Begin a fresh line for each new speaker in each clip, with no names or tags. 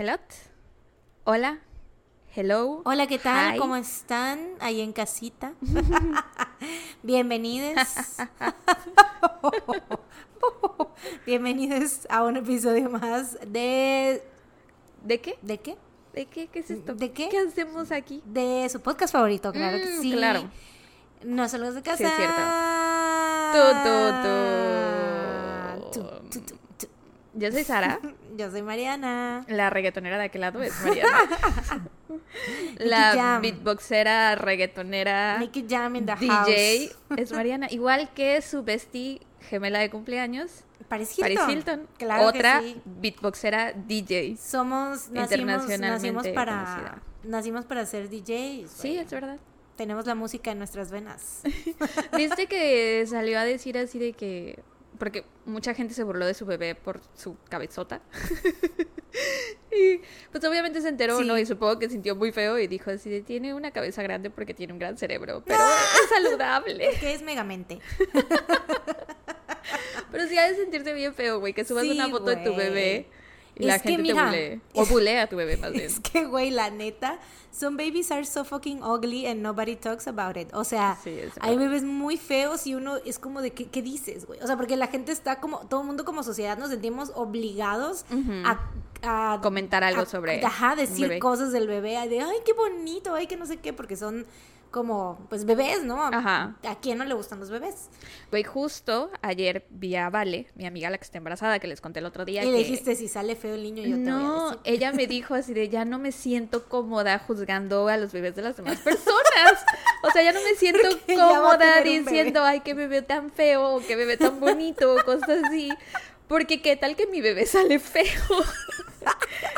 Hello. Hola. Hello.
Hola, ¿qué tal?
Hi.
¿Cómo están ahí en casita? Bienvenidos. Bienvenidos a un episodio más de...
¿De qué?
¿De qué?
¿De qué? ¿Qué es esto?
¿De qué?
¿Qué hacemos aquí?
De su podcast favorito, claro que
Mm,
sí.
claro.
No saludos de casa.
Sí, es cierto. Tu, tu, tu. Yo soy Sara.
Yo soy Mariana.
La reggaetonera de aquel lado es Mariana. La beatboxera, reggaetonera,
Make it jam in the
DJ
house.
es Mariana. Igual que su bestie gemela de cumpleaños,
Paris Hilton.
Paris Hilton.
Claro
Otra
que sí.
beatboxera DJ.
Somos, nacimos,
Internacionalmente
nacimos para,
conocida.
nacimos para ser DJs.
Sí, es verdad.
Tenemos la música en nuestras venas.
¿Viste que salió a decir así de que... Porque mucha gente se burló de su bebé por su cabezota. y pues obviamente se enteró,
Sí.
¿no? Y supongo que sintió muy feo y dijo así de, tiene una cabeza grande porque tiene un gran cerebro, pero es saludable.
que es megamente.
Pero sí ha de sentirse bien feo, güey, que subas
Sí,
una foto de tu bebé y
Es
la
que
gente
mira,
te bulee. O bulea a tu bebé más bien.
Es que, güey, la neta, some babies are so fucking ugly and nobody talks about it. O sea,
Sí, es
hay bebés muy feos y uno es como de, ¿qué, qué dices, güey? O sea, porque la gente está como, todo el mundo como sociedad nos sentimos obligados a, a
Comentar algo
a-
sobre
Ajá, decir cosas del bebé, de, ay, qué bonito, ay, que no sé qué, porque son como, pues, bebés, ¿no?
Ajá.
¿A quién no le gustan los bebés?
Güey, justo ayer vi a Vale, mi amiga la que está embarazada, que les conté el otro día.
Y le dijiste, si sale feo el niño, yo te voy a
No,
decir.
ella me dijo así de ya no me siento cómoda juzgando a los bebés de las demás personas. O sea, ya no me siento
Porque
cómoda diciendo, ay, qué bebé tan feo, o qué bebé tan bonito, o cosas así. Porque qué tal que mi bebé sale feo.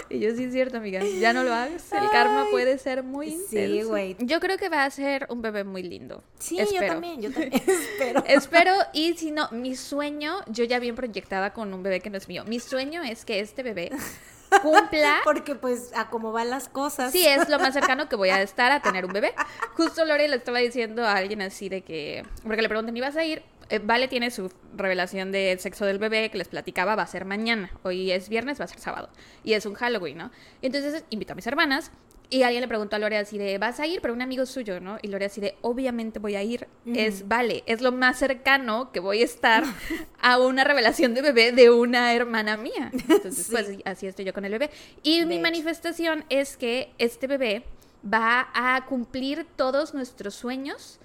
y yo sí es cierto, amiga, ya no lo hagas. El karma
Ay,
puede ser muy
sí,
intenso.
güey.
Yo creo que va a ser un bebé muy lindo.
Sí, yo también, yo también espero.
Espero, y si no, mi sueño, yo ya bien proyectada con un bebé que no es mío. Mi sueño es que este bebé cumpla.
Porque pues a cómo van las cosas.
Sí, es lo más cercano que voy a estar a tener un bebé. Justo Lore le estaba diciendo a alguien así de que. Porque le preguntan, ¿y vas a ir? Eh, vale tiene su revelación del sexo del bebé que les platicaba, va a ser mañana. Hoy es viernes, va a ser sábado. Y es un Halloween, ¿no? Y entonces invito a mis hermanas. Y alguien le preguntó a Lore así de, ¿vas a ir? Pero un amigo suyo, ¿no? Y Lore así de, obviamente voy a ir. Es, vale, es lo más cercano que voy a estar a una revelación de bebé de una hermana mía. Entonces,
Sí.
pues así estoy yo con el bebé. Y
De
mi
hecho.
manifestación es que este bebé va a cumplir todos nuestros sueños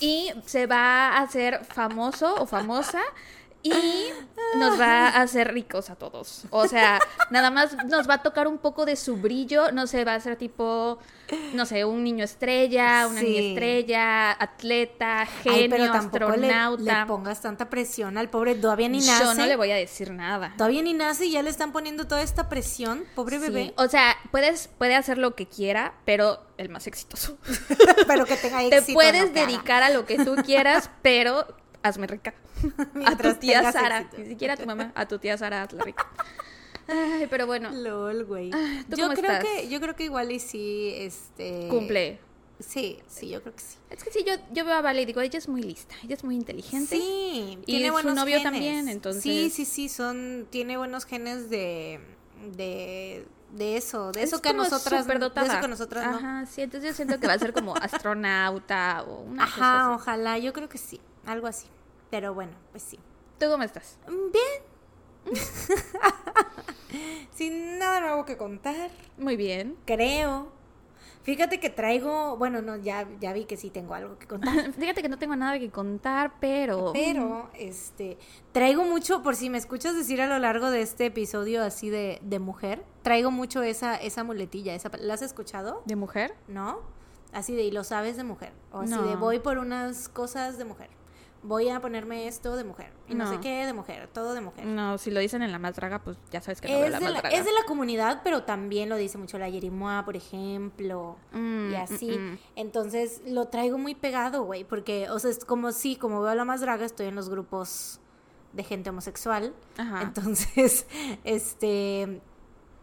y se va a hacer famoso o famosa y nos va a hacer ricos a todos. O sea, nada más nos va a tocar un poco de su brillo, no sé, va a ser tipo, no sé, un niño estrella, una
Sí.
niña estrella, atleta,
Ay,
genio,
pero tampoco le,
astronauta.
le pongas tanta presión al pobre. Todavía ni nace.
Yo no le voy a decir nada.
Todavía ni nace y ya le están poniendo toda esta presión. Pobre
Sí,
bebé.
O sea, puedes, puede hacer lo que quiera, pero el más exitoso.
pero que tenga
Te
éxito.
puedes
no, cara.
dedicar a lo que tú quieras, pero hazme rica. a tu tía Sara.
éxito.
Ni siquiera a tu mamá, a tu tía Sara, hazla rica. Ay, pero bueno,
Lol, güey.
Ah, ¿tú
Yo creo
estás?
que, yo creo que igual y sí, este.
cumple.
Sí, sí, yo creo que sí.
Es que sí, yo, yo veo a Vale y digo, ella es muy lista, ella es muy inteligente.
Sí,
Y
tiene
su
buenos
novio
genes.
también, entonces-
Sí, sí, sí, son, tiene buenos genes de, de, de eso, de eso
Es
que nosotras, de eso que nosotras no.
Ajá, sí, entonces yo siento que va a ser como astronauta o una cosa
Ajá,
así.
ojalá, yo creo que sí, algo así. Pero bueno, pues sí.
¿Tú cómo estás?
Bien. Sin nada nuevo que contar,
Muy bien.
creo. Fíjate que traigo, bueno, no, ya, ya vi que sí tengo algo que contar.
Fíjate que no tengo nada que contar, pero...
Pero, este, traigo mucho, por si me escuchas decir a lo largo de este episodio así de, de mujer, traigo mucho esa, esa muletilla, esa, ¿la has escuchado?
¿De mujer?
¿No? Así de, y lo sabes de mujer. O así de, voy por unas cosas de mujer. Voy a ponerme esto de mujer. Y no,
No.
sé qué de mujer, todo de mujer.
No, si lo dicen en la más draga, pues ya sabes que no
Es
la
de, la, es de la comunidad, pero también lo dice mucho la Yerimoa, por ejemplo,
Mm,
y así.
mm, mm.
Entonces lo traigo muy pegado, güey, porque, o sea, es como sí, como veo a la más draga, estoy en los grupos de gente homosexual.
Ajá.
Entonces, este,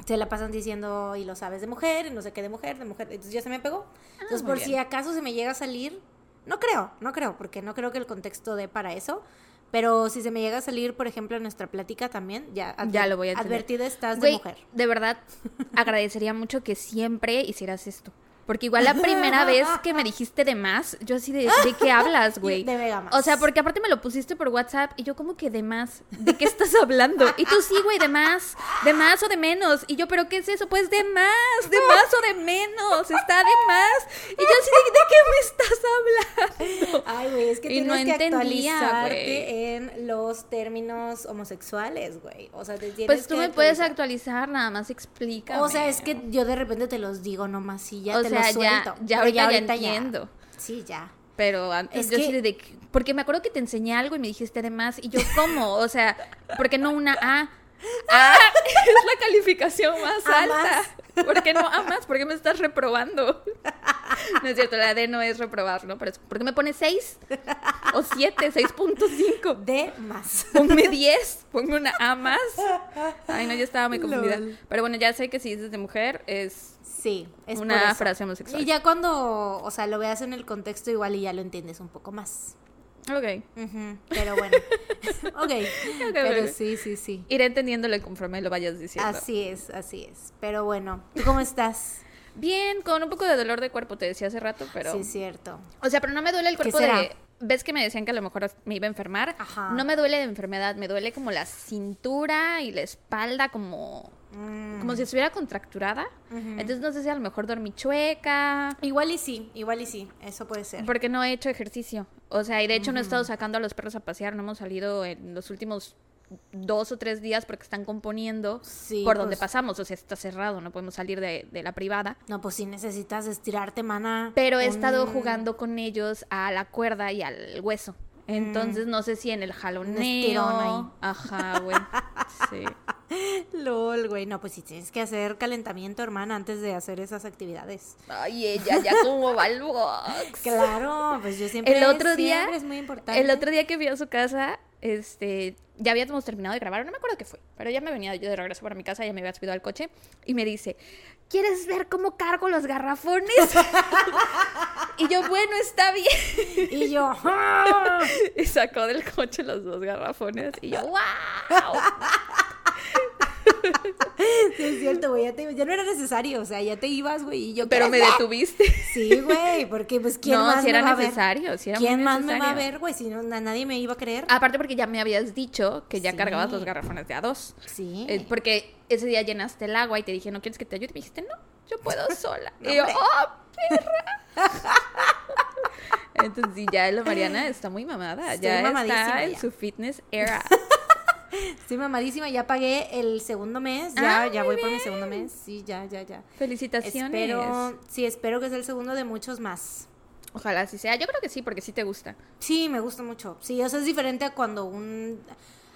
se la pasan diciendo, y lo sabes de mujer, y no sé qué de mujer, de mujer. Entonces ya se me pegó. Entonces,
Ah, muy
por si acaso se me llega a salir, no creo, no creo, porque no creo que el contexto dé para eso. Pero si se me llega a salir, por ejemplo, en nuestra plática también, ya,
Ya lo voy a
advertida estás de mujer.
de verdad, agradecería mucho que siempre hicieras esto. Porque igual la primera vez que me dijiste de más, yo así de, ¿de qué hablas, güey?
De Vega más.
O sea, porque aparte me lo pusiste por WhatsApp y yo como que de más, ¿de qué estás hablando? Y tú sí, güey, de más, de más o de menos. Y yo, ¿pero qué es eso? Pues de más, de más o de menos, está de más. Y yo así de, ¿de qué me estás hablando?
Ay, güey, es que
Y
tienes
no
que
entendía,
actualizarte en los términos homosexuales, güey. O sea, te tienes
Pues tú
que
me puedes
actualizar.
nada más explícame.
O sea, es que yo de repente te los digo nomás y ya
O
te
sea, ya-
suelto.
ya
Pero
ahorita ya entiendo.
Sí, ya.
Pero antes
Es
yo
que-
sí de que- porque me acuerdo que te enseñé algo y me dijiste de más y yo cómo, o sea, ¿por qué no una A? A es la calificación más
A
alta.
más.
¿Por qué no A más? ¿Por qué me estás reprobando? No es cierto, la D no es reprobar, ¿no? Pero es- ¿por qué me pones 6? O 7, 6.5.
De más.
Ponme 10, ponme una A más. Ay, no, yo estaba muy confundida.
Lol.
Pero bueno, ya sé que si dices de mujer es
Sí, es por
una
eso.
frase homosexual.
Y ya cuando, o sea, lo veas en el contexto igual y ya lo entiendes un poco más.
Ok.
Pero bueno. ok. Pero
ok.
sí, sí, sí.
Iré entendiéndole conforme lo vayas diciendo.
Así es, así es. Pero bueno, ¿tú cómo estás?
Bien, con un poco de dolor de cuerpo, te decía hace rato, pero...
Sí, es cierto.
O sea, pero no me duele el
¿Qué
cuerpo
será?
de... ¿Ves que me decían que a lo mejor me iba a enfermar?
Ajá.
No me duele de enfermedad, me duele como la cintura y la espalda como...
Mm.
Como si estuviera contracturada. Entonces no sé si a lo mejor dormí chueca.
Igual y sí, igual y sí, eso puede ser.
Porque no he hecho ejercicio. O sea, y de hecho no he estado sacando a los perros a pasear. No hemos salido en los últimos dos o tres días porque están componiendo
Sí,
por donde
pues.
pasamos. O sea, está cerrado, no podemos salir de, de la privada.
No, pues sí necesitas estirarte, mana.
Pero he
un-
estado jugando con ellos a la cuerda y al hueso. Entonces no sé si en el jaloneo.
Mm. ahí.
Ajá, güey. Sí.
LOL, güey. No, pues sí tienes que hacer calentamiento, hermana, antes de hacer esas actividades.
Ay, ella ya como va el box.
Claro, pues yo siempre.
El otro día,
siempre es muy importante.
el otro día que fui a su casa, este, ya habíamos terminado de grabar, no me acuerdo qué fue, pero ya me venía yo de regreso para mi casa, ya me había subido al coche y me dice, ¿quieres ver cómo cargo los garrafones? y yo, bueno, está bien.
Y yo. ¡ah!
y sacó del coche los dos garrafones y yo, wow.
Sí, es cierto, güey. Ya, te- ya no era necesario. O sea, ya te ibas, güey. Y yo.
Pero me detuviste.
Sí, güey. Porque, pues, ¿quién
no,
más
si era
me va a ver?
necesario, si era muy
¿Quién más me va a ver, güey? Si no, na- nadie me iba a creer.
Aparte porque ya me habías dicho que ya
Sí.
cargabas los garrafones de a dos.
Sí.
Eh, porque ese día llenaste el agua y te dije, ¿no quieres que te ayude? Y me dijiste, no, yo puedo sola.
No,
y yo,
hombre.
¡oh, perra! Entonces, sí, ya la Mariana está muy mamada.
Estoy
ya está
mamadísima
en
ya.
su fitness era.
Estoy mamadísima. Ya pagué el segundo mes. Ya,
Ah,
ya voy por mi segundo mes. Sí, ya, ya, ya.
Felicitaciones.
Espero, sí, espero que sea el segundo de muchos más.
Ojalá así sea. Yo creo que sí, porque sí te gusta.
Sí, me gusta mucho. Sí, o sea, es diferente a cuando un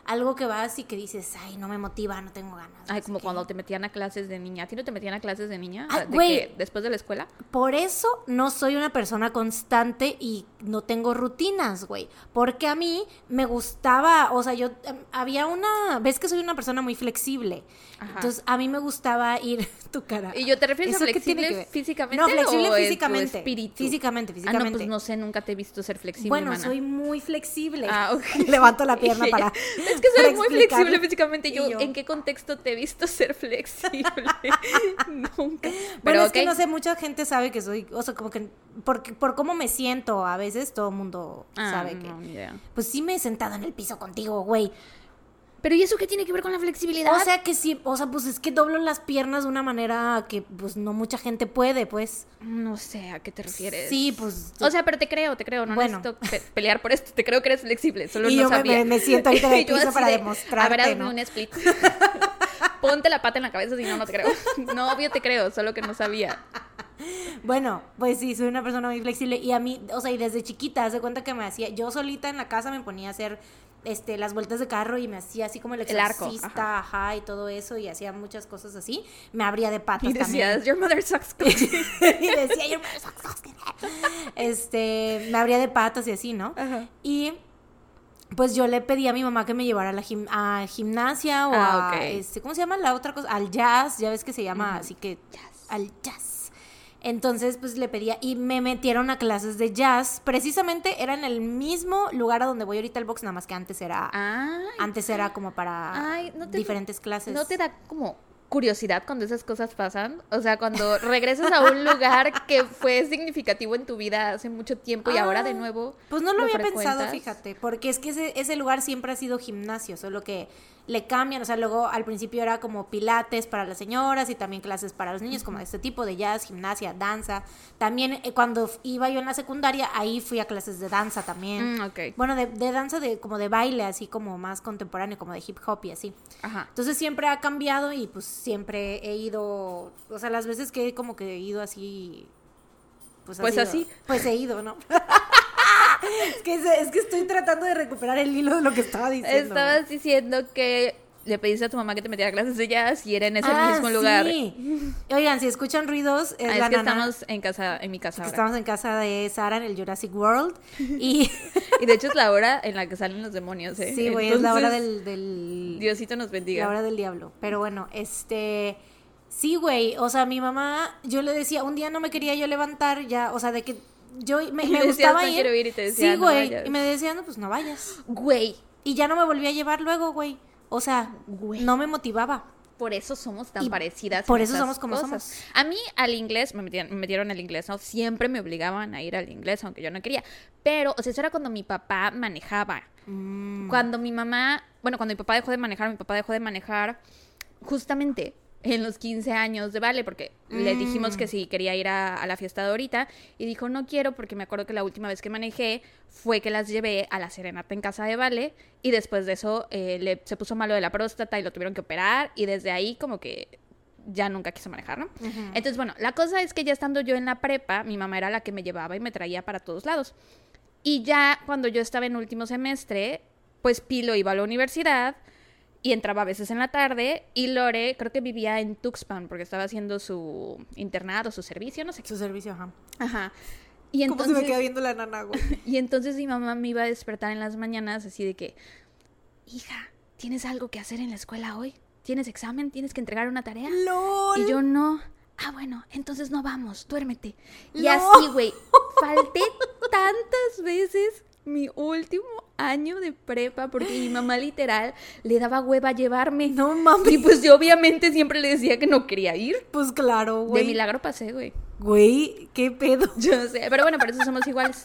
algo que vas y que dices, ay, no me motiva, no tengo ganas.
Ay, como
qué".
cuando te metían a clases de niña. ¿A ti no te metían a clases de niña?
Ay,
¿De que después de la escuela?
Por eso no soy una persona constante y no tengo rutinas, güey. Porque a mí me gustaba, o sea, yo em, había una, ves que soy una persona muy flexible.
Ajá.
Entonces, a mí me gustaba ir tu cara.
¿Y yo te refieres a
¿Eso qué tiene
flexible físicamente
No, flexible
o en tu
físicamente.
espíritu?
Físicamente,
Ah, no,
físicamente.
pues no sé, nunca te he visto ser flexible,
Bueno,
mana.
soy muy flexible.
Ah, ok.
Levanto la pierna para.
Es que soy muy flexible físicamente. Yo,
yo,
¿en qué contexto te he visto ser flexible? Nunca. Pero
Bueno, es que no sé, mucha gente sabe que soy, o sea, como que por, por cómo me siento, a veces todo el mundo
Ah,
sabe que. Pues sí me he sentado en el piso contigo, güey.
Pero ¿y eso qué tiene que ver con la flexibilidad?
O sea que sí, o sea, pues es que doblo las piernas de una manera que pues no mucha gente puede, pues.
no sé a qué te refieres.
Sí, pues.
O sea, pero te creo, te creo. No
Bueno.
necesito pe- pelear por esto. Te creo que eres flexible. Solo
Y
no
yo
sabía.
me- me siento ahorita
yo
piso para
de,
demostrarte,
A ver, hazme
¿no?
un split. Ponte la pata en la cabeza si no, no te creo. No, obvio te creo, solo que no sabía.
Bueno, pues sí, soy una persona muy flexible y a mí, o sea, y desde chiquita, haz de cuenta que me hacía, yo solita en la casa me ponía a hacer este las vueltas de carro y me hacía así como el
El arco,
exorcista, ajá. y todo eso y hacía muchas cosas así. Me abría de patas
Y
también.
decías, your mother sucks.
y decía yo este me abría de patas y así no
Ajá.
y pues yo le pedí a mi mamá que me llevara a la gim- a gimnasia o
Ah,
a este cómo se llama la otra cosa al jazz ya ves que se llama así que
Jazz.
al jazz Entonces, pues le pedía y me metieron a clases de jazz. Precisamente era en el mismo lugar a donde voy ahorita al box, nada más que antes era
Ay,
antes era como para
Ay, ¿no te-
diferentes clases.
¿No te da como curiosidad cuando esas cosas pasan? O sea, cuando regresas a un lugar que fue significativo en tu vida hace mucho tiempo y ahora de
Ah,
nuevo.
Pues no lo, había pensado, fíjate, porque es que ese, ese lugar siempre ha sido gimnasio, solo que le cambian, o sea, luego al principio era como pilates para las señoras y también clases para los niños, como de este tipo de jazz, gimnasia, danza. También eh, cuando iba yo en la secundaria, ahí fui a clases de danza también.
Mm.
Bueno, de, de danza, de como de baile, así como más contemporáneo, como de hip hop y así.
Ajá.
Entonces siempre ha cambiado y pues siempre he ido, o sea, las veces que he como que he ido así, pues,
Pues así.
Pues he ido, ¿no? es, que, es que estoy tratando de recuperar el hilo de lo que estaba diciendo.
Estabas diciendo que le pediste a tu mamá que te metiera clases de jazz y era en ese
Ah,
mismo lugar.
sí. Oigan, si escuchan ruidos, es
Ah,
la
es que
nana,
estamos en casa, en mi casa ahora.
estamos en casa de Sara en el Jurassic World y
Y de hecho es la hora en la que salen los demonios, ¿eh?
sí, güey, es la hora del, del
Diosito nos bendiga.
La hora del diablo. Pero bueno, este. Sí, güey. O sea, mi mamá, yo le decía, un día no me quería yo levantar ya. O sea, de que yo me,
Y
me
decías,
gustaba
"No
ir.
quiero ir", y te decía,
sí,
"No
güey.
vayas".
y me decían, no, pues no vayas.
Güey,
Y ya no me volví a llevar luego, güey. O sea,
Güey.
no me motivaba.
por eso somos tan
Y
parecidas.
por eso somos como
cosas.
somos.
A mí al inglés, me metieron, me metieron al inglés, ¿no? Siempre me obligaban a ir al inglés, aunque yo no quería. Pero, o sea, eso era cuando mi papá manejaba.
Mm.
Cuando mi mamá, bueno, cuando mi papá dejó de manejar, mi papá dejó de manejar justamente en los 15 años de Vale, porque le dijimos
Mm.
que si quería ir a, a la fiesta de ahorita, y dijo, no quiero, porque me acuerdo que la última vez que manejé fue que las llevé a la serenata en casa de Vale, y después de eso eh, le, se puso malo de la próstata y lo tuvieron que operar, y desde ahí como que ya nunca quiso manejar, ¿no? Entonces, bueno, la cosa es que ya estando yo en la prepa, mi mamá era la que me llevaba y me traía para todos lados. Y ya cuando yo estaba en último semestre, pues Pilo iba a la universidad y entraba a veces en la tarde y Lore creo que vivía en Tuxpan porque estaba haciendo su internado, su servicio, no sé qué.
Su servicio, ajá.
Ajá. Y
¿Cómo se
entonces,
me queda viendo la nana, güey?
y entonces mi mamá me iba a despertar en las mañanas así de que, hija, ¿tienes algo que hacer en la escuela hoy? ¿Tienes examen? ¿Tienes que entregar una tarea?
¡Lol!
Y yo no. Ah, bueno, entonces no vamos, duérmete. Y
No.
así, güey, falté tantas veces mi último año de prepa porque mi mamá literal le daba hueva a llevarme.
No mames.
Y pues yo obviamente siempre le decía que no quería ir.
Pues claro,
De
güey.
milagro pasé, güey.
Güey, qué pedo.
Yo sé, pero bueno, por eso somos iguales.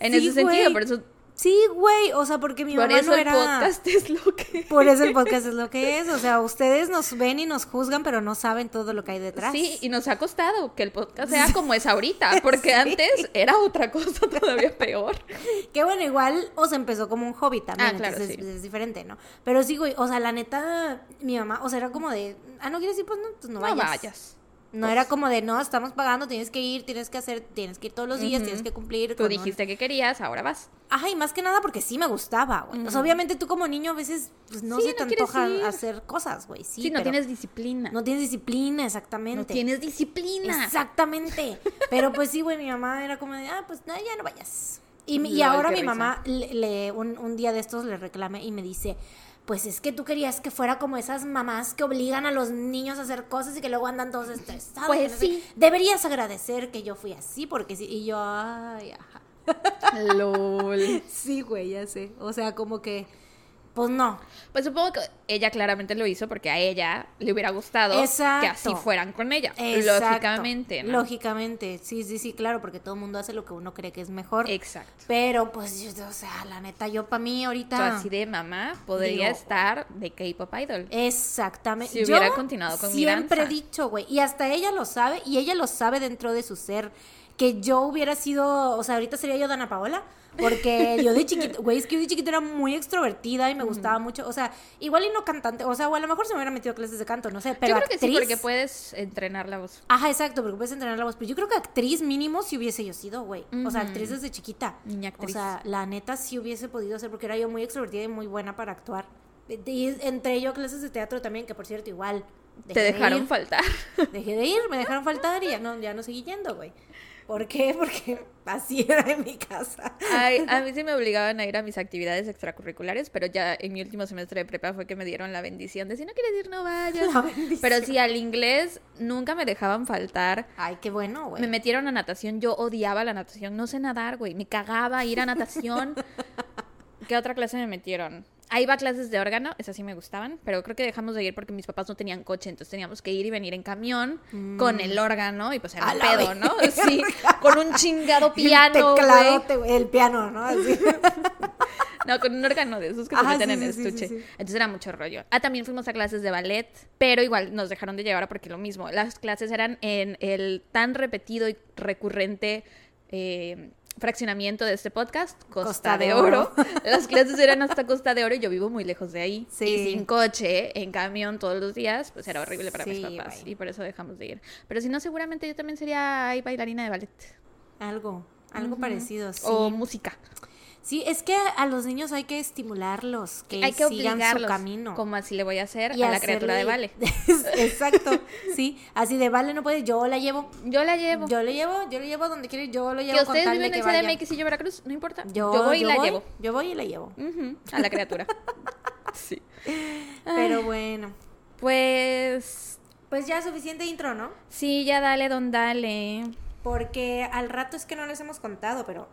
En
Sí,
ese sentido, por eso,
Sí, güey. O sea, porque mi
por
mamá
eso
no
el
era.
podcast es lo que
Por eso el podcast es lo que es. O sea, ustedes nos ven y nos juzgan, pero no saben todo lo que hay detrás.
Sí, y nos ha costado que el podcast sea como es ahorita, porque antes era otra cosa todavía peor.
Que bueno, igual, o sea, empezó como un hobby también.
Ah, claro,
entonces
sí.
es, es diferente, ¿no? Pero sí, güey, o sea, la neta, mi mamá, o sea, era como de, ah, no quieres ir, pues no, pues no
No
vayas.
vayas.
No era como de, no, estamos pagando, tienes que ir, tienes que hacer, tienes que ir todos los días, tienes que cumplir.
Tú
con un-
dijiste que querías, ahora vas.
Ajá, y más que nada porque sí me gustaba, güey. O sea, obviamente tú como niño a veces pues, no
Sí,
se te
no quieres
antoja hacer cosas, güey. Sí,
Sí, no
pero
tienes disciplina.
no tienes disciplina, exactamente.
No tienes disciplina.
Exactamente. Pero pues sí, güey, mi mamá era como de, ah, pues no, ya no vayas. Y, mi- y ahora mi
risa.
mamá, le, le- un, un día de estos le reclame y me dice, pues es que tú querías que fuera como esas mamás que obligan a los niños a hacer cosas y que luego andan todos estresados.
Pues
no
sí.
Deberías agradecer que yo fui así, porque sí. Y yo, ay, ajá.
LOL.
Sí, güey, ya sé. O sea, como que, pues no.
Pues supongo que ella claramente lo hizo porque a ella le hubiera gustado
Exacto.
que así fueran con ella.
Exacto.
Lógicamente, ¿no?
Lógicamente, sí, sí, sí, claro, porque todo el mundo hace lo que uno cree que es mejor.
Exacto.
Pero, pues, yo- o sea, la neta, yo para mí ahorita...
así de mamá podría
Digo-
estar de K-pop idol.
Exactamente.
Si hubiera
Yo
continuado con mi
Siempre he
danza.
dicho, güey, y hasta ella lo sabe, y ella lo sabe dentro de su ser, que yo hubiera sido, o sea, ahorita sería yo Dana Paola, porque yo de chiquita, güey, es que yo de chiquita era muy extrovertida y me gustaba mucho, o sea, igual y no cantante, o sea, o a lo mejor se me hubiera metido a clases de canto, no sé, pero
Yo creo que
actriz...
sí, porque puedes entrenar la voz.
Ajá, exacto, porque puedes entrenar la voz. Pero yo creo que actriz mínimo si hubiese yo sido, güey. O sea, actriz desde chiquita.
Niña actriz.
O sea, la neta sí hubiese podido hacer, porque era yo muy extrovertida y muy buena para actuar. Y entré yo a clases de teatro también, que por cierto, igual.
Te
de
dejaron faltar.
Dejé de ir, me dejaron faltar y ya no, ya no seguí yendo, güey. ¿Por qué? Porque así era en mi casa.
Ay, a mí sí me obligaban a ir a mis actividades extracurriculares, pero ya en mi último semestre de prepa fue que me dieron la bendición de si no quieres ir, no vayas. Pero sí, al inglés nunca me dejaban faltar.
Ay, qué bueno, güey.
Me metieron a natación, yo odiaba la natación, no sé nadar, güey, me cagaba ir a natación. ¿Qué otra clase me metieron? Ahí iba a clases de órgano, esas sí me gustaban, pero creo que dejamos de ir porque mis papás no tenían coche, entonces teníamos que ir y venir en camión con el órgano y pues era
Mm. La
pedo, ¿no? Sí, con un chingado
El
piano,
tecladote, güey, el piano, ¿no? Así.
No, con un órgano de esos que se meten
sí,
en el
sí,
estuche.
sí.
Entonces era mucho rollo. Ah, también fuimos a clases de ballet, pero igual nos dejaron de llevar porque lo mismo. Las clases eran en el tan repetido y recurrente eh, fraccionamiento de este podcast, Costa,
Costa
de,
de
Oro.
Oro.
Las clases eran hasta Costa de Oro y yo vivo muy lejos de ahí.
Sí.
Y sin coche, en camión todos los días, pues era horrible para mis papás. Y por eso dejamos de ir. Pero si no, seguramente yo también sería ahí bailarina de ballet.
Algo, algo parecido, sí.
O música.
Sí, es que a los niños hay que estimularlos, que,
Hay que
sigan su camino.
Como así le voy a hacer
Y
a la criatura de Vale.
Exacto, sí. Así de vale no puede, yo la llevo.
Yo la llevo.
Yo le llevo, yo le llevo donde quiere, yo lo llevo
que
con
ustedes viven en. CDMX y yo Veracruz, no importa.
Yo,
Yo, voy y
yo
la
voy,
llevo.
Yo voy y la llevo.
A la criatura. sí.
Pero bueno,
Pues
pues ya suficiente intro, ¿no?
sí, ya dale, don dale.
Porque al rato es que no les hemos contado, pero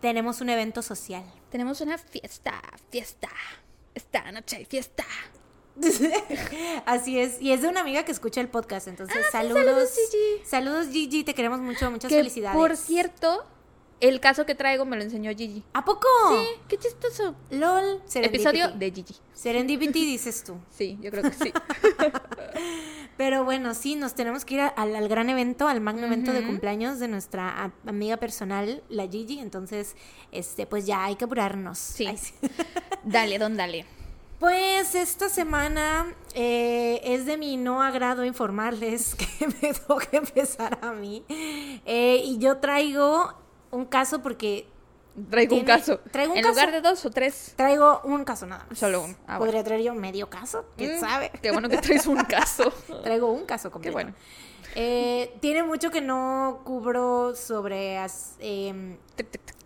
tenemos un evento social.
Tenemos una fiesta, fiesta. Esta noche hay fiesta.
Así es, y es de una amiga que escucha el podcast, entonces
Ah,
saludos.
saludos, Gigi.
Saludos Gigi, te queremos mucho, muchas
que
felicidades.
por cierto, el caso que traigo me lo enseñó Gigi.
¿A poco?
Sí, qué chistoso.
LOL.
Episodio de Gigi.
Serendipity dices tú.
Sí, yo creo que sí.
Pero bueno, sí, nos tenemos que ir al, al gran evento, al magno evento de cumpleaños de nuestra amiga personal, la Gigi. Entonces, este, pues ya hay que apurarnos.
Sí.
Ay, sí.
dale, don dale.
Pues esta semana eh, es de mi no agrado informarles que me toca empezar a mí. Eh, y yo traigo un caso porque
Traigo un caso.
traigo un
en
caso.
lugar de dos o tres.
traigo un caso nada más.
Solo uno. Ah,
Podría traer yo medio caso, quién
Mm,
sabe.
Qué bueno que traes un caso.
Traigo un caso
Qué
completo.
bueno.
Eh, tiene mucho que no cubro sobre as- em,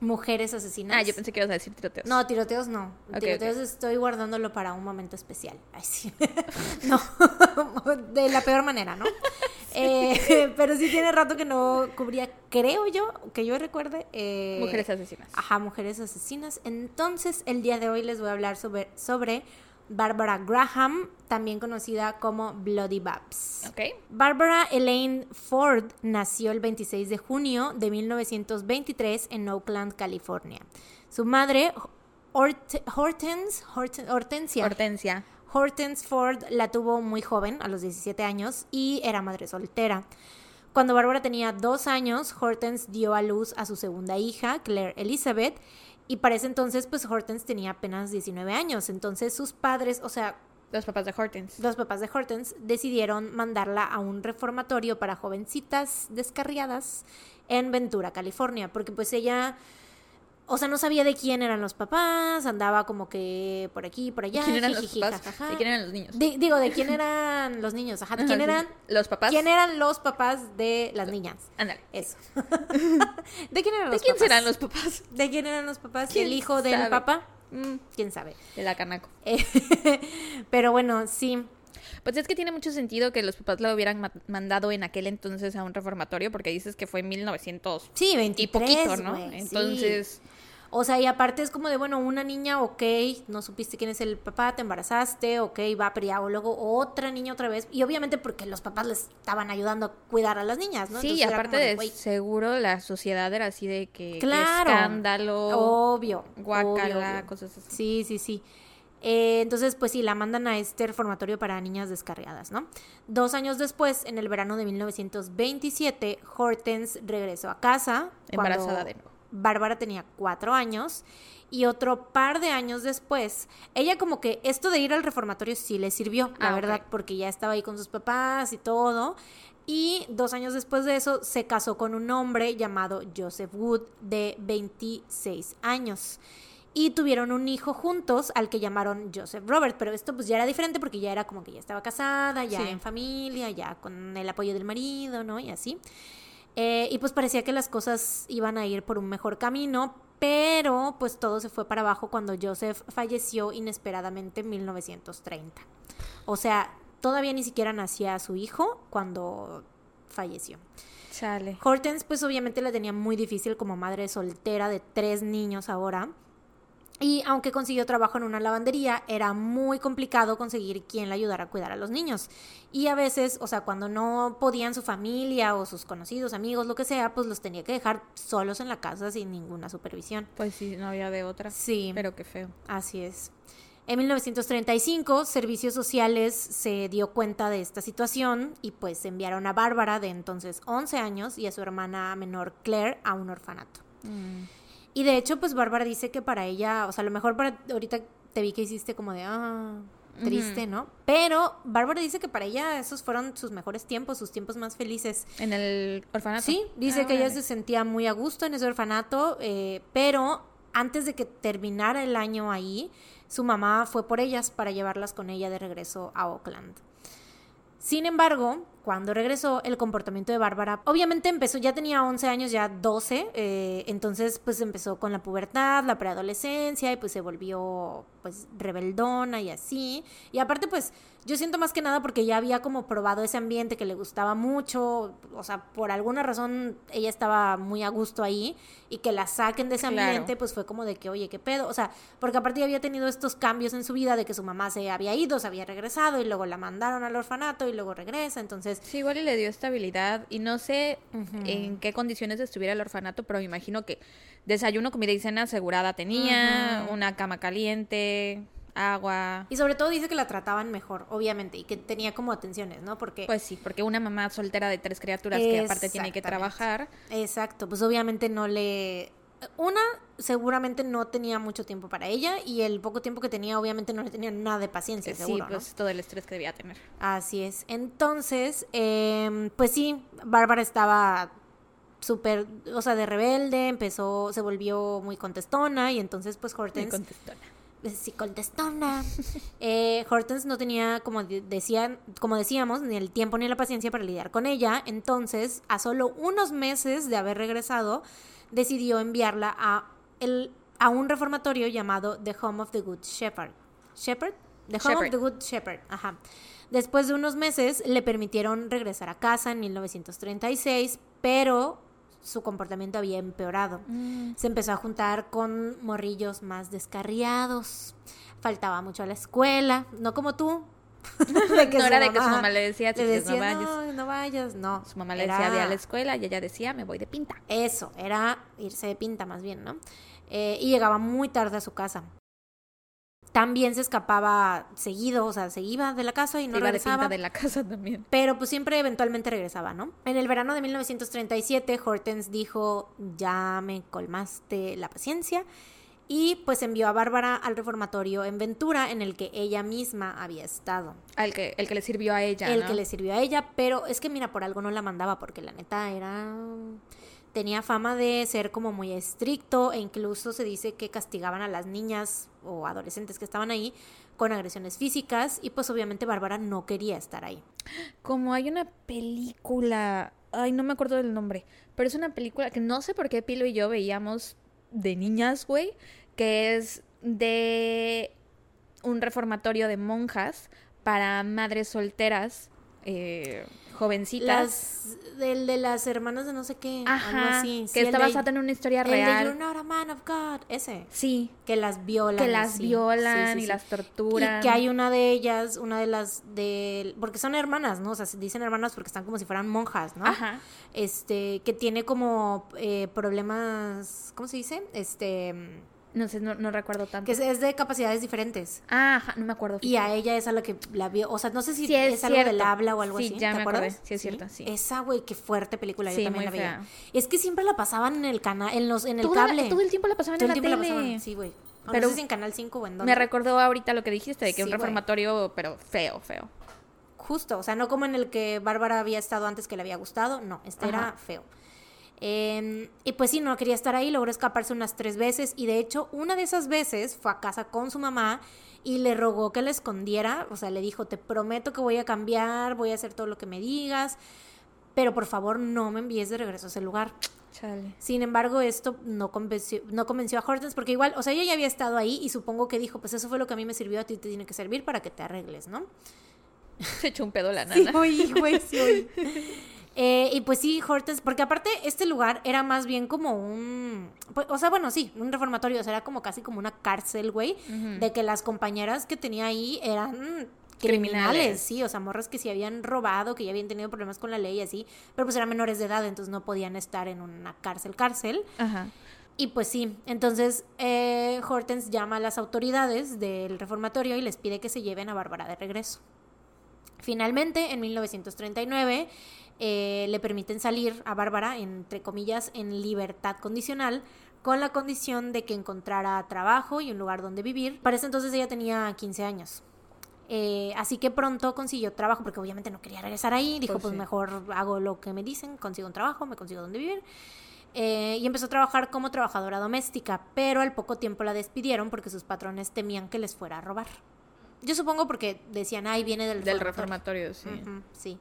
mujeres asesinas.
Ah, yo pensé que ibas a decir tiroteos.
No, tiroteos no. Tiroteos estoy guardándolo para un momento especial. Ay, sí. no, de la peor manera, ¿no? Eh, pero sí tiene rato que no cubría, creo yo, que yo recuerde. eh,
Mujeres asesinas.
Ajá, mujeres asesinas. Entonces, el día de hoy les voy a hablar sobre, sobre Barbara Graham, también conocida como Bloody Babs. Barbara Elaine Ford nació el 26 de junio de 1923 en Oakland, California. Su madre, Hort- Hortense, Horten- Hortensia,
Hortensia.
Hortense Ford la tuvo muy joven, a los 17 años, y era madre soltera. Cuando Bárbara tenía dos años, Hortense dio a luz a su segunda hija, Claire Elizabeth, y para ese entonces, pues Hortense tenía apenas 19 años. Entonces sus padres, o sea,
Los papás de Hortense.
los papás de Hortense decidieron mandarla a un reformatorio para jovencitas descarriadas en Ventura, California, porque pues ella, o sea, no sabía de quién eran los papás, andaba como que por aquí, por allá.
¿Quién eran los papás?
jajaja.
¿De quién eran los niños?
Di- digo, ¿de quién eran los niños? Ajá, ¿de quién eran?
Los papás.
¿Quién eran los papás de las niñas?
Ándale.
Eso. ¿De quién eran
¿De
los
quién
papás?
serán los papás?
¿De quién eran los papás?
¿Quién
¿El hijo del papá?
Mm,
¿Quién sabe?
de la canaco.
Eh, pero bueno, sí.
Pues es que tiene mucho sentido que los papás la hubieran ma- mandado en aquel entonces a un reformatorio porque dices que fue en 1900
Sí,
y
23,
poquito, ¿no?
sí. O sea, y aparte es como de, bueno, una niña, ok, no supiste quién es el papá, te embarazaste, ok, va a periago, luego otra niña otra vez. Y obviamente porque los papás les estaban ayudando a cuidar a las niñas, ¿no?
sí,
Entonces
y aparte de
güey,
seguro la sociedad era así de que que
Claro.
escándalo,
Obvio.
guacala,
obvio,
cosas así.
Sí, sí, sí. Eh, entonces, pues sí, la mandan a este reformatorio para niñas descarriadas, ¿no? Dos años después, en el verano de 1927, Hortense regresó a casa. cuando
Embarazada de nuevo.
Bárbara tenía cuatro años. Y otro par de años después, ella como que esto de ir al reformatorio sí le sirvió, la
Ah,
verdad, porque ya estaba ahí con sus papás y todo. Y dos años después de eso se casó con un hombre llamado Joseph Wood de 26 años. Y tuvieron un hijo juntos al que llamaron Joseph Robert, pero esto pues ya era diferente porque ya era como que ya estaba casada, ya
Sí.
en familia, ya con el apoyo del marido, ¿no? Y así. Eh, y pues parecía que las cosas iban a ir por un mejor camino, pero pues todo se fue para abajo cuando Joseph falleció inesperadamente en 1930. O sea, todavía ni siquiera nacía su hijo cuando falleció.
Chale.
Hortense pues obviamente la tenía muy difícil como madre soltera de tres niños ahora. Y aunque consiguió trabajo en una lavandería, era muy complicado conseguir quien la ayudara a cuidar a los niños. Y a veces, o sea, cuando no podían su familia o sus conocidos, amigos, lo que sea, pues los tenía que dejar solos en la casa sin ninguna supervisión.
Pues sí, no había de otra.
Sí.
Pero qué feo.
Así es. En 1935, Servicios Sociales se dio cuenta de esta situación y pues enviaron a Bárbara, de entonces 11 años, y a su hermana menor Claire a un orfanato.
Mm.
Y de hecho, pues Bárbara dice que para ella, o sea, a lo mejor para ahorita te vi que hiciste como de, ah, triste. ¿no? Pero Bárbara dice que para ella esos fueron sus mejores tiempos, sus tiempos más felices.
¿En el orfanato?
Sí, dice
Ah,
que ella
órale.
se sentía muy a gusto en ese orfanato, eh, pero antes de que terminara el año ahí, su mamá fue por ellas para llevarlas con ella de regreso a Oakland. Sin embargo, cuando regresó, el comportamiento de Bárbara obviamente empezó, ya tenía 11 años, ya 12, eh, entonces pues empezó con la pubertad, la preadolescencia y pues se volvió pues rebeldona y así. Y aparte pues yo siento más que nada porque ya había como probado ese ambiente que le gustaba mucho, o sea, por alguna razón ella estaba muy a gusto ahí y que la saquen de ese
Claro.
ambiente pues fue como de que, oye, qué pedo, o sea, porque aparte ya había tenido estos cambios en su vida de que su mamá se había ido, se había regresado y luego la mandaron al orfanato y luego regresa, entonces
Sí, igual y le dio estabilidad. Y no sé en qué condiciones estuviera el orfanato, pero me imagino que desayuno, comida y cena asegurada tenía, una cama caliente, agua.
Y sobre todo dice que la trataban mejor, obviamente, y que tenía como atenciones, ¿no? Porque...
Pues sí, porque una mamá soltera de tres criaturas que aparte tiene que trabajar.
Exacto, pues obviamente no le... Una, seguramente no tenía mucho tiempo para ella y el poco tiempo que tenía obviamente no le tenía nada de paciencia,
sí,
seguro, ¿no?
pues todo el estrés que debía tener.
Así es. Entonces, em, pues sí, Bárbara estaba súper, o sea, de rebelde, empezó, se volvió muy contestona y entonces pues Hortense
contestó.
sí contestona. Eh, Hortense no tenía, como de- decían, como decíamos, ni el tiempo ni la paciencia para lidiar con ella. Entonces, a solo unos meses de haber regresado, decidió enviarla a el a un reformatorio llamado The Home of the Good Shepherd. Shepherd? The Home
Shepherd.
of the Good Shepherd. Ajá. Después de unos meses le permitieron regresar a casa en 1936, pero su comportamiento había empeorado.
Mm,
Se empezó a juntar con morrillos más descarriados. Faltaba mucho a la escuela, no como tú. De
No era de que su mamá le decía,
le
"Chiquis, no vayas".
no, no vayas, no.
Su mamá le decía, ve a la escuela y ella decía, me voy de pinta.
Eso, era irse de pinta más bien, ¿no? Eh, y llegaba muy tarde a su casa. También se escapaba seguido, o sea, se iba de la casa y no
Se iba de
regresaba.
pinta de la casa también.
Pero pues siempre eventualmente regresaba, ¿no? En el verano de 1937, Hortense dijo, ya me colmaste la paciencia. Y pues envió a Bárbara al reformatorio en Ventura, en el que ella misma había estado.
Al que, el que le sirvió a ella,
el
¿no?
que le sirvió a ella, pero es que mira, por algo no la mandaba, porque la neta era... Tenía fama de ser como muy estricto e incluso se dice que castigaban a las niñas o adolescentes que estaban ahí con agresiones físicas y pues obviamente Bárbara no quería estar ahí.
Como hay una película, ay, no me acuerdo del nombre, pero es una película que no sé por qué Pilo y yo veíamos de niñas, güey, que es de un reformatorio de monjas para madres solteras, eh, jovencitas.
Las, del de las hermanas de no sé qué, algo
Ajá,
así.
que
Sí,
está
el
basada en una historia
el de You're
real.
not a man of God, ese.
Sí,
Que las violan.
que las violan
Sí, sí,
y las torturan.
Y que hay una de ellas, una de las de... Porque son hermanas, ¿no? O sea, se dicen hermanas porque están como si fueran monjas, ¿no?
Ajá.
Este, que tiene como eh, problemas, ¿cómo se dice? Este,
No sé, no, no recuerdo tanto.
que es, es de capacidades diferentes.
Ah, ajá, no me acuerdo.
Y a ella es a la que la vio, o sea, no sé si
Sí, es
es, algo del habla o algo
Sí,
así,
ya
¿te
me acordé.
acuerdas?
Sí, es cierto, sí.
Esa, güey, qué fuerte película, yo
Sí,
también la veía. Es que siempre la pasaban en el canal, en los, en el
Toda-
cable.
todo el tiempo la pasaban
Todo
en
el
la
tiempo la
tele.
pasaban, sí, güey.
Pero
no sé si en Canal 5 o en dónde.
Me recordó ahorita lo que dijiste, de que un reformatorio, pero feo, feo.
Justo, o sea, no como en el que Bárbara había estado antes que le había gustado, no, este era feo. Eh, y pues sí, no quería estar ahí, logró escaparse unas tres veces y de hecho una de esas veces fue a casa con su mamá y le rogó que la escondiera, o sea, le dijo, te prometo que voy a cambiar, voy a hacer todo lo que me digas, pero por favor no me envíes de regreso a ese lugar.
Chale.
Sin embargo, esto no convenció, no convenció a Hortense porque igual, o sea, ella ya había estado ahí y supongo que dijo, pues eso fue lo que a mí me sirvió, a ti te tiene que servir para que te arregles, ¿no?
Se echó un pedo la nana.
Sí, oí, güey, sí, oí. Eh, y pues sí, Hortense, porque aparte este lugar era más bien como un, pues, o sea, bueno, sí, un reformatorio, o sea, era como casi como una cárcel, güey, de que las compañeras que tenía ahí eran criminales,
Criminales.
sí, o sea, morras que sí habían robado, que ya habían tenido problemas con la ley y así, pero pues eran menores de edad, entonces no podían estar en una cárcel, cárcel.
Ajá.
Y pues sí, entonces eh, Hortense llama a las autoridades del reformatorio y les pide que se lleven a Bárbara de regreso. Finalmente, en 1939, eh, le permiten salir a Bárbara, entre comillas, en libertad condicional, con la condición de que encontrara trabajo y un lugar donde vivir. Para ese entonces ella tenía 15 años. Eh, así que pronto consiguió trabajo, porque obviamente no quería regresar ahí. Dijo,
Pues
pues,
sí.
mejor hago lo que me dicen, consigo un trabajo, me consigo donde vivir. Eh, y empezó a trabajar como trabajadora doméstica, pero al poco tiempo la despidieron porque sus patrones temían que les fuera a robar. Yo supongo porque decían, ay, viene del
Del
reformatorio".
reformatorio, sí.
Sí.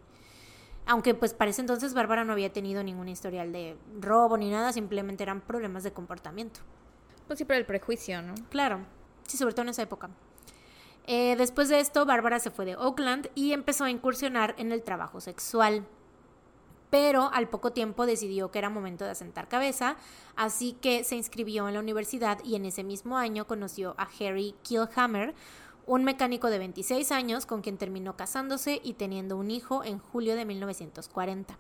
Aunque pues para ese entonces Bárbara no había tenido ningún historial de robo ni nada, simplemente eran problemas de comportamiento.
Pues sí, pero el prejuicio, ¿no?
Claro, sí, sobre todo en esa época. Eh, después de esto, Bárbara se fue de Oakland y empezó a incursionar en el trabajo sexual. Pero al poco tiempo decidió que era momento de asentar cabeza, así que se inscribió en la universidad y en ese mismo año conoció a Harry Killhammer, un mecánico de 26 años con quien terminó casándose y teniendo un hijo en julio de 1940.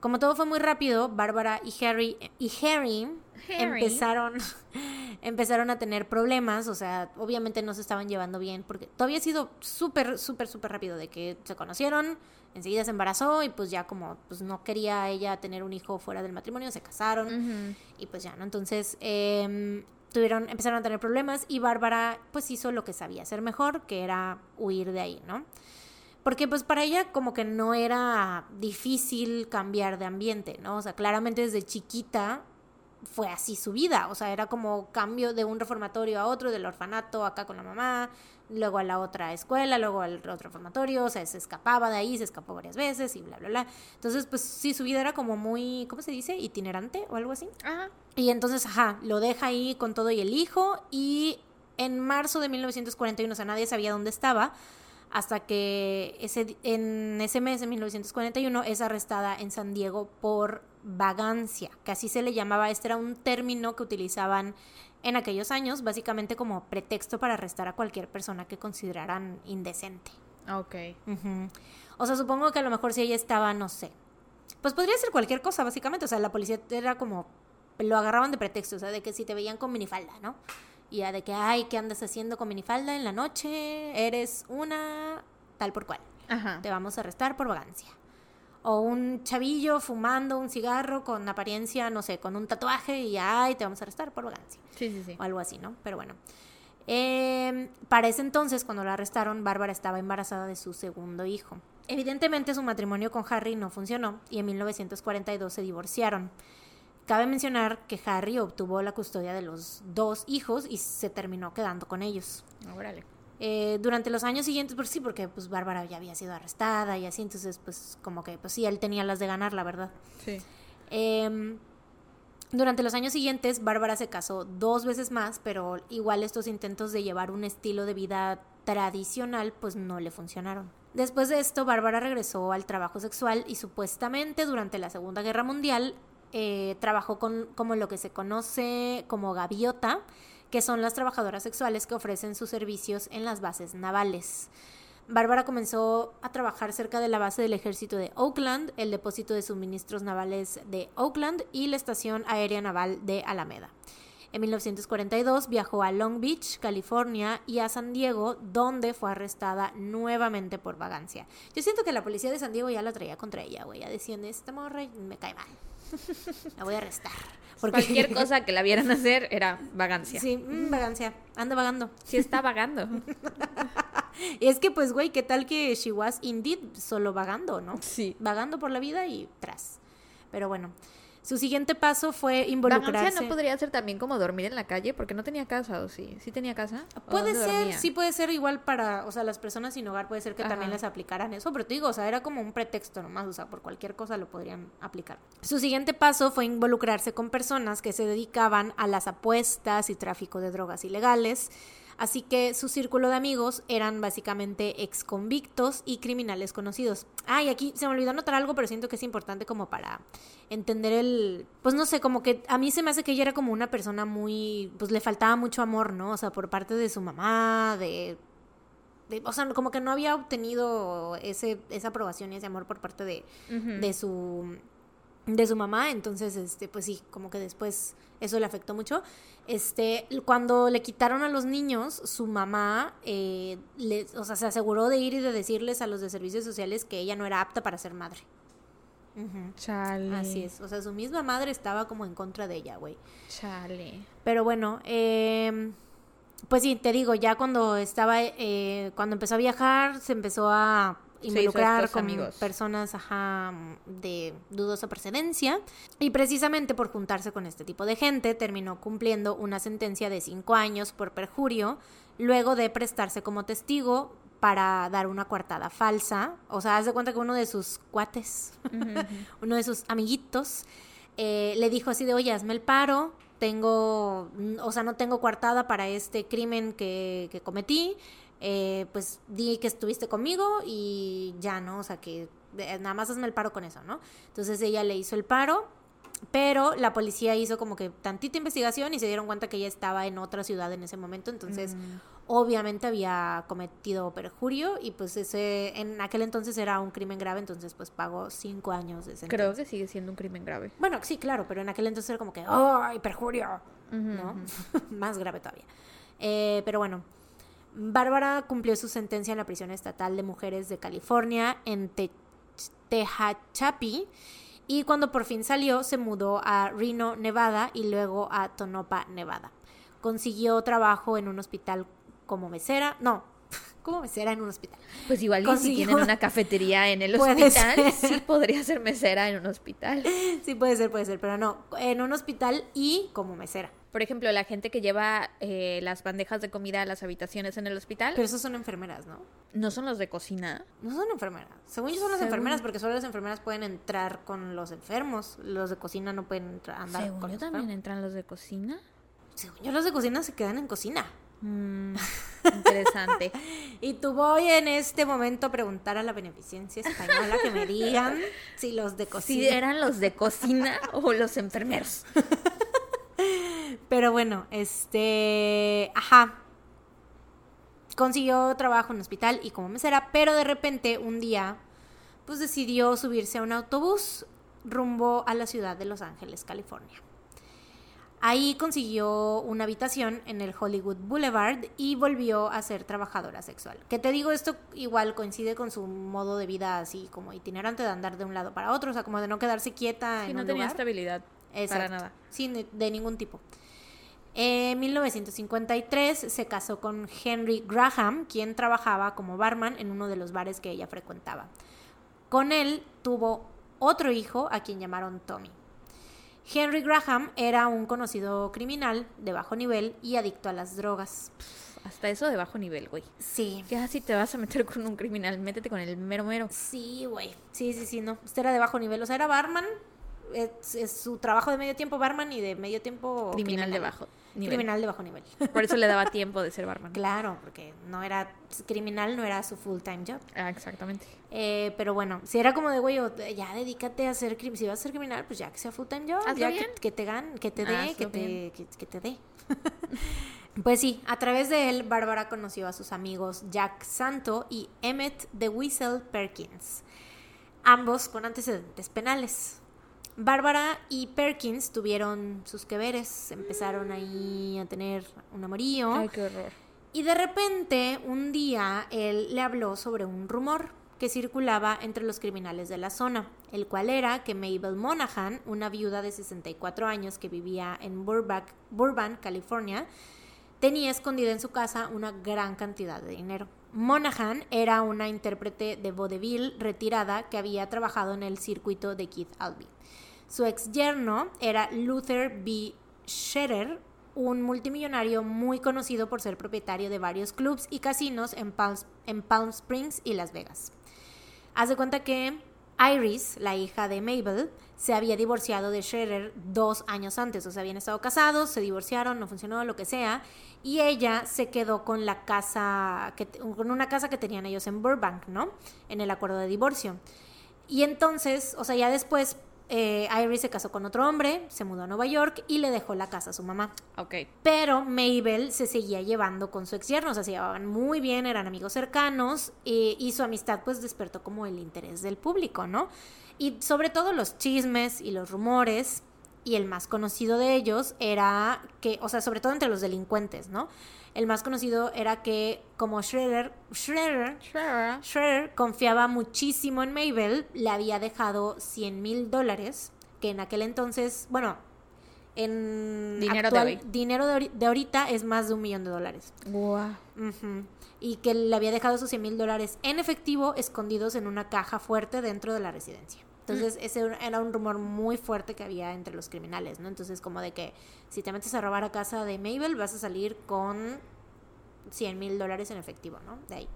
Como todo fue muy rápido, Bárbara y Harry, y Harry,
Harry.
empezaron empezaron a tener problemas, o sea, obviamente no se estaban llevando bien, porque todo había sido súper, súper, súper rápido, de que se conocieron, enseguida se embarazó y pues ya como pues no quería ella tener un hijo fuera del matrimonio, se casaron y pues ya, ¿no? Entonces em, tuvieron, empezaron a tener problemas y Bárbara pues hizo lo que sabía hacer mejor, que era huir de ahí, ¿no? Porque pues para ella como que no era difícil cambiar de ambiente, ¿no? O sea, claramente desde chiquita fue así su vida, o sea, era como cambio de un reformatorio a otro, del orfanato acá con la mamá, luego a la otra escuela, luego al otro reformatorio, o sea, se escapaba de ahí, se escapó varias veces y bla, bla, bla. Entonces, pues sí, su vida era como muy, ¿cómo se dice? Itinerante o algo así.
Ajá.
Y entonces, ajá, lo deja ahí con todo y el hijo y en marzo de 1941, o sea, nadie sabía dónde estaba, hasta que ese, en ese mes de 1941 es arrestada en San Diego por vagancia, que así se le llamaba, este era un término que utilizaban en aquellos años, básicamente como pretexto para arrestar a cualquier persona que consideraran indecente.
Ok.
O sea, supongo que a lo mejor si ella estaba, no sé. Pues podría ser cualquier cosa, básicamente. O sea, la policía era como. Lo agarraban de pretexto, o sea, de que si te veían con minifalda, ¿no? Y ya de que, ay, ¿qué andas haciendo con minifalda en la noche? Eres una tal por cual.
Ajá.
Te vamos a arrestar por vagancia. O un chavillo fumando un cigarro con apariencia, no sé, con un tatuaje y ay, te vamos a arrestar por vagancia
Sí, sí, sí.
o algo así, ¿no? Pero bueno. Eh, para ese entonces, cuando la arrestaron, Bárbara estaba embarazada de su segundo hijo. Evidentemente su matrimonio con Harry no funcionó y en 1942 se divorciaron. Cabe mencionar que Harry obtuvo la custodia de los dos hijos y se terminó quedando con ellos.
Órale.
Eh, durante los años siguientes, pues sí, porque pues Bárbara ya había sido arrestada y así, entonces pues como que pues sí, él tenía las de ganar, la verdad.
Sí.
Em, durante los años siguientes, Bárbara se casó dos veces más, pero igual estos intentos de llevar un estilo de vida tradicional pues no le funcionaron. Después de esto, Bárbara regresó al trabajo sexual y supuestamente durante la Segunda Guerra Mundial eh, trabajó con como lo que se conoce como gaviota, que son las trabajadoras sexuales que ofrecen sus servicios en las bases navales. Bárbara comenzó a trabajar cerca de la base del ejército de Oakland, el depósito de suministros navales de Oakland y la estación aérea naval de Alameda. En 1942 viajó a Long Beach, California y a San Diego, donde fue arrestada nuevamente por vagancia. Yo siento que la policía de San Diego ya la traía contra ella, güey. Ya decían, esta morra me cae mal. La voy a arrestar.
Cualquier cosa que la vieran hacer era vagancia. Sí,
Sí, mm, vagancia. Anda vagando.
está vagando.
Y es que, pues, güey, ¿qué tal que she was indeed solo vagando, no?
Sí.
Vagando por la vida y tras. Pero bueno. Su siguiente paso fue involucrarse.
Vagancia no podría ser también como dormir en la calle porque no tenía casa o sí. ¿Sí tenía casa? ¿O
Puede ser,
dormía?
sí puede ser igual para, o sea, las personas sin hogar puede ser que también les aplicaran eso, pero te digo, o sea, era como un pretexto nomás, o sea, por cualquier cosa lo podrían aplicar. Su siguiente paso fue involucrarse con personas que se dedicaban a las apuestas y tráfico de drogas ilegales. Así que su círculo de amigos eran básicamente exconvictos y criminales conocidos. Ah, y aquí se me olvidó anotar algo, pero siento que es importante como para entender el... Pues no sé, como que a mí se me hace que ella era como una persona muy... Pues le faltaba mucho amor, ¿no? O sea, por parte de su mamá, de... de- o sea, como que no había obtenido ese, esa aprobación y ese amor por parte de, de su de su mamá, entonces este pues sí, como que después eso le afectó mucho. Este, cuando le quitaron a los niños, su mamá eh, le- o sea, se aseguró de ir y de decirles a los de servicios sociales que ella no era apta para ser madre.
Chale.
Así es, o sea, su misma madre estaba como en contra de ella, güey.
Chale.
Pero bueno, eh, pues sí, te digo, ya cuando estaba, eh, cuando empezó a viajar, se empezó a involucrar con
amigos.
personas ajá, de dudosa procedencia. Y precisamente por juntarse con este tipo de gente, terminó cumpliendo una sentencia de cinco años por perjurio, luego de prestarse como testigo para dar una coartada falsa. O sea, haz de cuenta que uno de sus cuates uno de sus amiguitos, eh, le dijo así de, oye, hazme el paro, tengo, o sea, no tengo coartada para este crimen que, que cometí, eh, pues di que estuviste conmigo y ya, ¿no? O sea, que eh, nada más hazme el paro con eso, ¿no? Entonces ella le hizo el paro, pero la policía hizo como que tantita investigación y se dieron cuenta que ella estaba en otra ciudad en ese momento, entonces
Mm.
obviamente había cometido perjurio y pues ese en aquel entonces era un crimen grave, entonces pues pagó cinco años de sentencia.
Creo que sigue siendo un crimen grave.
Bueno, sí, claro, pero en aquel entonces era como que, ¡ay, perjurio! ¿No? Más grave todavía. Eh, pero bueno, Bárbara cumplió su sentencia en la prisión estatal de mujeres de California en Te- Tehachapi y cuando por fin salió se mudó a Reno, Nevada y luego a Tonopah, Nevada. Consiguió trabajo en un hospital como mesera, no, como mesera en un hospital.
Pues igual y si tienen una cafetería en el hospital,
ser.
sí podría ser mesera en un hospital.
Sí, puede ser, puede ser, pero no, en un hospital y como mesera.
Por ejemplo, la gente que lleva eh, las bandejas de comida a las habitaciones en el hospital,
Pero esos son enfermeras, ¿no?
no son los de cocina.
No son enfermeras. Según yo son las
Según-
enfermeras porque solo las enfermeras pueden entrar con los enfermos. Los de cocina no pueden entrar, andar
Según
con
yo
los
también
enfermos.
entran los de cocina.
Según yo los de cocina se quedan en cocina.
Mm, interesante.
Y tú voy en este momento a preguntar a la beneficencia española que me digan si los de
si
cocina.
eran los de cocina o los enfermeros.
Pero bueno, este, ajá. Consiguió trabajo en un hospital y como mesera, pero de repente un día pues decidió subirse a un autobús rumbo a la ciudad de Los Ángeles, California. Ahí consiguió una habitación en el Hollywood Boulevard y volvió a ser trabajadora sexual. Que te digo, esto igual coincide con su modo de vida así como itinerante de andar de un lado para otro, o sea, como de no quedarse quieta
Sí,
en
no
un
tenía
lugar.
estabilidad para nada.
Sí, de ningún tipo. En 1953 se casó con Henry Graham, quien trabajaba como barman en uno de los bares que ella frecuentaba. Con él tuvo otro hijo a quien llamaron Tommy. Henry Graham era un conocido criminal de bajo nivel y adicto a las drogas.
Hasta eso de bajo nivel, güey.
Sí.
Ya si te vas a meter con un criminal, métete con el mero mero.
Sí, güey. Sí, sí, sí, no. Este era de bajo nivel. O sea, era barman. Es, es su trabajo de medio tiempo barman y de medio tiempo
Criminal de bajo nivel.
Criminal de bajo nivel.
Por eso le daba tiempo de ser barman.
Claro, porque no era criminal, no era su full time job.
Ah, exactamente.
Eh, pero bueno, si era como de güey, o- ya dedícate a ser criminal. Si vas a ser criminal, pues ya que sea full time job,
Hazlo
ya
bien.
que, que te gan, que te dé, que te, que te dé. pues sí, a través de él, Bárbara conoció a sus amigos Jack Santo y Emmett de Whistle Perkins, ambos con antecedentes penales. Bárbara y Perkins tuvieron sus que veres, empezaron ahí a tener un amorío.
Ay, qué horror.
Y de repente, un día, él le habló sobre un rumor que circulaba entre los criminales de la zona, el cual era que Mabel Monaghan, una viuda de 64 años que vivía en Burbank, Burbank, California, tenía escondida en su casa una gran cantidad de dinero. Monaghan era una intérprete de vodevil retirada que había trabajado en el circuito de Keith Albee. Su ex yerno era Luther B. Scherer, un multimillonario muy conocido por ser propietario de varios clubs y casinos en Palm, Springs y Las Vegas. Haz de cuenta que Iris, la hija de Mabel, se había divorciado de Scherer dos años antes. O sea, habían estado casados, se divorciaron, no funcionó, lo que sea. Y ella se quedó con la casa, que, con una casa que tenían ellos en Burbank, ¿no? En el acuerdo de divorcio. Y entonces, o sea, ya después eh, Iris se casó con otro hombre, se mudó a Nueva York y le dejó la casa a su mamá.
Ok.
Pero Mabel se seguía llevando con su ex yerno, o sea, se llevaban muy bien, eran amigos cercanos y, y su amistad pues despertó como el interés del público, ¿no? Y sobre todo los chismes y los rumores y el más conocido de ellos era que, o sea, sobre todo entre los delincuentes, ¿no? El más conocido era que como Schroeder, Schroeder,
Sure.
Schroeder confiaba muchísimo en Mabel, le había dejado 100 mil dólares, que en aquel entonces, bueno, en
Dinero de hoy.
dinero de, de ahorita es más de un millón de dólares. Ujú. Y que le había dejado esos 100 mil dólares en efectivo escondidos en una caja fuerte dentro de la residencia. Entonces, ese era un rumor muy fuerte que había entre los criminales, ¿no? Entonces, como de que si te metes a robar a casa de Mabel, vas a salir con 100 mil dólares en efectivo, ¿no? De ahí.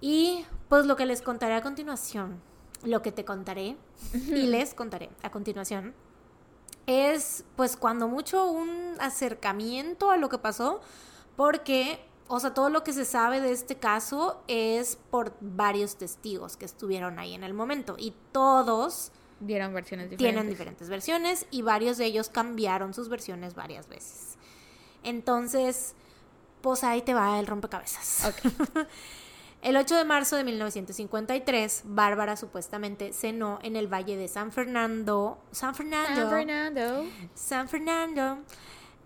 Y pues lo que les contaré a continuación, lo que te contaré y les contaré a continuación, es pues cuando mucho un acercamiento a lo que pasó, porque, o sea, todo lo que se sabe de este caso es por varios testigos que estuvieron ahí en el momento y todos
Dieron versiones diferentes.
tienen diferentes versiones y varios de ellos cambiaron sus versiones varias veces. Entonces, pues ahí te va el rompecabezas.
Ok.
El 8 de marzo de 1953, Bárbara supuestamente cenó en el valle de San Fernando, San Fernando,
San Fernando.
San Fernando,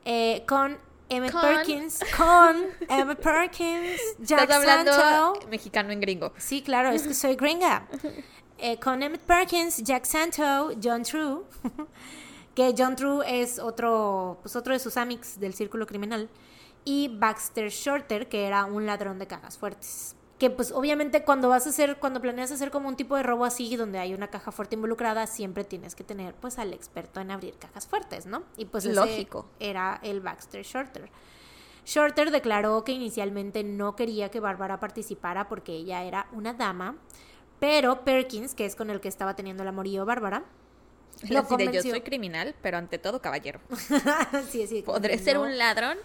eh, con Emmett
Con.
Perkins, con Emmett Perkins, Jack
Estás hablando
Santo.
mexicano en gringo.
Sí, claro, es que soy gringa. Eh, con Emmett Perkins, Jack Santo, John True, que John True es otro, pues otro de sus amics del círculo criminal, y Baxter Shorter, que era un ladrón de cajas fuertes. Que pues obviamente cuando vas a hacer, cuando planeas hacer como un tipo de robo así, donde hay una caja fuerte involucrada, siempre tienes que tener pues al experto en abrir cajas fuertes, ¿no? Y pues ese
Lógico.
era el Baxter Shorter. Shorter declaró que inicialmente no quería que Bárbara participara porque ella era una dama, pero Perkins, que es con el que estaba teniendo el amorío Bárbara, lo
de, yo
convenció.
soy criminal, pero ante todo caballero.
sí, sí,
Podré ser un ladrón,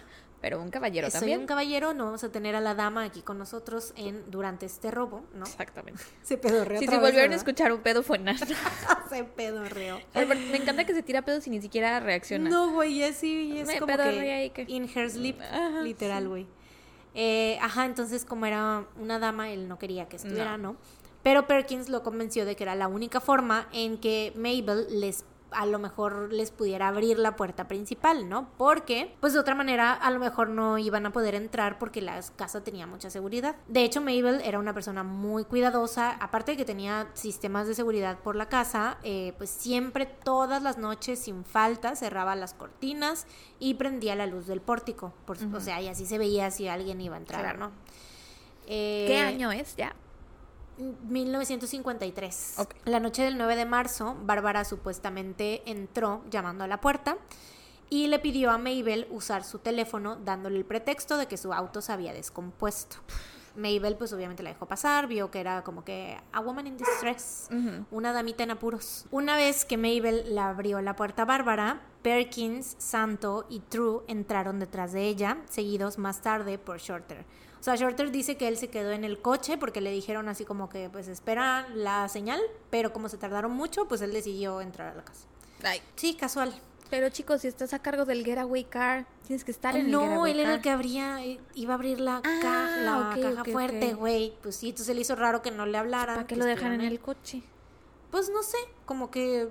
pero un caballero
Soy
también.
un caballero, no vamos a tener a la dama aquí con nosotros en durante este robo, ¿no?
Exactamente.
Se pedorreó
Si
otra
se
vez,
volvieron a escuchar un pedo fue nada.
Se pedorreó.
Me encanta que se tira pedos y ni siquiera reacciona.
No, güey, ya sí, es
Me
como que
que-
in her sleep,
Ajá,
literal,
sí.
güey. Eh, ajá, entonces como era una dama, él no quería que estuviera,
No.
¿no? Pero Perkins lo convenció de que era la única forma en que Mabel les a lo mejor les pudiera abrir la puerta principal, ¿no? Porque, pues de otra manera, a lo mejor no iban a poder entrar porque la casa tenía mucha seguridad. De hecho, Mabel era una persona muy cuidadosa, aparte de que tenía sistemas de seguridad por la casa, eh, pues siempre, todas las noches, sin falta, cerraba las cortinas y prendía la luz del pórtico. Por, O sea, y así se veía si alguien iba a entrar,
Claro.
¿no? Eh,
¿Qué año es ya?
1953.
Ok.
La noche del 9 de marzo, Bárbara supuestamente entró llamando a la puerta y le pidió a Mabel usar su teléfono dándole el pretexto de que su auto se había descompuesto. Mabel pues obviamente la dejó pasar, vio que era como que a woman in distress, una damita en apuros. Una vez que Mabel le abrió la puerta a Bárbara, Perkins, Santo y True entraron detrás de ella, seguidos más tarde por Shorter. O sea, Shorter dice que él se quedó en el coche porque le dijeron así como que pues espera la señal, pero como se tardaron mucho, pues él decidió entrar a la casa.
Ay,
Sí, casual.
pero chicos, si estás a cargo del getaway car, tienes que estar en el
No, él era el que abría, eh, iba a abrir la,
Ah,
ca- la caja fuerte, güey. Pues sí, entonces le hizo raro que no le hablaran.
¿Para qué
que
lo dejan en
estuvieran
el coche?
Pues no sé, como que.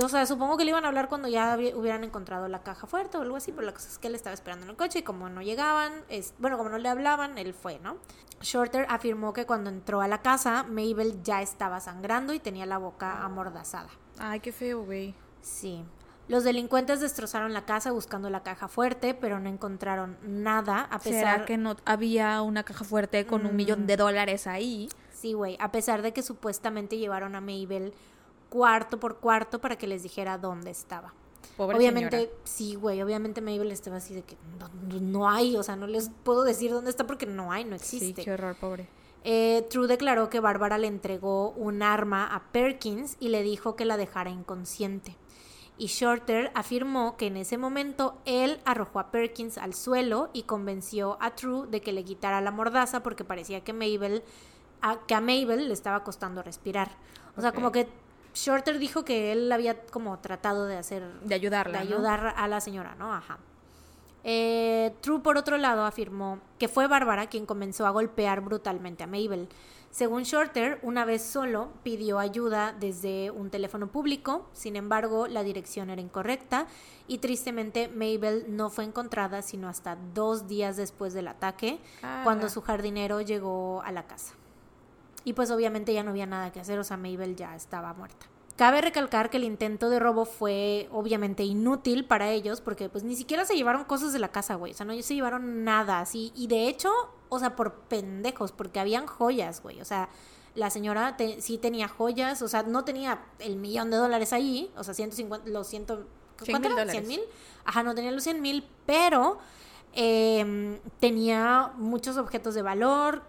O sea, supongo que le iban a hablar cuando ya hubi- hubieran encontrado la caja fuerte o algo así, pero la cosa es que él estaba esperando en el coche y como no llegaban, es, bueno, como no le hablaban, él fue, ¿no? Shorter afirmó que cuando entró a la casa, Mabel ya estaba sangrando y tenía la boca amordazada.
Ay, qué feo, güey.
Sí. Los delincuentes destrozaron la casa buscando la caja fuerte, pero no encontraron nada, a pesar
¿Será que no había una caja fuerte con un millón
Mm.
de dólares ahí?
Sí, güey, a pesar de que supuestamente llevaron a Mabel cuarto por cuarto para que les dijera dónde estaba.
Pobre
obviamente,
señora.
sí, güey, obviamente Mabel estaba así de que no, no hay, o sea, no les puedo decir dónde está porque no hay, no
Sí,
existe.
qué horror, pobre.
Eh, True declaró que Bárbara le entregó un arma a Perkins y le dijo que la dejara inconsciente. Y Shorter afirmó que en ese momento él arrojó a Perkins al suelo y convenció a True de que le quitara la mordaza porque parecía que Mabel a, que a Mabel le estaba costando respirar. O sea, como que Shorter dijo que él había como tratado de hacer
De ayudarla,
de
¿no?
ayudar a la señora, ¿no? Ajá. Eh, True, por otro lado, afirmó que fue Bárbara quien comenzó a golpear brutalmente a Mabel. Según Shorter, una vez solo pidió ayuda desde un teléfono público, sin embargo, la dirección era incorrecta y tristemente Mabel no fue encontrada sino hasta dos días después del ataque,
Ah.
cuando su jardinero llegó a la casa. Y pues obviamente ya no había nada que hacer, o sea, Mabel ya estaba muerta. Cabe recalcar que el intento de robo fue obviamente inútil para ellos porque pues ni siquiera se llevaron cosas de la casa, güey. O sea, no se llevaron nada así. Y de hecho, o sea, por pendejos, porque habían joyas, güey. O sea, la señora te- sí tenía joyas, o sea, no tenía el millón de dólares ahí, o sea, 150, los ciento...
Cien
¿Cuánto
mil
era?
dólares.
¿100 mil? Ajá, no tenía los 100 mil, pero eh, tenía muchos objetos de valor,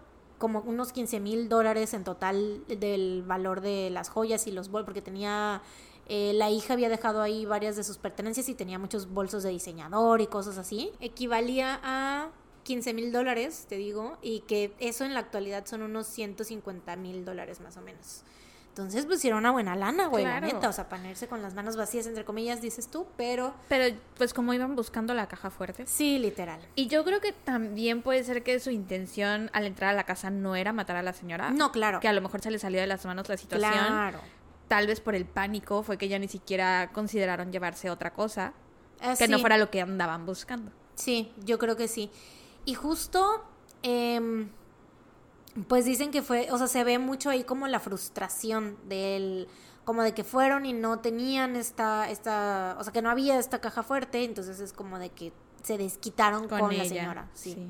como unos 15 mil dólares en total del valor de las joyas y los bolsos, porque tenía, eh, la hija había dejado ahí varias de sus pertenencias y tenía muchos bolsos de diseñador y cosas así. Equivalía a 15 mil dólares, te digo, y que eso en la actualidad son unos 150 mil dólares más o menos. Entonces, pues era una buena lana, güey,
Claro.
la neta. O sea, ponerse con las manos vacías, entre comillas, dices tú, pero
Pero pues como iban buscando la caja fuerte.
sí, literal.
Y yo creo que también puede ser que su intención al entrar a la casa no era matar a la señora.
No, claro.
Que a lo mejor se le salió de las manos la situación.
Claro.
Tal vez por el pánico fue que ya ni siquiera consideraron llevarse otra cosa.
Ah,
Que no fuera lo que andaban buscando.
Sí, yo creo que sí. Y justo, em, pues dicen que fue, o sea, se ve mucho ahí como la frustración del, como de que fueron y no tenían esta, esta, o sea, que no había esta caja fuerte, entonces es como de que se desquitaron con,
Con,
la señora. Sí.
sí.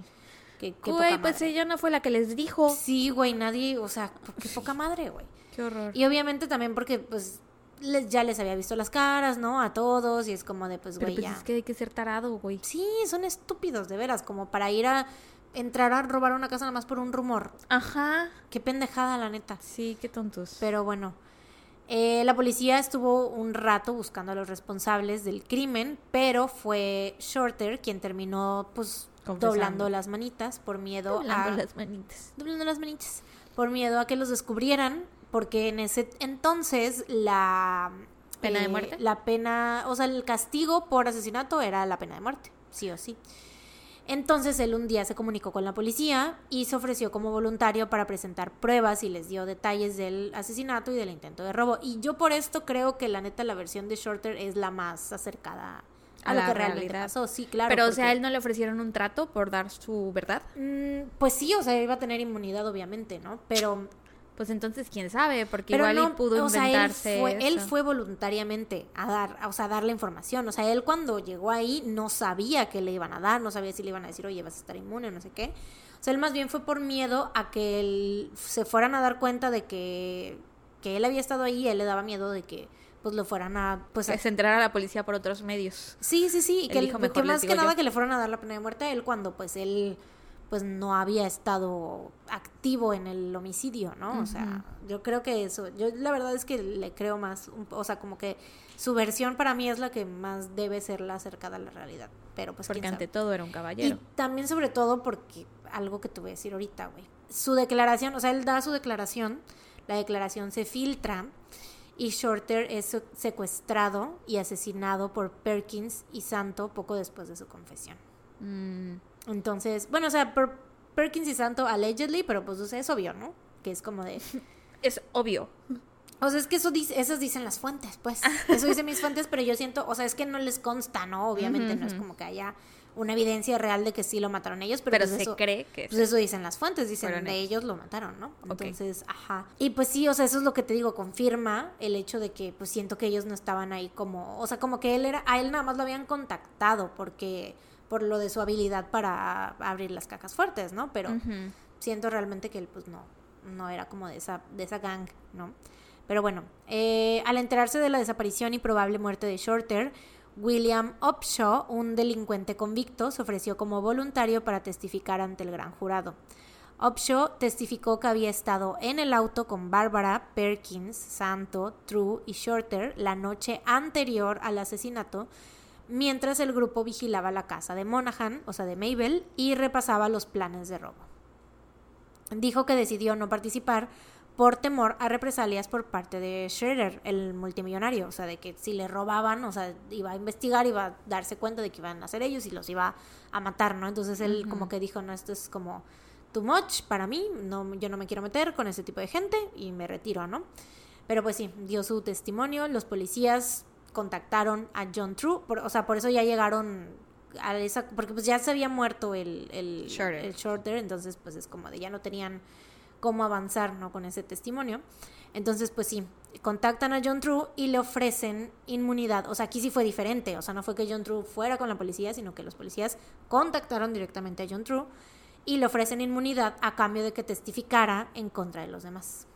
Qué, qué
Güey,
poca
pues
madre.
ella no fue la que les dijo.
Sí, güey, nadie, o sea, qué poca madre, güey.
Qué horror.
Y obviamente también porque, pues, les, ya les había visto las caras, ¿no? A todos, y es como de, pues,
Pero
güey,
pues
ya.
es que hay que ser tarado, güey.
Sí, son estúpidos, de veras, como para ir a entrar a robar una casa nada más por un rumor.
Ajá.
Qué pendejada, la neta.
Sí, qué tontos.
Pero bueno, eh, la policía estuvo un rato buscando a los responsables del crimen, pero fue Shorter quien terminó, pues, doblando las manitas por miedo
Doblando
a...
las manitas.
doblando las manitas por miedo a que los descubrieran porque en ese entonces la eh,
¿Pena de muerte?
la pena o sea el castigo por asesinato era la pena de muerte sí o sí entonces él un día se comunicó con la policía y se ofreció como voluntario para presentar pruebas y les dio detalles del asesinato y del intento de robo. Y yo por esto creo que la neta la versión de Shorter es la más acercada a,
A
lo
la
que realmente
realidad.
pasó. Sí, claro.
Pero, o sea,
porque-
¿a él no le ofrecieron un trato por dar su verdad?
Mm, pues sí, o sea, iba a tener inmunidad, obviamente, ¿no? Pero,
Pues entonces, quién sabe, porque
pero
igual
no,
y pudo
o sea, él
inventarse.
fue, él fue voluntariamente a dar, o sea, a dar la información. O sea, él cuando llegó ahí no sabía que le iban a dar, no sabía si le iban a decir, oye, vas a estar inmune o no sé qué. O sea, él más bien fue por miedo a que él, se fueran a dar cuenta de que, que él había estado ahí y él le daba miedo de que pues lo fueran a pues a
Que se enterara la policía por otros medios.
Sí, sí, sí, y
Él
que,
dijo,
que
"Mejor les
más que nada
yo".
que le fueron a dar la pena de muerte a él cuando pues él pues no había estado activo en el homicidio, ¿no? O sea, yo creo que eso, yo la verdad es que le creo más, o sea, como que su versión para mí es la que más debe ser la acercada a la realidad, pero pues
Porque
quién
ante
sabe.
todo era un
Y
caballero.
también sobre todo porque algo que te voy a decir ahorita, güey. Su declaración, o sea, él da su declaración, la declaración se filtra y Shorter es se- secuestrado y asesinado por Perkins y Santo poco después de su confesión.
Mm,
Entonces, bueno, o sea, per- Perkins y Santo allegedly, pero pues o sea, es obvio, ¿no? Que es como de...
es obvio.
O sea, es que eso dice, esas dicen las fuentes, pues. Eso dicen mis fuentes, pero yo siento, o sea, es que no les consta, ¿no? Obviamente no es como que haya una evidencia real de que sí lo mataron ellos, pero,
Pero
pues
se
eso,
cree que
pues eso dicen las fuentes, dicen de
ellos.
ellos lo mataron, ¿no? Entonces, ajá. Y pues sí, o sea, eso es lo que te digo, confirma el hecho de que pues siento que ellos no estaban ahí como, o sea, como que él era, a él nada más lo habían contactado porque por lo de su habilidad para abrir las cajas fuertes, ¿no? Pero siento realmente que él pues no, no era como de esa, de esa gang, ¿no? Pero bueno, eh, al enterarse de la desaparición y probable muerte de Shorter, William Upshaw, un delincuente convicto, se ofreció como voluntario para testificar ante el gran jurado. Upshaw testificó que había estado en el auto con Barbara, Perkins, Santo, True y Shorter la noche anterior al asesinato, mientras el grupo vigilaba la casa de Monaghan, o sea de Mabel, y repasaba los planes de robo. Dijo que decidió no participar por temor a represalias por parte de Schroeder, el multimillonario, o sea, de que si le robaban, o sea, iba a investigar, iba a darse cuenta de que iban a ser ellos y los iba a matar, ¿no? Entonces él como que dijo, no, esto es como too much para mí, no, yo no me quiero meter con ese tipo de gente y me retiro, ¿no? Pero pues sí, dio su testimonio, los policías contactaron a John True, o sea, por eso ya llegaron a esa, porque pues ya se había muerto el, el,
Shorter.
el Shorter, entonces pues es como de ya no tenían cómo avanzar, ¿no? Con ese testimonio. Entonces, pues sí, contactan a John True y le ofrecen inmunidad. O sea, aquí sí fue diferente. O sea, no fue que John True fuera con la policía, sino que los policías contactaron directamente a John True y le ofrecen inmunidad a cambio de que testificara en contra de los demás.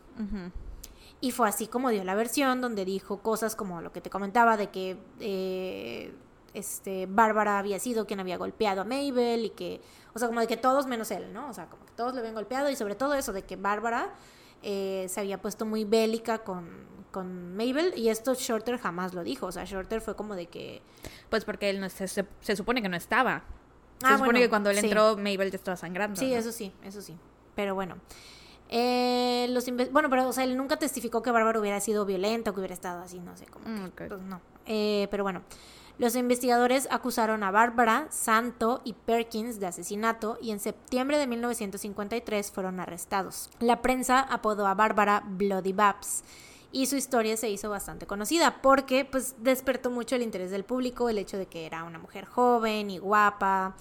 Y fue así como dio la versión, donde dijo cosas como lo que te comentaba de que eh, este, Bárbara había sido quien había golpeado a Mabel y que, o sea, como de que todos menos él, ¿no? O sea, como que todos le habían golpeado y sobre todo eso de que Bárbara eh, se había puesto muy bélica con, con Mabel y esto Shorter jamás lo dijo, o sea, Shorter fue como de que...
Pues porque él no se, se, se supone que no estaba. Se
Ah,
supone
bueno,
que cuando él
sí.
entró, Mabel ya estaba sangrando.
Sí,
¿no?
eso sí, eso sí, pero bueno. Eh, los bueno, pero o sea, él nunca testificó que Bárbara hubiera sido violenta o que hubiera estado así, no sé cómo.
Mm.
Pues no. Eh, pero bueno, los investigadores acusaron a Bárbara, Santo y Perkins de asesinato y en septiembre de 1953 fueron arrestados. La prensa apodó a Bárbara Bloody Babs y su historia se hizo bastante conocida porque pues despertó mucho el interés del público el hecho de que era una mujer joven y guapa.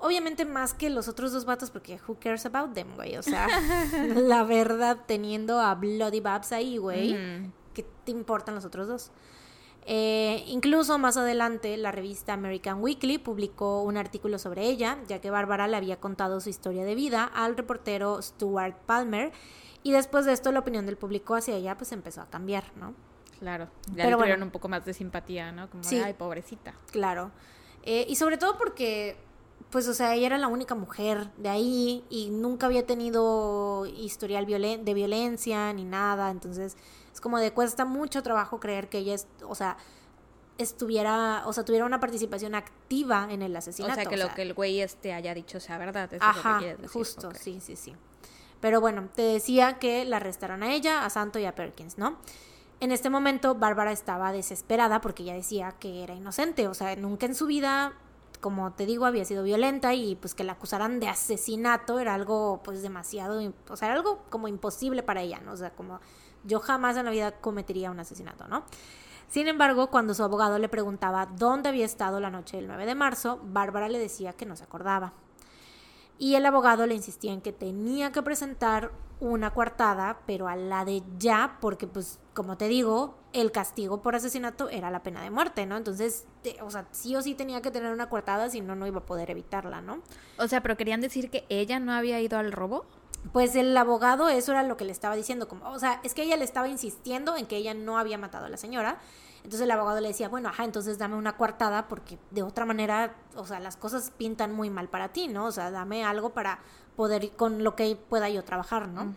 Obviamente más que los otros dos vatos porque who cares about them, güey, o sea, la verdad teniendo a Bloody Babs ahí, güey. ¿qué te importan los otros dos? Eh, incluso más adelante la revista American Weekly publicó un artículo sobre ella, ya que Bárbara le había contado su historia de vida al reportero Stuart Palmer y después de esto la opinión del público hacia ella pues empezó a cambiar, ¿no?
Claro. Ya
Pero
le
bueno.
un poco más de simpatía, ¿no? Como,
Sí.
ay, pobrecita.
Claro. Eh, y sobre todo porque, pues, o sea, ella era la única mujer de ahí y nunca había tenido historial violen- de violencia ni nada. Entonces, es como de cuesta mucho trabajo creer que ella, es, o sea, estuviera, o sea, tuviera una participación activa en el asesinato.
o sea, que lo que el güey este haya dicho sea verdad. Eso es lo
Ajá,
que decir.
justo, sí, sí, sí. Pero bueno, te decía que la arrestaron a ella, a Santo y a Perkins, ¿no? En este momento, Bárbara estaba desesperada porque ella decía que era inocente, o sea, nunca en su vida, como te digo, había sido violenta y pues que la acusaran de asesinato era algo pues demasiado, o sea, era algo como imposible para ella, ¿no? O sea, como yo jamás en la vida cometería un asesinato, ¿no? Sin embargo, cuando su abogado le preguntaba dónde había estado la noche del 9 de marzo, Bárbara le decía que no se acordaba. Y el abogado le insistía en que tenía que presentar una coartada, pero a la de ya, porque pues, como te digo, el castigo por asesinato era la pena de muerte, ¿no? Entonces, te- o sea, sí o sí tenía que tener una coartada, si no, no iba a poder evitarla, ¿no?
O sea, pero querían decir que ella no había ido al robo.
Pues el abogado eso era lo que le estaba diciendo, como, o sea, es que ella le estaba insistiendo en que ella no había matado a la señora. Entonces el abogado le decía, bueno, ajá, entonces dame una coartada porque de otra manera, o sea, las cosas pintan muy mal para ti, ¿no? O sea, dame algo para poder con lo que pueda yo trabajar, ¿no?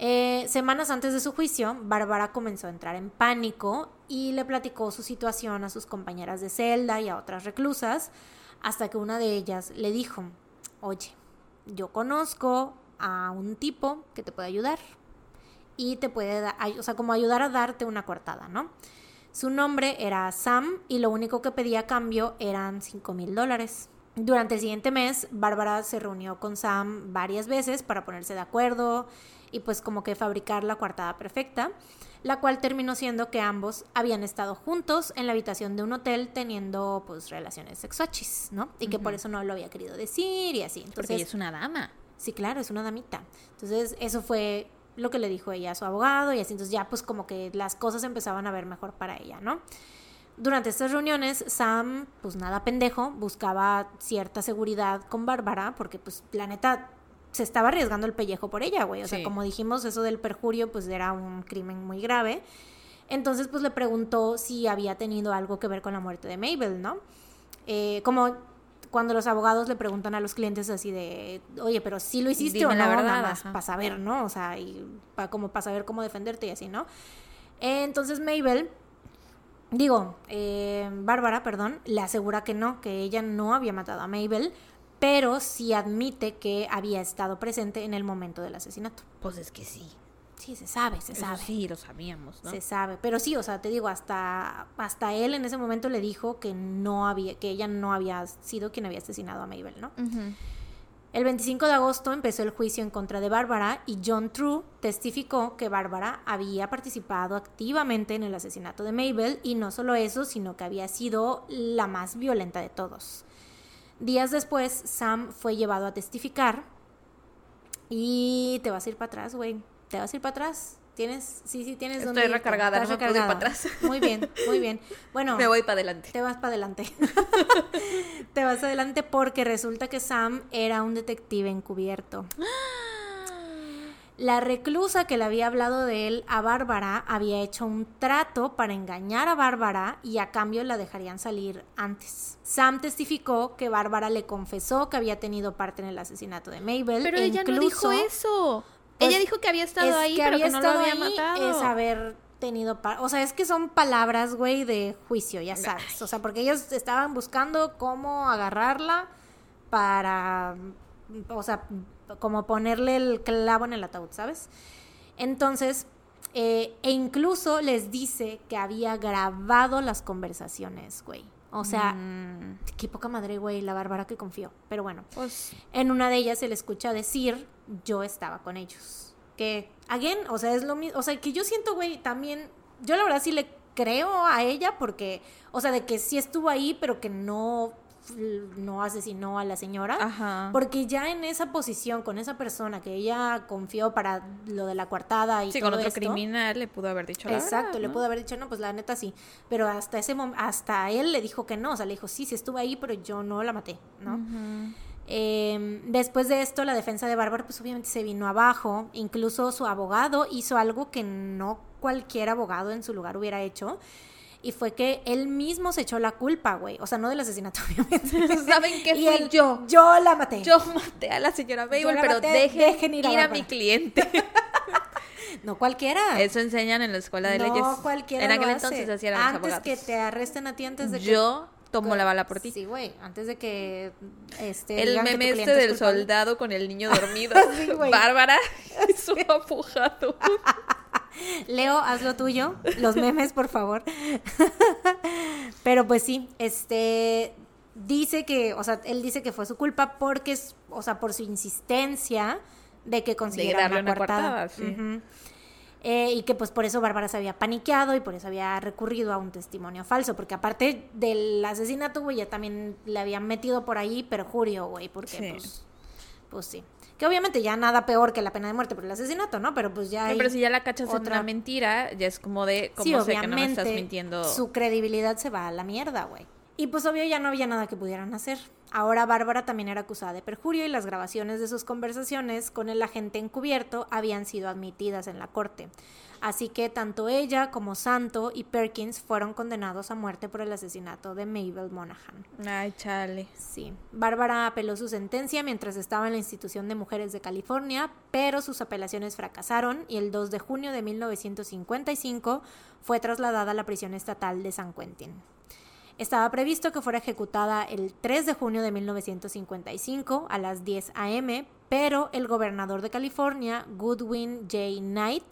Eh, semanas antes de su juicio, Bárbara comenzó a entrar en pánico y le platicó su situación a sus compañeras de celda y a otras reclusas, hasta que una de ellas le dijo, oye, yo conozco a un tipo que te puede ayudar y te puede, o sea, como ayudar a darte una coartada, ¿no? Su nombre era Sam y lo único que pedía a cambio eran 5 mil dólares. Durante el siguiente mes, Bárbara se reunió con Sam varias veces para ponerse de acuerdo y pues como que fabricar la coartada perfecta, la cual terminó siendo que ambos habían estado juntos en la habitación de un hotel teniendo pues relaciones sexuachis, ¿no? Y que por eso no lo había querido decir y así.
Porque
Entonces,
ella es una dama.
Sí, claro, es una damita. Entonces, eso fue lo que le dijo ella a su abogado y así, entonces ya pues como que las cosas empezaban a ver mejor para ella, ¿no? Durante estas reuniones, Sam, pues nada pendejo, buscaba cierta seguridad con Bárbara, porque pues la neta, se estaba arriesgando el pellejo por ella, güey. O sea, como dijimos, eso del perjurio, pues era un crimen muy grave. Entonces, pues le preguntó si había tenido algo que ver con la muerte de Mabel, ¿no? Eh, como cuando los abogados le preguntan a los clientes así de, oye, pero sí lo hiciste
Dime
o no,
la verdad,
nada más para saber, ¿no? O sea, y pa- como para saber cómo defenderte y así, ¿no? Entonces Mabel, digo, eh, Bárbara, perdón, le asegura que no, que ella no había matado a Mabel, pero sí admite que había estado presente en el momento del asesinato.
Pues es que sí.
Sí, se sabe, se
Eso
sabe.
sí, lo sabíamos, ¿no?
Se sabe, pero sí, o sea, te digo, hasta, hasta él en ese momento le dijo que no había, que ella no había sido quien había asesinado a Mabel, ¿no? El 25 de agosto empezó el juicio en contra de Bárbara y John True testificó que Bárbara había participado activamente en el asesinato de Mabel y no solo eso, sino que había sido la más violenta de todos. Días después, Sam fue llevado a testificar y te vas a ir para atrás, güey. Te vas a ir para atrás. ¿Tienes? Sí, sí, tienes
Estoy
irte.
recargada, no puedo ir para atrás.
Muy bien, muy bien. Bueno,
Me voy para adelante.
te vas para adelante. te vas adelante porque resulta que Sam era un detective encubierto. La reclusa que le había hablado de él a Bárbara había hecho un trato para engañar a Bárbara y a cambio la dejarían salir antes. Sam testificó que Bárbara le confesó que había tenido parte en el asesinato de Mabel.
Pero
e
ella no dijo
incluso-
eso.
Pues,
ella dijo que había estado
es
ahí,
que
pero
había
que no lo
estado
había
ahí
matado.
Es haber tenido, o sea, es que son palabras, güey, de juicio, ya sabes. O sea, porque ellos estaban buscando cómo agarrarla para, o sea, como ponerle el clavo en el ataúd, ¿sabes? Entonces, eh, e incluso les dice que había grabado las conversaciones, güey. O sea,
Mm,
qué poca madre, güey, la Bárbara que confió. Pero bueno,
pues
en una de ellas se le escucha decir, yo estaba con ellos. Que, again, o sea, es lo mismo, o sea, que yo siento, güey, también, yo la verdad sí le creo a ella porque, o sea, de que sí estuvo ahí, pero que no, no asesinó a la señora.
Ajá.
Porque ya en esa posición, con esa persona que ella confió para lo de la coartada y
Sí,
todo
con otro
esto,
criminal le pudo haber dicho la
Exacto,
verdad,
le pudo haber dicho, no, pues la neta sí. Pero hasta ese momento, hasta él le dijo que no. O sea, le dijo, sí, sí estuve ahí, pero yo no la maté, ¿no? Eh, después de esto, la defensa de Bárbara, pues obviamente se vino abajo. Incluso su abogado hizo algo que no cualquier abogado en su lugar hubiera hecho. Y fue que él mismo se echó la culpa, güey. O sea, no del asesinato, obviamente.
¿Saben qué
él,
yo?
Yo la maté.
Yo maté a la señora
la
pero
maté,
dejen,
dejen ir
ir,
a
mi cliente.
No cualquiera.
Eso enseñan en la escuela de
no
leyes.
cualquiera
En
lo
aquel
hace.
entonces los
Antes
abogados.
que te arresten a ti, antes de que...
Yo tomo la bala por ti.
Sí, güey. Antes de que... Este,
El meme este
es
del soldado con el niño dormido.
Sí.
Bárbara su apujado.
Leo, haz lo tuyo. Los memes, por favor. Pero pues sí, este dice que, o sea, él dice que fue su culpa porque, es- o sea, por su insistencia de que consiguiera
darle
una
una
coartada.
coartada, sí.
Eh, y que pues por eso Bárbara se había paniqueado y por eso había recurrido a un testimonio falso, porque aparte del asesinato, güey, ya también le habían metido por ahí perjurio, güey, porque
Sí.
pues, pues sí. Que obviamente ya nada peor que la pena de muerte por el asesinato, ¿no? Pero pues ya... Hay-
pero si ya la cachas en
otra-
una mentira, ya es como de, ¿cómo
Sí,
sé que no me estás
obviamente,
mintiendo?
Su credibilidad se va a la mierda, güey. Y pues obvio ya no había nada que pudieran hacer. Ahora Bárbara también era acusada de perjurio y las grabaciones de sus conversaciones con el agente encubierto habían sido admitidas en la corte. Así que tanto ella como Santo y Perkins fueron condenados a muerte por el asesinato de Mabel Monaghan.
Ay, chale.
Sí. Bárbara apeló su sentencia mientras estaba en la institución de mujeres de California, pero sus apelaciones fracasaron y el 2 de junio de 1955 fue trasladada a la prisión estatal de San Quentin. Estaba previsto que fuera ejecutada el 3 de junio de 1955 a las 10 a.m., pero el gobernador de California, Goodwin J. Knight,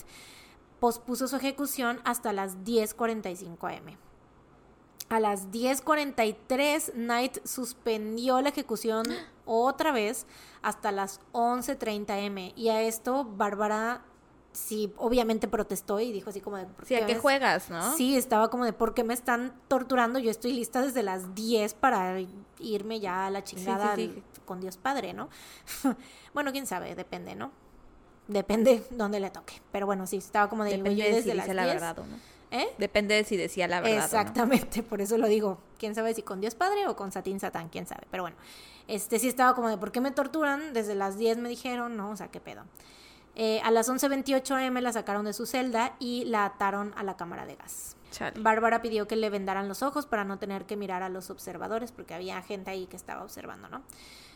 pospuso su ejecución hasta las 10.45 am. A las 10.43, Knight suspendió la ejecución otra vez hasta las 11.30 am. Y a esto, Bárbara sí, obviamente protestó y dijo así como de... ¿por
Sí, ¿a qué juegas, no?
Sí, estaba como de, ¿por qué me están torturando? Yo estoy lista desde las 10 para irme ya a la chingada
sí, sí.
al- con Dios Padre, ¿no? bueno, quién sabe, depende, ¿no? Depende dónde le toque. Pero bueno, sí, estaba como de,
Depende
yo
de
desde
si
las
dice la
10
verdad o no.
¿Eh?
Depende de si decía la verdad. o no.
Exactamente, por eso lo digo. Quién sabe si con Dios Padre o con Satín Satán, quién sabe. Pero bueno, este sí estaba como de ¿por qué me torturan? Desde las 10 me dijeron, no, o sea, qué pedo. Eh, a las 11.28 am la sacaron de su celda y la ataron a la cámara de gas.
Chale.
Bárbara pidió que le vendaran los ojos para no tener que mirar a los observadores, porque había gente ahí que estaba observando, ¿no?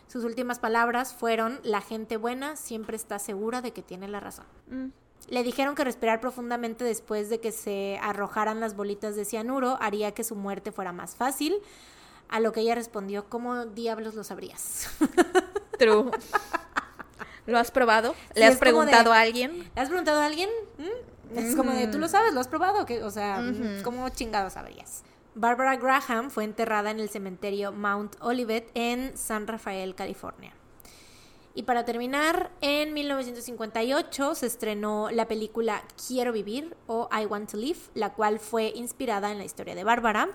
Sus últimas palabras fueron, la gente buena siempre está segura de que tiene la razón.
Mm.
Le dijeron que respirar profundamente después de que se arrojaran las bolitas de cianuro haría que su muerte fuera más fácil, a lo que ella respondió, ¿cómo diablos lo sabrías?
True. ¿Lo has probado?
Sí,
¿Le has
de-
preguntado a alguien?
¿Le has preguntado a alguien? ¿Mm? Es como de, ¿tú lo sabes? ¿Lo has probado? O sea. ¿cómo chingados sabrías? Barbara Graham fue enterrada en el cementerio Mount Olivet en San Rafael, California. Y para terminar, en 1958 se estrenó la película Quiero vivir o I Want to Live, la cual fue inspirada en la historia de Bárbara.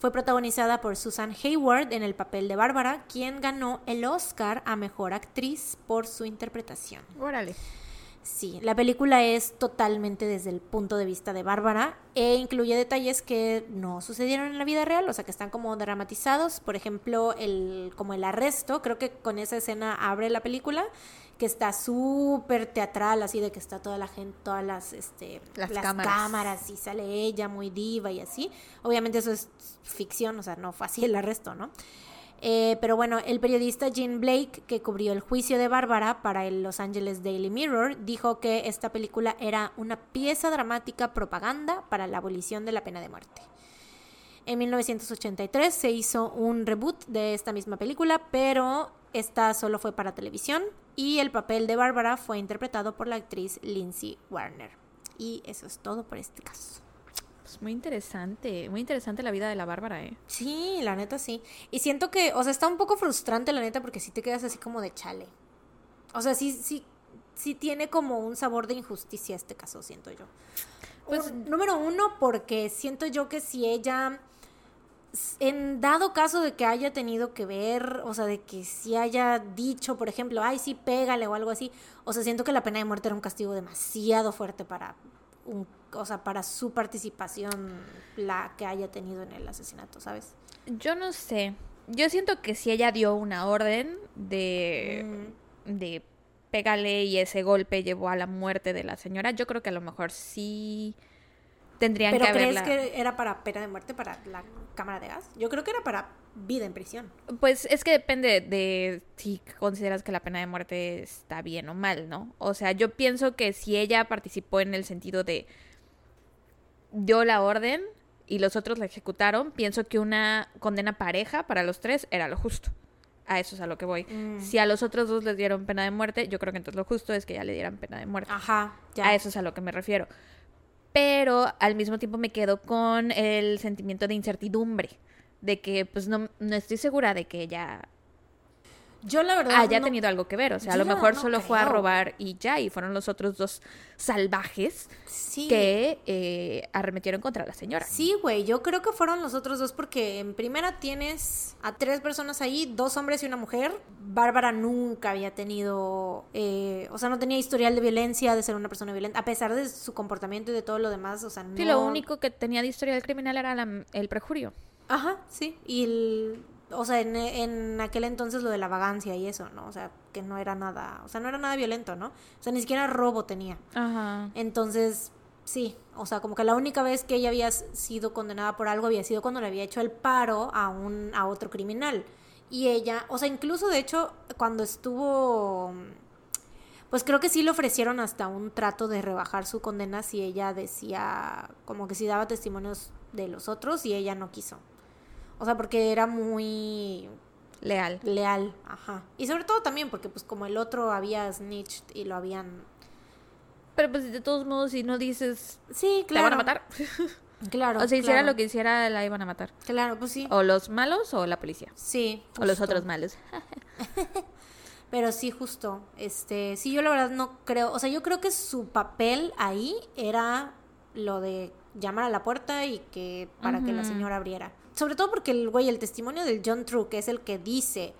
Fue protagonizada por Susan Hayward en el papel de Bárbara, quien ganó el Oscar a Mejor Actriz por su interpretación.
Órale.
Sí, la película es totalmente desde el punto de vista de Bárbara e incluye detalles que no sucedieron en la vida real, o sea, que están como dramatizados. Por ejemplo, el, como el arresto, creo que con esa escena abre la película, que está súper teatral, así de que está toda la gente, todas las, este,
Las
las
cámaras.
cámaras y sale ella muy diva y así. Obviamente eso es ficción, o sea, no fue así el arresto, ¿no? Eh, pero bueno, el periodista Jean Blake, que cubrió el juicio de Bárbara para el Los Angeles Daily Mirror, dijo que esta película era una pieza dramática propaganda para la abolición de la pena de muerte. En 1983 se hizo un reboot de esta misma película, pero esta solo fue para televisión y el papel de Bárbara fue interpretado por la actriz Lindsay Warner. Y eso es todo por este caso.
Pues muy interesante. Muy interesante la vida de la Bárbara, ¿eh?
Sí, la neta sí. Y siento que, o sea, está un poco frustrante la neta porque sí te quedas así como de chale. O sea, sí, sí, sí tiene como un sabor de injusticia este caso, siento yo.
Pues-
Un- número uno, porque siento yo que si ella, en dado caso de que haya tenido que ver, o sea, de que si haya dicho, por ejemplo, ay, sí, pégale o algo así, o sea, siento que la pena de muerte era un castigo demasiado fuerte para un, o sea, para su participación, la que haya tenido en el asesinato, ¿sabes?
Yo no sé. Yo siento que si ella dio una orden de,
Mm.
de pégale y ese golpe llevó a la muerte de la señora, yo creo que a lo mejor sí tendrían
¿Pero
que
crees
haberla.
que era para pena de muerte para la cámara de gas? Yo creo que era para vida en prisión.
Pues es que depende de si consideras que la pena de muerte está bien o mal, ¿no? O sea, yo pienso que si ella participó en el sentido de dio la orden y los otros la ejecutaron, pienso que una condena pareja para los tres era lo justo. A eso es a lo que voy.
Mm.
Si a los otros dos les dieron pena de muerte, yo creo que entonces lo justo es que ya le dieran pena de muerte.
Ajá, ya.
A eso es a lo que me refiero. Pero al mismo tiempo me quedo con el sentimiento de incertidumbre. De que pues no, no estoy segura de que ella
Yo la verdad
haya
no-
tenido algo que ver. O sea, a lo mejor
no
solo fue a robar y ya. Y fueron los otros dos salvajes
Sí.
que eh, arremetieron contra la señora.
Sí, güey, yo creo que fueron los otros dos porque en primera tienes a tres personas ahí, dos hombres y una mujer. Bárbara nunca había tenido, eh, o sea, no tenía historial de violencia, de ser una persona violenta, a pesar de su comportamiento y de todo lo demás, o sea, no...
Sí, lo único que tenía de historia del criminal era la- el prejurio.
Ajá, sí. Y el, o sea, en, en aquel entonces lo de la vagancia y eso, ¿no? O sea, que no era nada, o sea, no era nada violento, ¿no? O sea, ni siquiera robo tenía.
Ajá.
Entonces, sí, o sea, como que la única vez que ella había sido condenada por algo había sido cuando le había hecho el paro a un a otro criminal. Y ella, o sea, incluso de hecho cuando estuvo pues creo que sí le ofrecieron hasta un trato de rebajar su condena si ella decía como que si daba testimonios de los otros y ella no quiso. O sea, porque era muy
Leal.
leal, ajá. Y sobre todo también porque pues como el otro había snitched y lo habían
Pero pues de todos modos, si no dices,
Sí,
¿la
claro.
van a matar?
Claro.
o sea, hiciera
claro.
lo que hiciera, la iban a matar.
Claro, pues sí.
O los malos o la policía.
Sí.
O los otros malos.
Pero sí, justo. Este, sí, yo la verdad no creo. O sea, yo creo que su papel ahí era lo de llamar a la puerta y que para que la señora abriera. Sobre todo porque el güey, el testimonio del John True, que es el que dice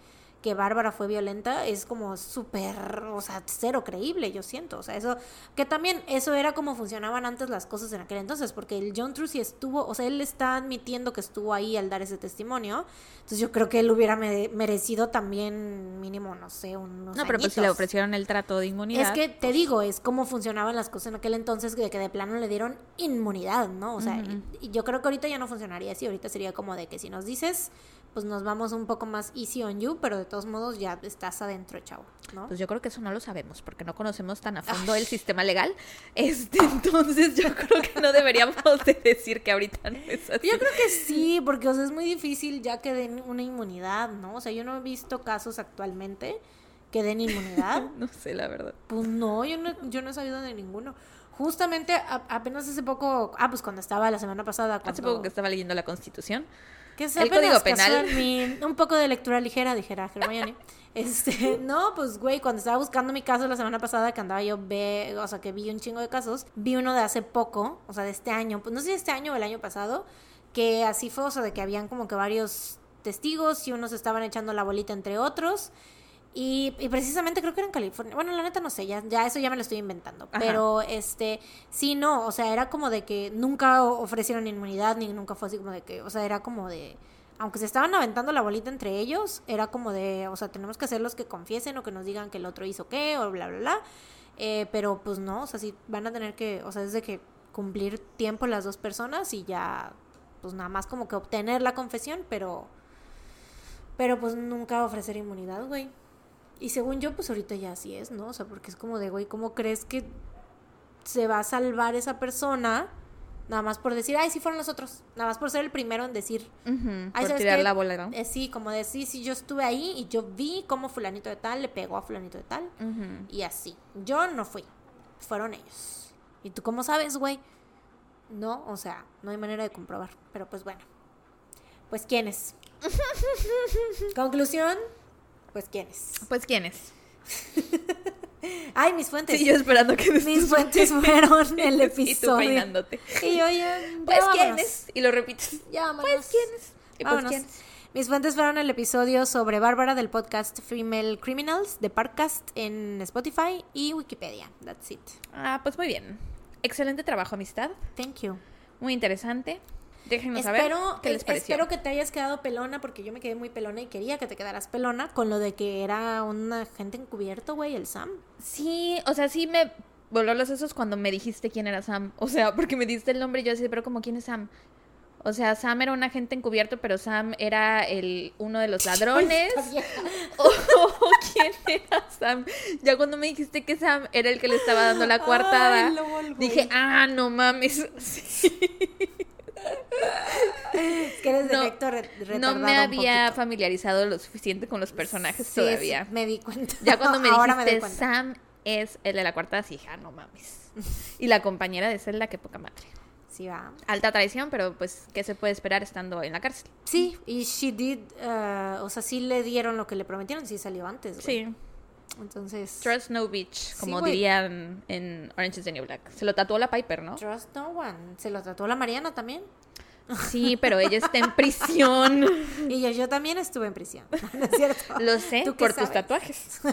que Bárbara fue violenta es como súper, o sea, cero creíble, yo siento. O sea, eso, que también eso era como funcionaban antes las cosas en aquel entonces, porque el John Trucy estuvo, o sea, él está admitiendo que estuvo ahí al dar ese testimonio. Entonces yo creo que él hubiera merecido también mínimo, no sé, unos
No, pero pues si le ofrecieron el trato de inmunidad.
Es que te digo, es como funcionaban las cosas en aquel entonces, de que de plano le dieron inmunidad, ¿no? O sea, y yo creo que ahorita ya no funcionaría así, ahorita sería como de que si nos dices pues nos vamos un poco más easy on you, pero de todos modos ya estás adentro, chavo, ¿no?
Pues yo creo que eso no lo sabemos, porque no conocemos tan a fondo el sistema legal. Este, entonces yo creo que no deberíamos de decir que ahorita no es así.
Yo creo que sí, porque o sea, es muy difícil ya que den una inmunidad, ¿no? O sea, yo no he visto casos actualmente que den inmunidad.
no sé, la verdad.
Pues no, yo no, yo no he sabido de ninguno. Justamente apenas hace poco, ah, pues cuando estaba la semana pasada.
Hace poco que estaba leyendo la Constitución
que el código penal. un poco de lectura ligera, dijera Hermione. Este, no, pues güey, cuando estaba buscando mi caso la semana pasada que andaba yo ve, o sea, que vi un chingo de casos, vi uno de hace poco, o sea, de este año, pues no sé si este año o el año pasado, que así fue, o sea, de que habían como que varios testigos y unos estaban echando la bolita entre otros y, precisamente creo que era en California. Bueno, la neta no sé, ya, ya eso ya me lo estoy inventando. Pero este, sí, no, o sea, era como de que nunca ofrecieron inmunidad, ni nunca fue así como de que, o sea, era como de, aunque se estaban aventando la bolita entre ellos, era como de, o sea, tenemos que hacer los que confiesen o que nos digan que el otro hizo qué, o bla, bla, bla. Eh, pero pues no, o sea, sí van a tener que, o sea, es de que cumplir tiempo las dos personas y ya, pues nada más como que obtener la confesión, pero, pero pues nunca ofrecer inmunidad, güey. Y según yo, pues ahorita ya así es, ¿no? O sea, porque es como de, güey, ¿cómo crees que se va a salvar esa persona? Nada más por decir, ay, sí fueron los otros. Nada más por ser el primero en decir.
por tirar la bola, ¿no?
Eh, sí, como decir, sí, yo estuve ahí y yo vi cómo fulanito de tal le pegó a fulanito de tal. Y así. Yo no fui. Fueron ellos. ¿Y tú cómo sabes, güey? No, o sea, no hay manera de comprobar. Pero pues bueno. Pues quiénes. Conclusión, pues quiénes.
Pues quiénes.
Ay, mis fuentes.
Sí, yo esperando que
Mis fuentes fueron el episodio. Y tú peinándote. Y yo ya.
Pues quiénes. Y lo repites.
Ya,
Pues quiénes. Y pues quiénes.
Mis fuentes fueron el episodio sobre Bárbara del podcast Female Criminals de Parkcast en Spotify y Wikipedia. That's it.
Ah, pues muy bien. Excelente trabajo, amistad.
Thank you.
Muy interesante. Déjenos saber qué les pareció.
Espero que te hayas quedado pelona porque yo me quedé muy pelona y quería que te quedaras pelona con lo de que era un agente encubierto, güey, el Sam.
Sí, o sea, sí me voló los sesos cuando me dijiste quién era Sam. O sea, porque me diste el nombre y yo así, pero como quién es Sam. O sea, Sam era un agente encubierto, pero Sam era el uno de los ladrones. o quién era Sam. Ya cuando me dijiste que Sam era el que le estaba dando la coartada, dije, ah, no mames. Sí
es que eres de
no, No me había familiarizado lo suficiente con los personajes todavía.
me di cuenta.
Ya cuando me dijiste Sam es el de la cuarta, sí, ja, no mames. Y la compañera de Zelda, qué poca madre.
Sí, va.
Alta traición, pero pues, ¿qué se puede esperar estando en la cárcel?
Sí, y she did, uh, o sea, sí le dieron lo que le prometieron, sí salió antes.
Sí.
Entonces.
Trust no bitch, como dirían en Orange is the New Black. Se lo tatuó la Piper, ¿no?
Trust no one. Se lo tatuó la Mariana también.
Sí, pero ella está en prisión.
Y yo, yo también estuve en prisión. ¿No es cierto?
Lo sé por tus tatuajes.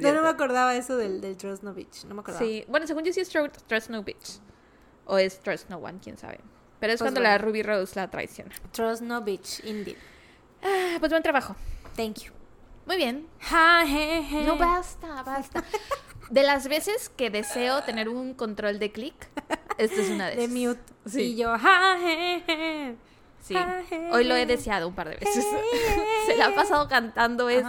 yo no me acordaba eso del, del Trust No Bitch. No me acordaba.
Sí, bueno, según yo sí es Trust No Bitch. O es Trust No One, quién sabe. Pero es pues cuando la Ruby Rose la traiciona.
Trust No Bitch, indeed.
Ah, pues buen trabajo.
Thank you.
Muy bien.
No basta, basta.
De las veces que deseo tener un control de clic, esta es una de
esas. De mute.
Sí.
Y yo,
Sí, hoy lo he deseado un par de veces. Se la ha pasado cantando eso.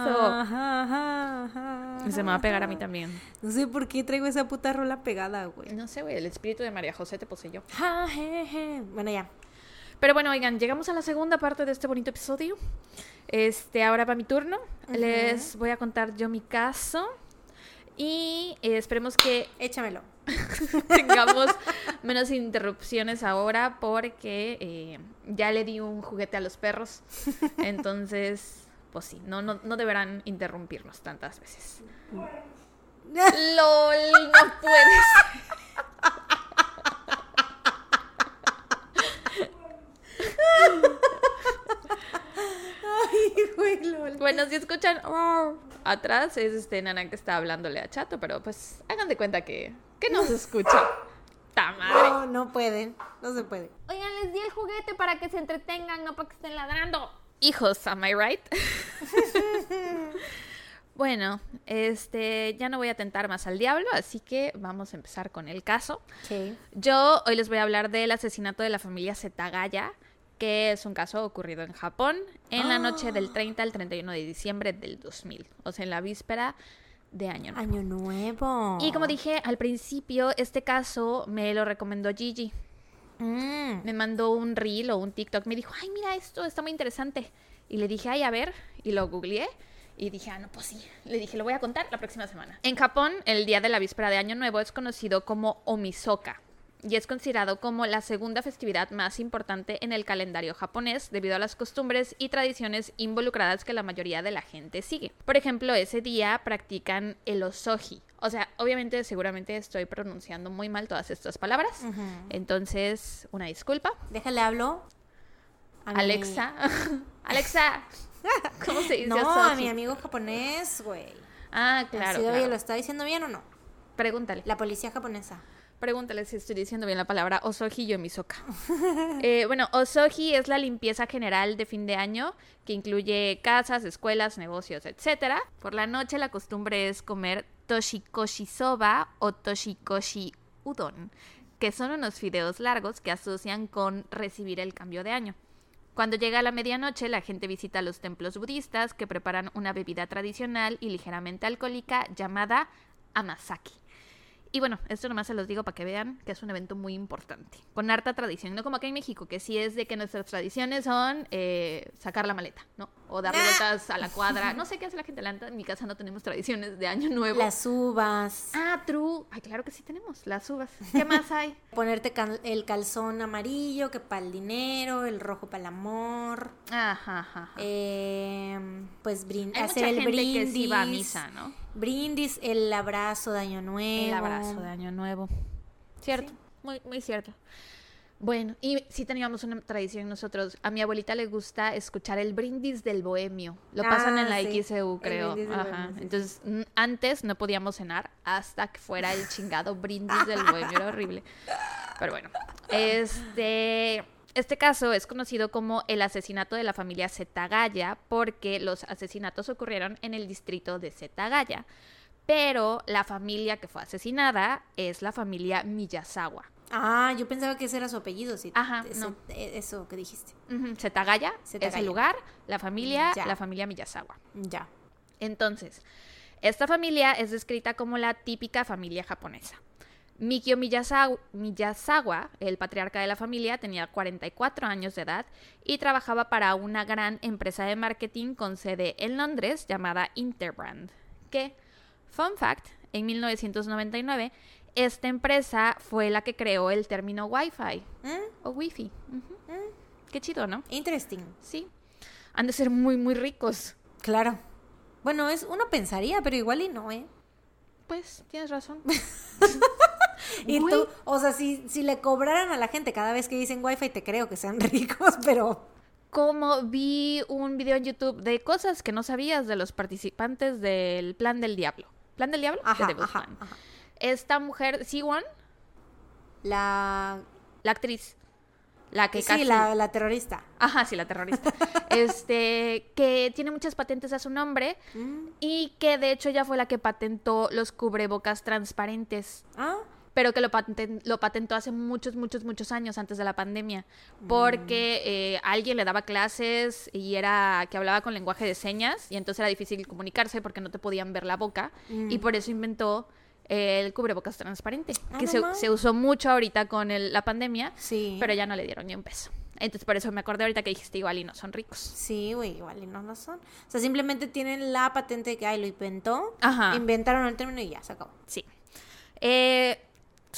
Se me va a pegar a mí también.
No sé por qué traigo esa puta rola pegada, güey.
No sé, güey, el espíritu de María José te poseyó.
Bueno, ya.
Pero bueno, oigan, llegamos a la segunda parte de este bonito episodio. Este, ahora va mi turno. Les voy a contar yo mi caso. Y eh, esperemos que...
Échamelo.
tengamos menos interrupciones ahora porque eh, ya le di un juguete a los perros. Entonces, pues sí, no, no, no deberán interrumpirnos tantas veces. LOL, no puedes. Bueno, si escuchan "Oh", atrás, es este Nana que está hablándole a Chato, pero pues hagan de cuenta que, que no se escucha. ¡Ta madre!
No, no pueden, no se puede.
Oigan, les di el juguete para que se entretengan, no para que estén ladrando. Hijos, am I right? bueno, este, ya no voy a tentar más al diablo, así que vamos a empezar con el caso.
Sí.
Yo hoy les voy a hablar del asesinato de la familia Setagaya, que es un caso ocurrido en Japón en la noche del 30 al 31 de diciembre del 2000, o sea, en la víspera de Año Nuevo.
Año nuevo.
Y como dije al principio, este caso me lo recomendó Gigi.
Mm.
Me mandó un reel o un TikTok, me dijo, ay, mira esto, está muy interesante. Y le dije, ay, a ver, y lo googleé. Y dije, ah, no, pues sí. Le dije, lo voy a contar la próxima semana. En Japón, el día de la víspera de Año Nuevo es conocido como Omisoka. Y es considerado como la segunda festividad más importante en el calendario japonés debido a las costumbres y tradiciones involucradas que la mayoría de la gente sigue. Por ejemplo, ese día practican el osoji. O sea, obviamente, seguramente estoy pronunciando muy mal todas estas palabras. Entonces, una disculpa.
Déjale hablo. a mi-
Alexa. Alexa. ¿Cómo se dice
No,
osoji?
a mi amigo japonés, güey.
Ah, claro. Claro.
¿lo está diciendo bien o no?
Pregúntale.
La policía japonesa.
Pregúntale si estoy diciendo bien la palabra osoji yomisoka. Eh, bueno, osoji es la limpieza general de fin de año que incluye casas, escuelas, negocios, etc. Por la noche la costumbre es comer toshikoshi soba o toshikoshi udon, que son unos fideos largos que asocian con recibir el cambio de año. Cuando llega la medianoche, la gente visita los templos budistas que preparan una bebida tradicional y ligeramente alcohólica llamada amasaki. Y bueno, esto nomás se los digo para que vean que es un evento muy importante, con harta tradición, no como acá en México, que sí es de que nuestras tradiciones son eh, sacar la maleta, ¿no? O dar vueltas a la cuadra. No sé qué hace la gente, en mi casa no tenemos tradiciones de año nuevo.
Las uvas.
Ah, true. Ay, claro que sí tenemos, las uvas. ¿Qué más hay?
Ponerte cal- el calzón amarillo, que para el dinero, el rojo para el amor.
Ajá, ajá. ajá.
eh, pues
Hay
hacer
mucha
el
gente
brindis.
que sí va a misa, ¿no?
Brindis, el abrazo de año nuevo.
El abrazo de año nuevo. Cierto, muy, muy cierto. Bueno, y sí teníamos una tradición nosotros. A mi abuelita le gusta escuchar el brindis del bohemio. Lo pasan
Ah,
en la
sí,
XEU, creo. Ajá.
bohemio, sí, sí.
Entonces, antes no podíamos cenar hasta que fuera el chingado brindis del bohemio. Era horrible. Pero bueno, este... Este caso es conocido como el asesinato de la familia Zetagaya porque los asesinatos ocurrieron en el distrito de Zetagaya. Pero la familia que fue asesinada es la familia Miyazawa.
Ah, yo pensaba que ese era su apellido, sí.
Ajá, no.
eh, Eso que dijiste.
Zetagaya, es el lugar, la familia,
Ya.
la familia Miyazawa.
Ya.
Entonces, esta familia es descrita como la típica familia japonesa. Mikio Miyazawa, el patriarca de la familia, tenía 44 años de edad y trabajaba para una gran empresa de marketing con sede en Londres llamada Interbrand. Que, fun fact, en 1999, esta empresa fue la que creó el término Wi-Fi
Mm,
o Wi-Fi. Ujú. Qué chido, ¿no?
Interesting.
Sí. Han de ser muy, muy ricos.
Claro. Bueno, es uno pensaría, pero igual y no, ¿eh?
Pues, tienes razón.
Y tú, o sea, si, si le cobraran a la gente cada vez que dicen wifi, te creo que sean ricos, pero
Como vi un video en YouTube de cosas que no sabías de los participantes del Plan del Diablo. ¿Plan del Diablo?
Ajá.
Esta mujer, Siwon,
la...
la actriz, la que
sí,
casi...
la, la terrorista.
Ajá, sí, la terrorista. este, que tiene muchas patentes a su nombre
Mm,
y que de hecho ella fue la que patentó los cubrebocas transparentes.
Ah,
pero que lo, paten- lo patentó hace muchos, muchos, muchos años antes de la pandemia, porque eh, alguien le daba clases y era que hablaba con lenguaje de señas y entonces era difícil comunicarse porque no te podían ver la boca y por eso inventó el cubrebocas transparente,
Ah,
que se, usó mucho ahorita con el- la pandemia,
sí.
pero ya no le dieron ni un peso. Entonces por eso me acordé ahorita que dijiste igual y no son ricos.
Sí, güey, igual y no lo son. O sea, simplemente tienen la patente que, ay, lo inventó,
Ajá.
inventaron el término y ya, se acabó.
Sí. Eh,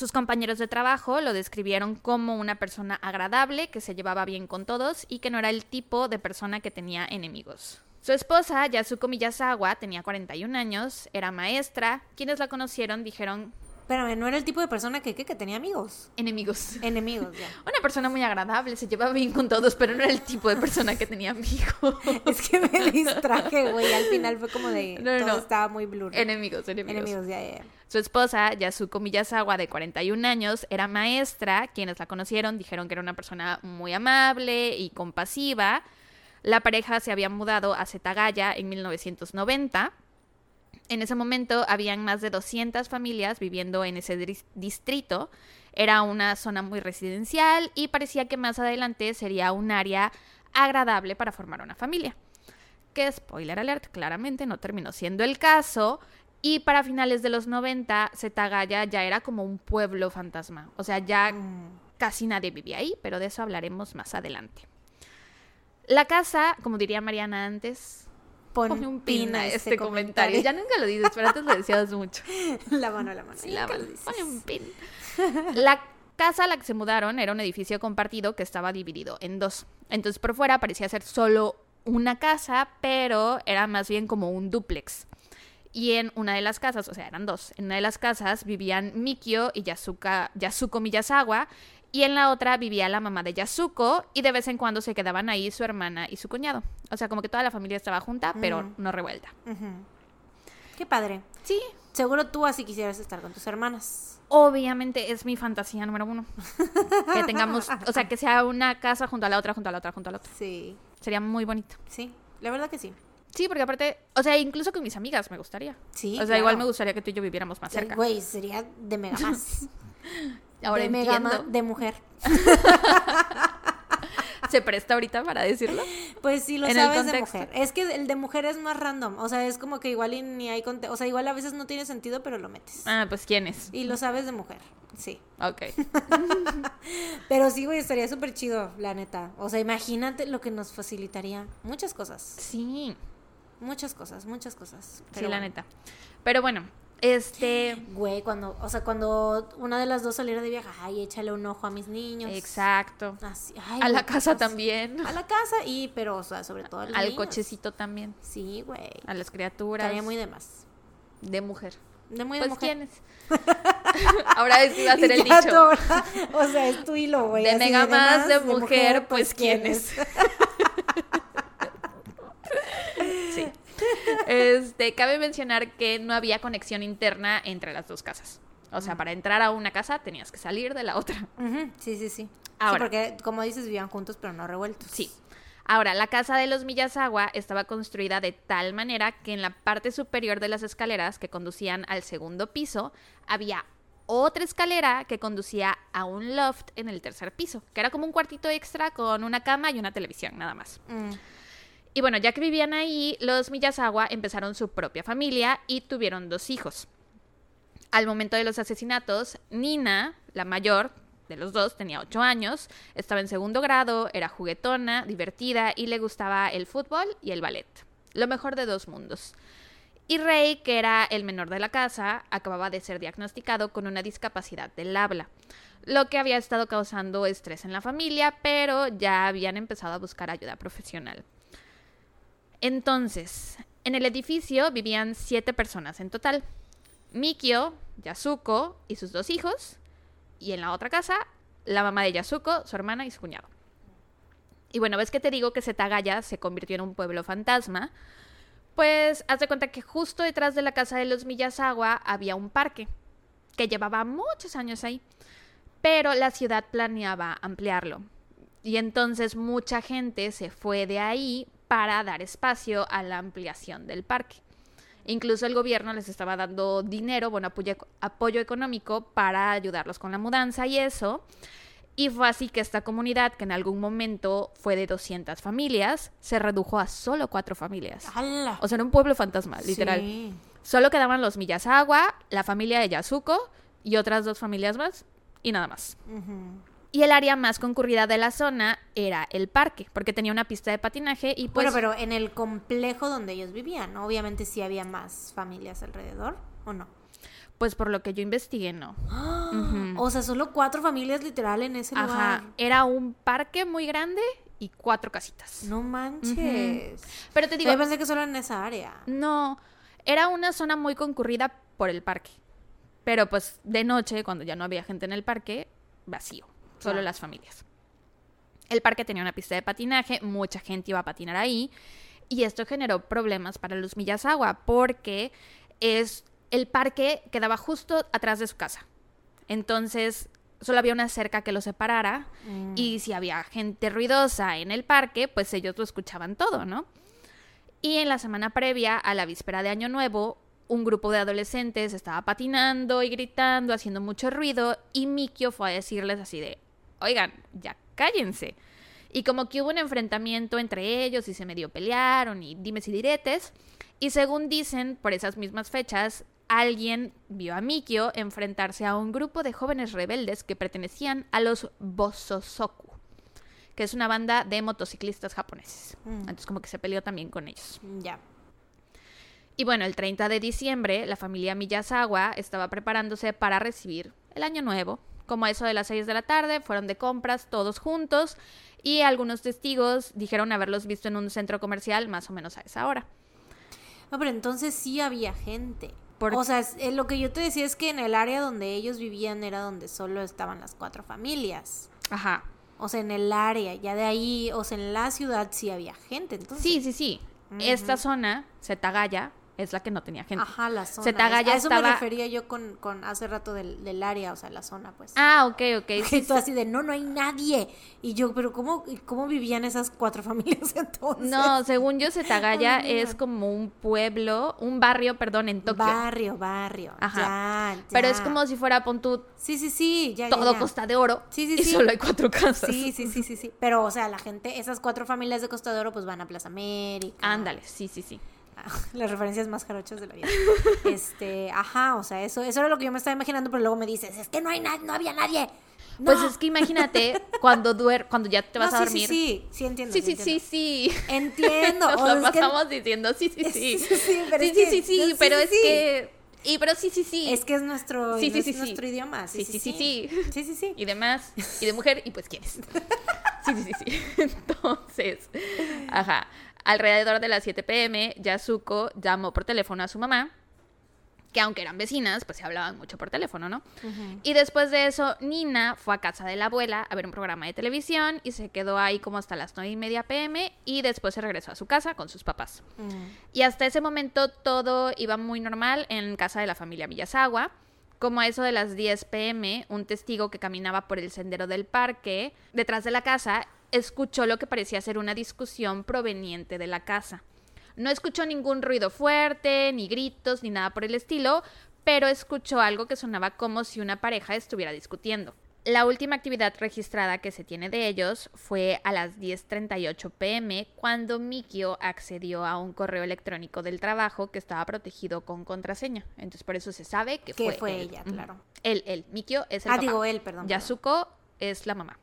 sus compañeros de trabajo lo describieron como una persona agradable, que se llevaba bien con todos y que no era el tipo de persona que tenía enemigos. Su esposa, Yasuko Miyazawa, tenía 41 años, era maestra. Quienes la conocieron dijeron
Espérame, ¿no era el tipo de persona que, que, que tenía amigos?
Enemigos.
Enemigos, ya.
Una persona muy agradable, se llevaba bien con todos, pero no era el tipo de persona que tenía amigos.
Es que me distraje, güey. Al final fue como de.
No, no,
todo
no.
estaba muy blurry.
Enemigos, enemigos.
Enemigos, ya, ya. ya.
Su esposa, Yasuko Miyazawa, de 41 años, era maestra. Quienes la conocieron dijeron que era una persona muy amable y compasiva. La pareja se había mudado a Setagaya en 1990. En ese momento habían más de 200 familias viviendo en ese distrito. Era una zona muy residencial y parecía que más adelante sería un área agradable para formar una familia. Que, spoiler alert, claramente no terminó siendo el caso. Y para finales de los 90, Setagaya ya era como un pueblo fantasma. O sea, ya
Mm.
casi nadie vivía ahí, pero de eso hablaremos más adelante. La casa, como diría Mariana antes,
Pon,
pone un pin a
este
este comentario. Ya nunca lo dices, pero antes lo decías mucho.
La mano, la mano.
Sí, la-
dices.
pone un pin. La casa a la que se mudaron era un edificio compartido que estaba dividido en dos. Entonces por fuera parecía ser solo una casa, pero era más bien como un dúplex. Y en una de las casas, o sea, eran dos, en una de las casas vivían Mikio y Yasuka, Yasuko Miyazawa, y en la otra vivía la mamá de Yasuko, y de vez en cuando se quedaban ahí su hermana y su cuñado. O sea, como que toda la familia estaba junta, pero
Mm.
no revuelta.
Qué padre.
Sí,
Seguro tú así quisieras estar con tus hermanas.
Obviamente es mi fantasía número uno. Que tengamos, o sea, que sea una casa junto a la otra, junto a la otra, junto a la otra.
Sí,
Sería muy bonito.
sí. La verdad que sí.
Sí, porque aparte, o sea, incluso con mis amigas me gustaría.
Sí.
o sea,
claro.
igual me gustaría que tú y yo viviéramos más cerca.
Güey, sería de mega más.
Ahora
de mega
entiendo.
de mujer.
Se presta ahorita para decirlo.
Pues sí, lo
En
sabes de
contexto.
mujer. Es que el de mujer es más random. O sea, es como que igual y ni hay conte- O sea, igual a veces no tiene sentido, pero lo metes.
Ah, pues ¿quién es?
Y lo sabes de mujer. Sí.
Ok.
Pero sí, güey, estaría súper chido, la neta. O sea, imagínate lo que nos facilitaría. Muchas cosas.
Sí,
Muchas cosas, muchas cosas.
sí, la neta. Pero bueno, este...
Güey, cuando, o sea, cuando una de las dos saliera de viaje, ay, échale un ojo a mis niños.
Exacto.
Así, ay,
A la casa
pues,
también.
A la casa y, pero, o sea, sobre todo a los
Al
niños.
cochecito también.
Sí, güey.
A las criaturas.
Estaría muy de más.
De mujer.
De muy de
Pues
mujer.
¿quién es? Ahora sí va a ser el dicho.
o sea, es tu hilo, güey.
De mega más de mujer, pues
¿quién
¿quién es? Sí. Este, cabe mencionar que no había conexión interna entre las dos casas. O sea, para entrar a una casa tenías que salir de la otra.
Sí, sí, sí.
Ahora.
Sí, porque como dices, vivían juntos, pero no revueltos.
Sí. Ahora, la casa de los Miyazawa estaba construida de tal manera que en la parte superior de las escaleras que conducían al segundo piso había otra escalera que conducía a un loft en el tercer piso, que era como un cuartito extra con una cama y una televisión, nada más.
Mm,
Y bueno, ya que vivían ahí, los Miyazawa empezaron su propia familia y tuvieron dos hijos. Al momento de los asesinatos, Nina, la mayor de los dos, tenía ocho años, estaba en segundo grado, era juguetona, divertida y le gustaba el fútbol y el ballet. Lo mejor de dos mundos. Y Rey, que era el menor de la casa, acababa de ser diagnosticado con una discapacidad del habla, lo que había estado causando estrés en la familia, pero ya habían empezado a buscar ayuda profesional. Entonces, en el edificio vivían siete personas en total. Mikio, Yasuko y sus dos hijos. Y en la otra casa, la mamá de Yasuko, su hermana y su cuñado. Y bueno, ves que te digo que Setagaya se convirtió en un pueblo fantasma. Pues haz de cuenta que justo detrás de la casa de los Miyazawa había un parque que llevaba muchos años ahí. Pero la ciudad planeaba ampliarlo. Y entonces mucha gente se fue de ahí para dar espacio a la ampliación del parque. Incluso el gobierno les estaba dando dinero, bueno, apoyo, apoyo económico para ayudarlos con la mudanza y eso. Y fue así que esta comunidad, que en algún momento fue de 200 familias, se redujo a solo cuatro familias.
¡Hala!
O sea, era un pueblo fantasma, literal.
Sí.
Solo quedaban los Miyazawa, la familia de Yasuko y otras dos familias más, y nada más.
Ujú.
Y el área más concurrida de la zona era el parque, porque tenía una pista de patinaje y pues...
Bueno, pero en el complejo donde ellos vivían, ¿no? Obviamente sí había más familias alrededor, ¿o no?
Pues por lo que yo investigué, no. Ujú.
O sea, solo cuatro familias literal en ese
Ajá,
lugar.
era un parque muy grande y cuatro casitas.
No manches.
Pero te digo,
Yo pensé que solo en esa área.
no, era una zona muy concurrida por el parque. Pero pues de noche, cuando ya no había gente en el parque, vacío, solo las familias. El parque tenía una pista de patinaje, mucha gente iba a patinar ahí y esto generó problemas para los Miyazawa porque es el parque quedaba justo atrás de su casa. Entonces, solo había una cerca que lo separara
Mm.
y si había gente ruidosa en el parque, pues ellos lo escuchaban todo, ¿no? Y en la semana previa a la víspera de Año Nuevo, un grupo de adolescentes estaba patinando y gritando, haciendo mucho ruido, y Mikio fue a decirles así de, oigan, ya cállense. Y como que hubo un enfrentamiento entre ellos y se medio pelearon y dimes y diretes, y según dicen, por esas mismas fechas, alguien vio a Mikio enfrentarse a un grupo de jóvenes rebeldes que pertenecían a los Bososoku, que es una banda de motociclistas japoneses.
Mm.
Entonces como que se peleó también con ellos.
Ya.
Y bueno, el 30 de diciembre, la familia Miyazawa estaba preparándose para recibir el año nuevo. Como a eso de las 6 de la tarde, fueron de compras todos juntos y algunos testigos dijeron haberlos visto en un centro comercial más o menos a esa hora.
No, pero entonces sí había gente.
Por-
O sea, eh, lo que yo te decía es que en el área donde ellos vivían era donde solo estaban las cuatro familias.
Ajá.
O sea, en el área, ya de ahí, o sea, en la ciudad sí había gente. Entonces,
Sí, sí, sí. Esta zona, Setagaya, es la que no tenía gente.
Ajá, la zona.
Setagaya
a eso
estaba-
me refería yo con, con hace rato del, del área, o sea, la zona, pues.
Ah, ok, ok. Sí,
tú así de, no, no hay nadie. Y yo, pero ¿cómo, y cómo vivían esas cuatro familias entonces?
No, según yo, Setagaya
Ay, mira.
es como un pueblo, un barrio, perdón, en Tokio.
Barrio, barrio.
Ajá.
Ya,
Pero
ya.
es como si fuera, pon tú,
Sí, sí, sí, ya, ya,
todo
ya.
Costa de Oro.
Sí, sí,
y
sí.
solo hay cuatro casas.
Sí, sí, sí, sí, sí. Pero, o sea, la gente, esas cuatro familias de Costa de Oro, pues van a Plaza América.
Ándale, sí, sí, sí.
Las referencias más jarochas de la vida. Este, ajá, o sea, eso, eso era lo que yo me estaba imaginando, pero luego me dices, es que no hay nadie, no había nadie. No.
Pues es que imagínate cuando duer cuando ya te vas
No,
a dormir.
Sí, sí, sí, entiendo.
sí, sí, sí,
entiendo.
sí.
Entiendo.
Nos
o
lo
sea, es que-
pasamos diciendo sí, sí, sí.
Sí, sí, sí, pero
sí,
es
sí, pero
sí,
es
sí.
que y pero sí, sí, sí.
Es que es nuestro,
Sí, sí,
es
sí,
nuestro idioma.
Sí, sí, sí,
sí.
sí.
Sí, sí, sí.
y demás y de mujer y pues quién es. Sí, sí, sí, sí. Entonces, ajá, alrededor de las 7 pm, Yasuko llamó por teléfono a su mamá, que aunque eran vecinas, pues se hablaban mucho por teléfono, ¿no? Y después de eso, Nina fue a casa de la abuela a ver un programa de televisión y se quedó ahí como hasta las 9 y media pm y después se regresó a su casa con sus papás. Y hasta ese momento todo iba muy normal en casa de la familia Miyazawa. Como a eso de las 10 pm, un testigo que caminaba por el sendero del parque, detrás de la casa, escuchó lo que parecía ser una discusión proveniente de la casa. No escuchó ningún ruido fuerte, ni gritos, ni nada por el estilo, pero escuchó algo que sonaba como si una pareja estuviera discutiendo. La última actividad registrada que se tiene de ellos fue a las 10.38 pm cuando Mikio accedió a un correo electrónico del trabajo que estaba protegido con contraseña. Entonces por eso se sabe que
Que
fue,
fue
él.
ella, claro.
Él, él. Mikio es el
Ah,
papá.
digo él, perdón. perdón.
Yasuko es la mamá.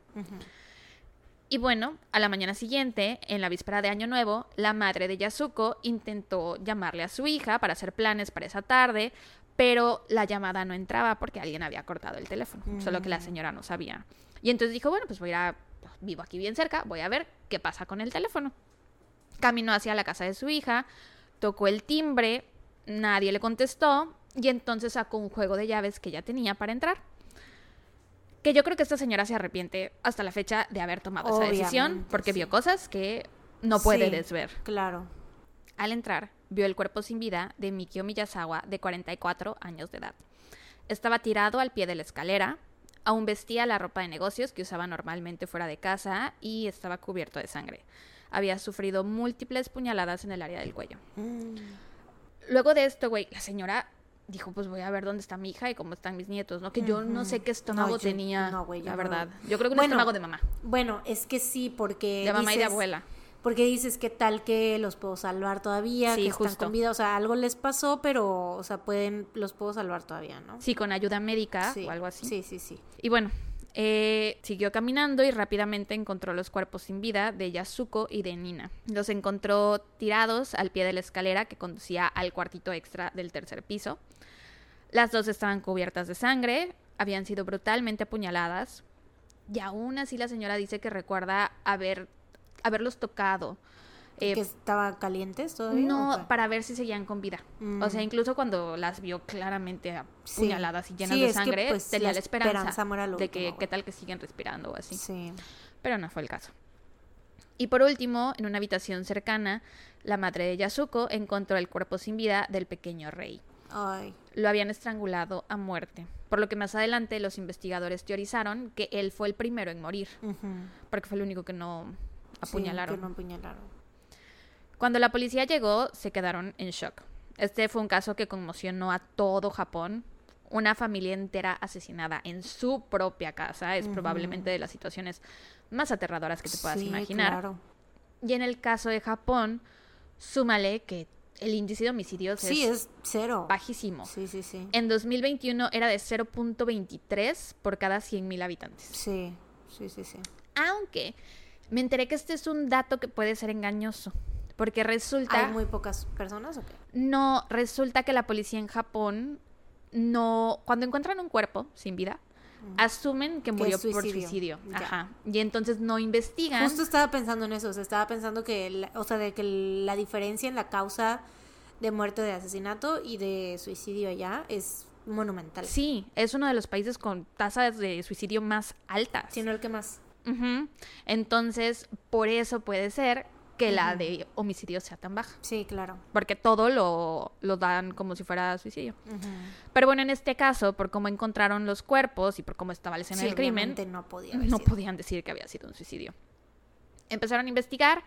Y bueno, a la mañana siguiente, en la víspera de Año Nuevo, la madre de Yasuko intentó llamarle a su hija para hacer planes para esa tarde, pero la llamada no entraba porque alguien había cortado el teléfono, solo que la señora no sabía. Y entonces dijo, bueno, pues voy a ir a, vivo aquí bien cerca, voy a ver qué pasa con el teléfono. Caminó hacia la casa de su hija, tocó el timbre, nadie le contestó y entonces sacó un juego de llaves que ya tenía para entrar. Que yo creo que esta señora se arrepiente hasta la fecha de haber tomado esa decisión porque
sí.
vio cosas que no puede
Sí,
desver.
Claro.
Al entrar, vio el cuerpo sin vida de Mikio Miyazawa, de 44 años de edad. Estaba tirado al pie de la escalera, aún vestía la ropa de negocios que usaba normalmente fuera de casa y estaba cubierto de sangre. Había sufrido múltiples puñaladas en el área del cuello.
Mm.
Luego de esto, güey, la señora dijo, pues voy a ver dónde está mi hija y cómo están mis nietos, ¿no? Que yo no sé qué estómago
No, yo-
tenía,
no,
la
no-
verdad. Yo creo que un
Bueno,
estómago de mamá,
Bueno, es que sí, porque.
de mamá y de abuela.
Porque dices que tal que los puedo salvar todavía,
Sí,
que están con vida, o sea, algo les pasó, pero, o sea, pueden, los puedo salvar todavía, ¿no?
Sí, con ayuda médica
Sí,
o algo así.
Sí, sí, sí.
Y bueno, eh, siguió caminando y rápidamente encontró los cuerpos sin vida de Yasuko y de Nina. Los encontró tirados al pie de la escalera que conducía al cuartito extra del tercer piso. Las dos estaban cubiertas de sangre, habían sido brutalmente apuñaladas y aún así la señora dice que recuerda haber, haberlos tocado. Eh,
¿Que estaban calientes todavía?
no, para ver si seguían con vida.
Mm.
O sea, incluso cuando las vio claramente
Sí.
apuñaladas y llenas
Sí,
de
que,
sangre,
pues,
tenía
la
esperanza,
esperanza
de que qué tal que siguen respirando o así.
Sí.
Pero no fue el caso. Y por último, en una habitación cercana, la madre de Yasuko encontró el cuerpo sin vida del pequeño rey.
Ay.
Lo habían estrangulado a muerte, por lo que más adelante los investigadores teorizaron que él fue el primero en morir, porque fue el único que no
Sí,
apuñalaron.
que no apuñalaron.
Cuando la policía llegó, se quedaron en shock. Este fue un caso que conmocionó a todo Japón. Una familia entera asesinada en su propia casa es probablemente de las situaciones más aterradoras que te puedas
Sí,
imaginar.
claro.
Y en el caso de Japón, súmale que el índice de homicidios
Sí,
es,
es cero.
bajísimo.
Sí, sí, sí.
En 2021 era de 0.23 por cada 100.000 habitantes.
Sí, sí, sí, sí.
Aunque me enteré que este es un dato que puede ser engañoso. Porque resulta...
¿Hay muy pocas personas o qué?
No, resulta que la policía en Japón no... Cuando encuentran un cuerpo sin vida, asumen que murió por
suicidio.
Ajá. Y entonces no investigan.
Justo estaba pensando en eso, o sea, estaba pensando que, la- o sea, de que la diferencia en la causa de muerte de asesinato y de suicidio allá es monumental.
Sí, es uno de los países con tasas de suicidio más altas.
Si no el que más.
Ujú. Entonces, por eso puede ser que la de homicidio sea tan baja.
Sí, claro.
Porque todo lo, lo dan como si fuera suicidio. Pero bueno, en este caso, por cómo encontraron los cuerpos y por cómo estaba la escena
Sí,
del crimen,
no podía haber
no
sido.
podían decir que había sido un suicidio. Empezaron a investigar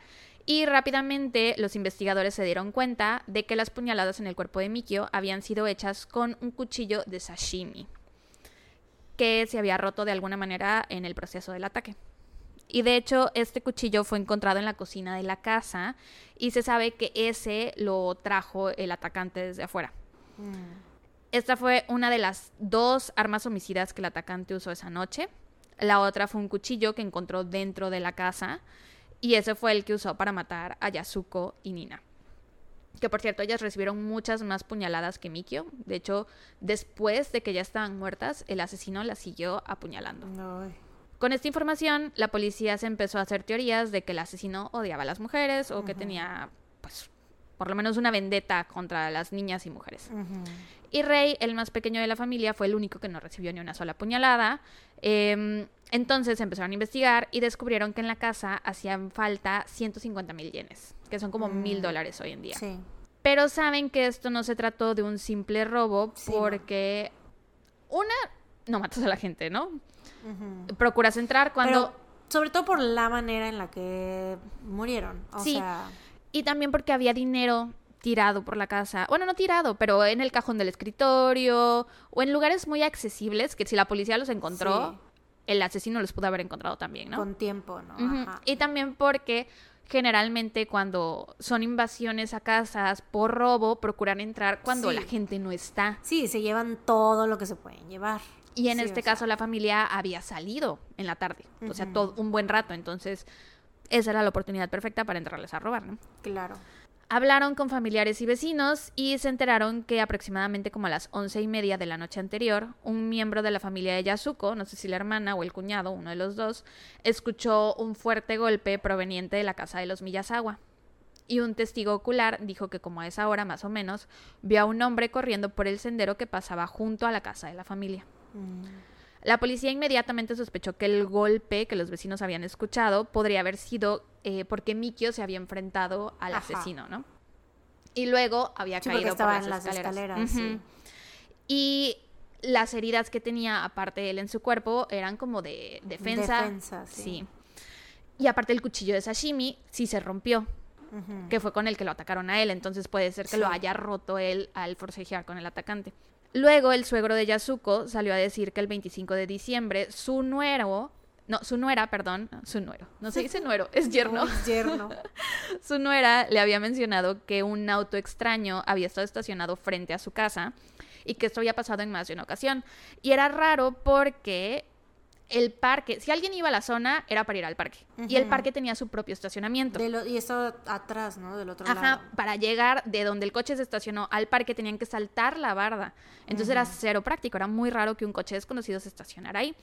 y rápidamente los investigadores se dieron cuenta de que las puñaladas en el cuerpo de Mikio habían sido hechas con un cuchillo de sashimi, que se había roto de alguna manera en el proceso del ataque. Y de hecho, este cuchillo fue encontrado en la cocina de la casa y se sabe que ese lo trajo el atacante desde afuera.
Mm.
Esta fue una de las dos armas homicidas que el atacante usó esa noche. La otra fue un cuchillo que encontró dentro de la casa. Y ese fue el que usó para matar a Yasuko y Nina. Que por cierto, ellas recibieron muchas más puñaladas que Mikio. De hecho, después de que ya estaban muertas, el asesino las siguió apuñalando. Con esta información, la policía se empezó a hacer teorías de que el asesino odiaba a las mujeres o que tenía, pues, por lo menos una vendetta contra las niñas y mujeres. Y Rey, el más pequeño de la familia, fue el único que no recibió ni una sola puñalada. Eh, entonces empezaron a investigar y descubrieron que en la casa hacían falta 150 mil yenes, que son como
Mm.
mil dólares hoy en día.
Sí.
Pero saben que esto no se trató de un simple robo
Sí, no.
porque, una, no matas a la gente, ¿no? Procuras entrar cuando...
Pero sobre todo por la manera en la que murieron. O
Sí.
sea,
Y también porque había dinero tirado por la casa. Bueno, no tirado, pero en el cajón del escritorio o en lugares muy accesibles que si la policía los encontró,
Sí.
el asesino los pudo haber encontrado también, ¿no?
con tiempo, ¿no? Ajá.
Y también porque generalmente cuando son invasiones a casas por robo, procuran entrar cuando
Sí.
la gente no está.
Sí, se llevan todo lo que se pueden llevar.
Y en
Sí,
este
sea,
caso la familia había salido en la tarde, o sea, todo un buen rato, entonces esa era la oportunidad perfecta para entrarles a robar, ¿no?
Claro.
Hablaron con familiares y vecinos y se enteraron que aproximadamente como a las once y media de la noche anterior, un miembro de la familia de Yasuko, no sé si la hermana o el cuñado, uno de los dos, escuchó un fuerte golpe proveniente de la casa de los Miyazawa. Y un testigo ocular dijo que como a esa hora más o menos, vio a un hombre corriendo por el sendero que pasaba junto a la casa de la familia.
Mm.
La policía inmediatamente sospechó que el golpe que los vecinos habían escuchado podría haber sido eh, porque Mikio se había enfrentado al
Ajá.
asesino, ¿no? Y luego había
Sí,
caído
estaba
por
en
las
las
escaleras.
sí.
Y las heridas que tenía aparte él en su cuerpo eran como de defensa.
Defensa, sí.
sí. Y aparte el cuchillo de sashimi sí se rompió, que fue con el que lo atacaron a él, entonces puede ser que lo haya roto él al forcejear con el atacante. Luego el suegro de Yasuko salió a decir que el 25 de diciembre su nuero, no, su nuera, perdón, su nuero, no se dice nuero, es yerno.
No, es yerno.
Su nuera le había mencionado que un auto extraño había estado estacionado frente a su casa y que esto había pasado en más de una ocasión. Y era raro porque el parque, si alguien iba a la zona, era para ir al parque. Y el parque tenía su propio estacionamiento.
De lo- y esto atrás, ¿no? Del otro
Ajá,
lado.
para llegar de donde el coche se estacionó al parque tenían que saltar la barda. Entonces era cero práctico, era muy raro que un coche desconocido se estacionara ahí.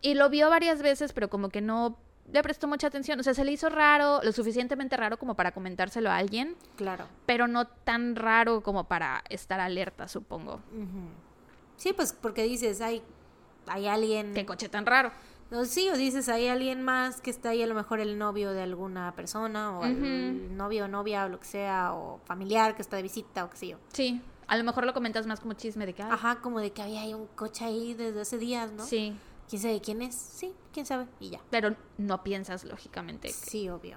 Y lo vio varias veces, pero como que no le prestó mucha atención. O sea, se le hizo raro, lo suficientemente raro como para comentárselo a alguien,
Claro.
pero no tan raro como para estar alerta, supongo.
Sí, pues porque dices, hay, hay alguien...
Qué coche tan raro.
No, sí, o dices, hay alguien más que está ahí, a lo mejor el novio de alguna persona, o el novio o novia, o lo que sea, o familiar que está de visita, o qué sé yo.
Sí, a lo mejor lo comentas más como chisme de que, ay,
Ajá, como de que había ahí un coche ahí desde hace días, ¿no?
sí,
¿Quién sabe quién es? Sí, quién sabe, y ya.
pero no piensas lógicamente. que-
Sí, obvio.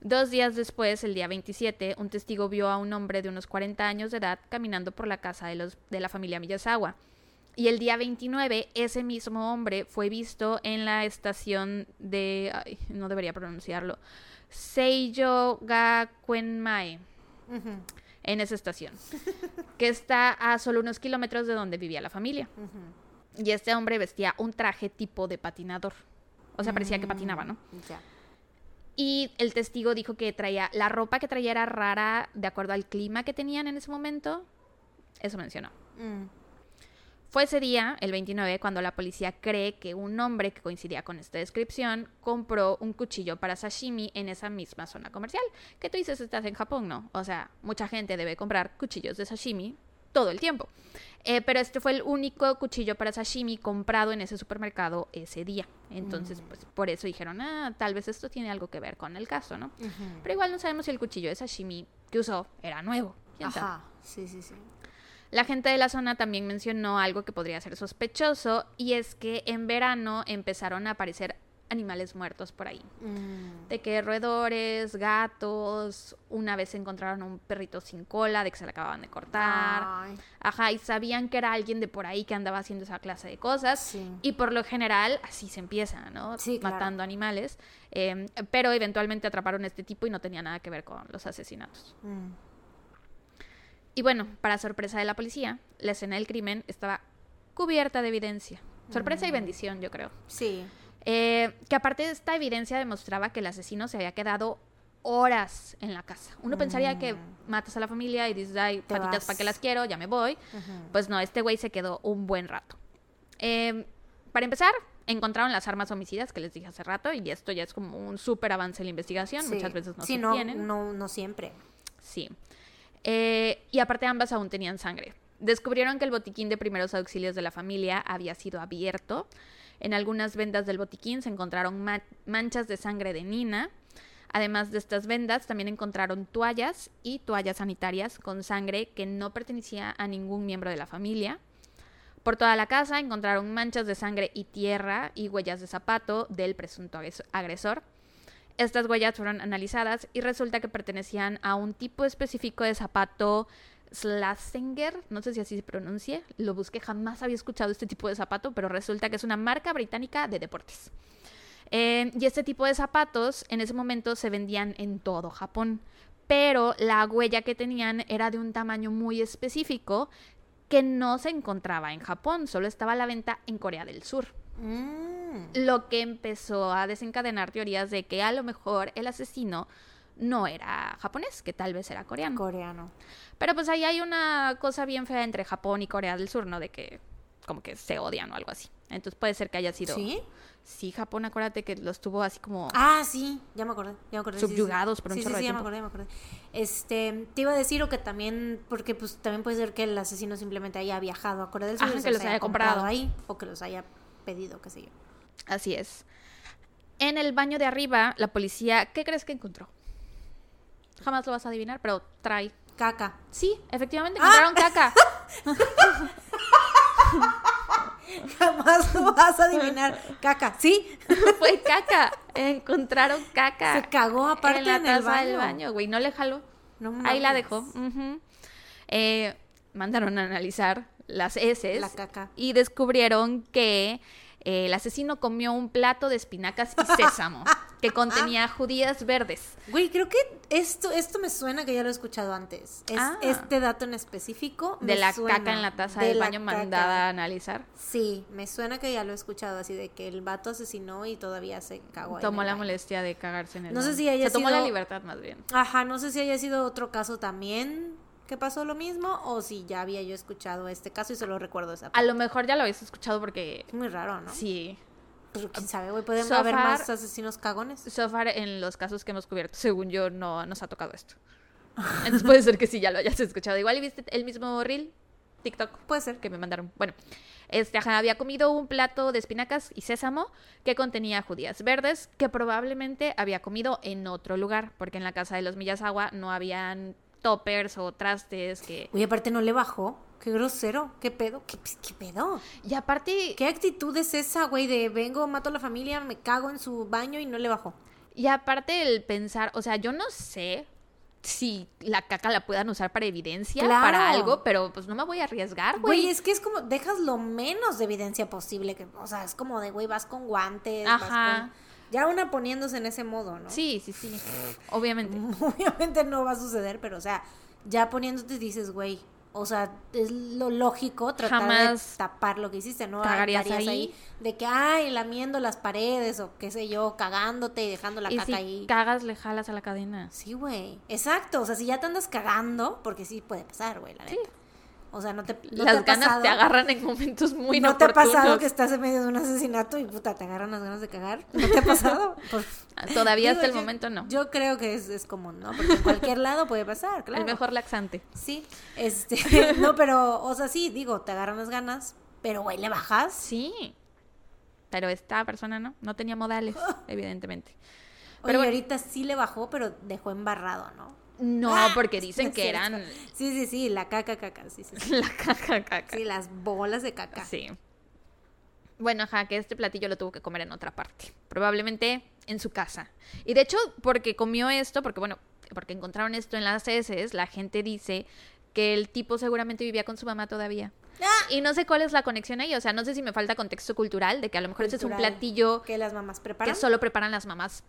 Dos días después, el día 27, un testigo vio a un hombre de unos 40 años de edad caminando por la casa de, los, de la familia Miyazawa. Y el día 29, ese mismo hombre fue visto en la estación de... ay, no debería pronunciarlo. Seiyo Gakuen-mae, en esa estación, que está a solo unos kilómetros de donde vivía la familia. Y este hombre vestía un traje tipo de patinador. O sea, parecía que patinaba, ¿no?
Ya.
Y el testigo dijo que traía, la ropa que traía era rara de acuerdo al clima que tenían en ese momento. Eso mencionó.
Mm,
Fue ese día, el 29, cuando la policía cree que un hombre que coincidía con esta descripción compró un cuchillo para sashimi en esa misma zona comercial. Que tú dices, estás en Japón, ¿no? O sea, mucha gente debe comprar cuchillos de sashimi todo el tiempo. Eh, pero este fue el único cuchillo para sashimi comprado en ese supermercado ese día. Entonces, pues por eso dijeron, ah, tal vez esto tiene algo que ver con el caso, ¿no? Pero igual no sabemos si el cuchillo de sashimi que usó era nuevo.
Ajá, sí, sí, sí.
La gente de la zona también mencionó algo que podría ser sospechoso y es que en verano empezaron a aparecer animales muertos por ahí.
Mm,
De que roedores, gatos, una vez encontraron un perrito sin cola, de que se le acababan de cortar.
ay,
Ajá, y sabían que era alguien de por ahí que andaba haciendo esa clase de cosas.
Sí.
Y por lo general así se empieza, ¿no?
Sí, claro.
Matando animales. Eh, pero eventualmente atraparon a este tipo y no tenía nada que ver con los asesinatos.
mm.
Y bueno, para sorpresa de la policía, la escena del crimen estaba cubierta de evidencia. Sorpresa y bendición, yo creo.
Sí.
Eh, que aparte de esta evidencia demostraba que el asesino se había quedado horas en la casa. Uno pensaría que matas a la familia y dices, ay,
Te
patitas. ¿para qué las quiero? Ya me voy. Pues no, este güey se quedó un buen rato. Eh, para empezar, encontraron las armas homicidas que les dije hace rato y esto ya es como un súper avance en la investigación.
Sí.
Muchas veces no
Sí,
se
no,
tienen.
no, no siempre.
Sí. Eh, y aparte ambas aún tenían sangre. Descubrieron que el botiquín de primeros auxilios de la familia había sido abierto. En algunas vendas del botiquín se encontraron ma- manchas de sangre de Nina. Además de estas vendas, también encontraron toallas y toallas sanitarias con sangre que no pertenecía a ningún miembro de la familia. Por toda la casa encontraron manchas de sangre y tierra y huellas de zapato del presunto agres- agresor. Estas huellas fueron analizadas y resulta que pertenecían a un tipo específico de zapato Slasinger, no sé si así se pronuncie, lo busqué, jamás había escuchado este tipo de zapato, pero resulta que es una marca británica de deportes. Eh, y este tipo de zapatos en ese momento se vendían en todo Japón, pero la huella que tenían era de un tamaño muy específico que no se encontraba en Japón, solo estaba a la venta en Corea del Sur
Mm.
lo que empezó a desencadenar teorías de que a lo mejor el asesino no era japonés, que tal vez era coreano.
Coreano.
Pero pues ahí hay una cosa bien fea entre Japón y Corea del Sur, ¿no? De que como que se odian o algo así. Entonces puede ser que haya sido...
¿Sí?
Sí, Japón, acuérdate que los tuvo así como...
Ah, sí, ya me acordé, ya me acordé. sí, sí, sí.
Subyugados por un
sí, sí,
chorro de
sí, ya me acordé, me acordé. Este, te iba a decir o que también, porque pues también puede ser que el asesino simplemente haya viajado a Corea del Sur
Ajá, que los haya comprado.
ahí, o que los haya pedido, qué sé yo.
Así es. En el baño de arriba, la policía, ¿qué crees que encontró? Jamás lo vas a adivinar, pero trae.
Caca.
Sí, efectivamente
Ah.
encontraron caca.
Jamás lo vas a adivinar. Caca, ¿sí?
Fue caca. Encontraron caca.
Se cagó aparte
en la
en el
taza del
baño.
baño, güey. No le jaló.
No
Ahí la dejó. Eh, mandaron a analizar las heces.
La caca.
Y descubrieron que eh, el asesino comió un plato de espinacas y sésamo que contenía judías verdes.
Güey, creo que esto, esto me suena que ya lo he escuchado antes. Es
Ah.
este dato en específico.
De la
suena.
caca en la taza
De
del baño
caca.
mandada a analizar.
Sí, me suena que ya lo he escuchado así de que el vato asesinó y todavía se cagó.
Tomó la
baño.
molestia de cagarse en el
No sé si haya
Se tomó la
sido-
libertad más bien.
Ajá, no sé si haya sido otro caso también que pasó lo mismo o si ya había yo escuchado este caso y solo recuerdo esa
A
parte.
lo mejor ya lo habéis escuchado porque
Es muy raro, ¿no?
sí.
Pero quién sabe, güey, pueden
So
haber
far-
más asesinos cagones.
So far, en los casos que hemos cubierto, según yo, no nos ha tocado esto. Entonces puede ser que sí, ya lo hayas escuchado. Igual y viste el mismo reel, TikTok,
Puede ser.
que me mandaron. Bueno, este ajá, había comido un plato de espinacas y sésamo que contenía judías verdes que probablemente había comido en otro lugar, porque en la casa de los Millasawa no habían toppers o trastes que...
Oye, aparte no le bajó. Qué grosero. ¿Qué pedo? ¿Qué, qué pedo?
Y aparte,
¿Qué actitud es esa, güey? De vengo, mato a la familia, me cago en su baño y no le bajó.
y aparte el pensar, o sea, yo no sé si la caca la puedan usar para evidencia,
Claro.
para algo, pero pues no me voy a arriesgar,
Güey,
güey.
es que es como, dejas lo menos de evidencia posible. que O sea, es como de, güey, vas con guantes. vas
Ajá.
con- Ya una poniéndose en ese modo, ¿no?
Sí, sí, sí. Obviamente.
Obviamente no va a suceder, pero o sea, ya poniéndote dices, güey, o sea, es lo lógico tratar
Jamás
de tapar lo que hiciste, ¿no?
cagarías ahí.
De que, ay, lamiendo las paredes o qué sé yo, cagándote y dejando la
y
caca
si
ahí.
cagas, le jalas a la cadena.
Sí, güey. Exacto. O sea, si ya te andas cagando, porque sí puede pasar, güey, la neta. O sea, no te. No
Las
te
ganas
pasado-
te agarran en momentos muy
¿No te ha pasado que estás en medio de un asesinato y puta, te agarran las ganas de cagar? ¿No te ha pasado? Pues,
Todavía
digo,
hasta el
yo-
momento no.
Yo creo que es, es común, ¿no? Porque en cualquier lado puede pasar, claro.
El mejor laxante.
Sí. Este, no, pero, o sea, sí, digo, te agarran las ganas, pero, güey, ¿le bajas?
Sí. Pero esta persona no, no tenía modales, evidentemente.
Oye,
Pero bueno,
ahorita sí le bajó, pero dejó embarrado, ¿no?
No,
Ah,
porque dicen que eran
Sí, sí, sí, la caca, caca, sí, sí. Sí,
la caca caca.
Sí, las bolas de caca.
Sí. Bueno, ajá, que este platillo lo tuvo que comer en otra parte. Probablemente en su casa. Y de hecho, porque comió esto, porque bueno, porque encontraron esto en las heces, la gente dice que el tipo seguramente vivía con su mamá todavía.
¡Ah!
Y no sé cuál es la conexión ahí, o sea, no sé si me falta contexto cultural, de que a lo mejor ese es un platillo
Que las mamás
que
preparan.
solo preparan las mamás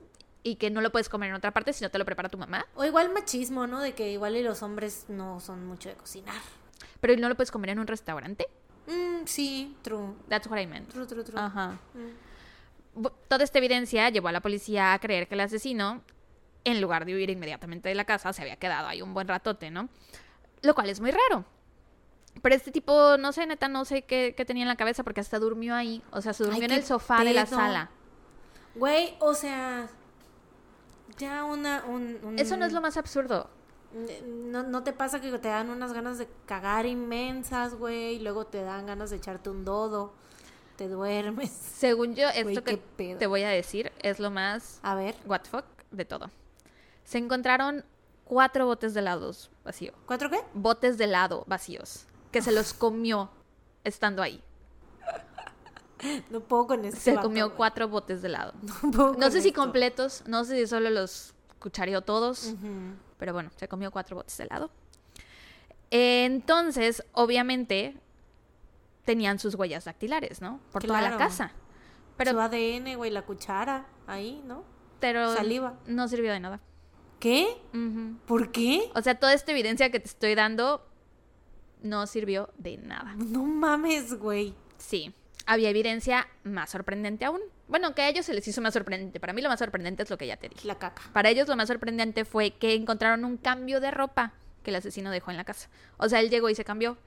y que no lo puedes comer en otra parte si no te lo prepara tu mamá.
O igual machismo, ¿no? De que igual y los hombres no son mucho de cocinar.
Pero no lo puedes comer en un restaurante.
Mm, sí, true.
That's what I meant.
True, true, true.
Ajá.
Mm.
Toda esta evidencia llevó a la policía a creer que el asesino, en lugar de huir inmediatamente de la casa, se había quedado ahí un buen ratote, ¿no? Lo cual es muy raro. Pero este tipo, no sé, neta, no sé qué, qué tenía en la cabeza porque hasta durmió ahí. O sea, se durmió
Ay,
en el sofá de la sala.
Güey, o sea, ya una... Un, un-
Eso no es lo más absurdo.
No, no te pasa que te dan unas ganas de cagar inmensas, güey, y luego te dan ganas de echarte un dodo, te duermes.
Según yo, esto
Güey,
que te voy a decir es lo más
A ver,
what the fuck de todo. Se encontraron cuatro botes de helados vacíos.
¿cuatro qué?
Botes de helado vacíos. Que se los comió estando ahí.
No puedo con eso.
Se comió cuatro botes de helado.
No, puedo
No
con
sé si
esto.
completos, no sé si solo los cuchareó todos, pero bueno, se comió cuatro botes de helado. Entonces, obviamente, tenían sus huellas dactilares, ¿no? Por toda la casa. Pero,
Su ADN, güey, la cuchara, ahí, ¿no?
pero
Saliva.
no sirvió de nada.
¿Qué? ¿Por qué?
O sea, toda esta evidencia que te estoy dando no sirvió de nada.
No mames, güey.
Sí, había evidencia más sorprendente aún. Bueno, que a ellos se les hizo más sorprendente. Para mí lo más sorprendente es lo que ya te dije.
La caca.
Para ellos lo más sorprendente fue que encontraron un cambio de ropa que el asesino dejó en la casa. O sea, él llegó y se cambió.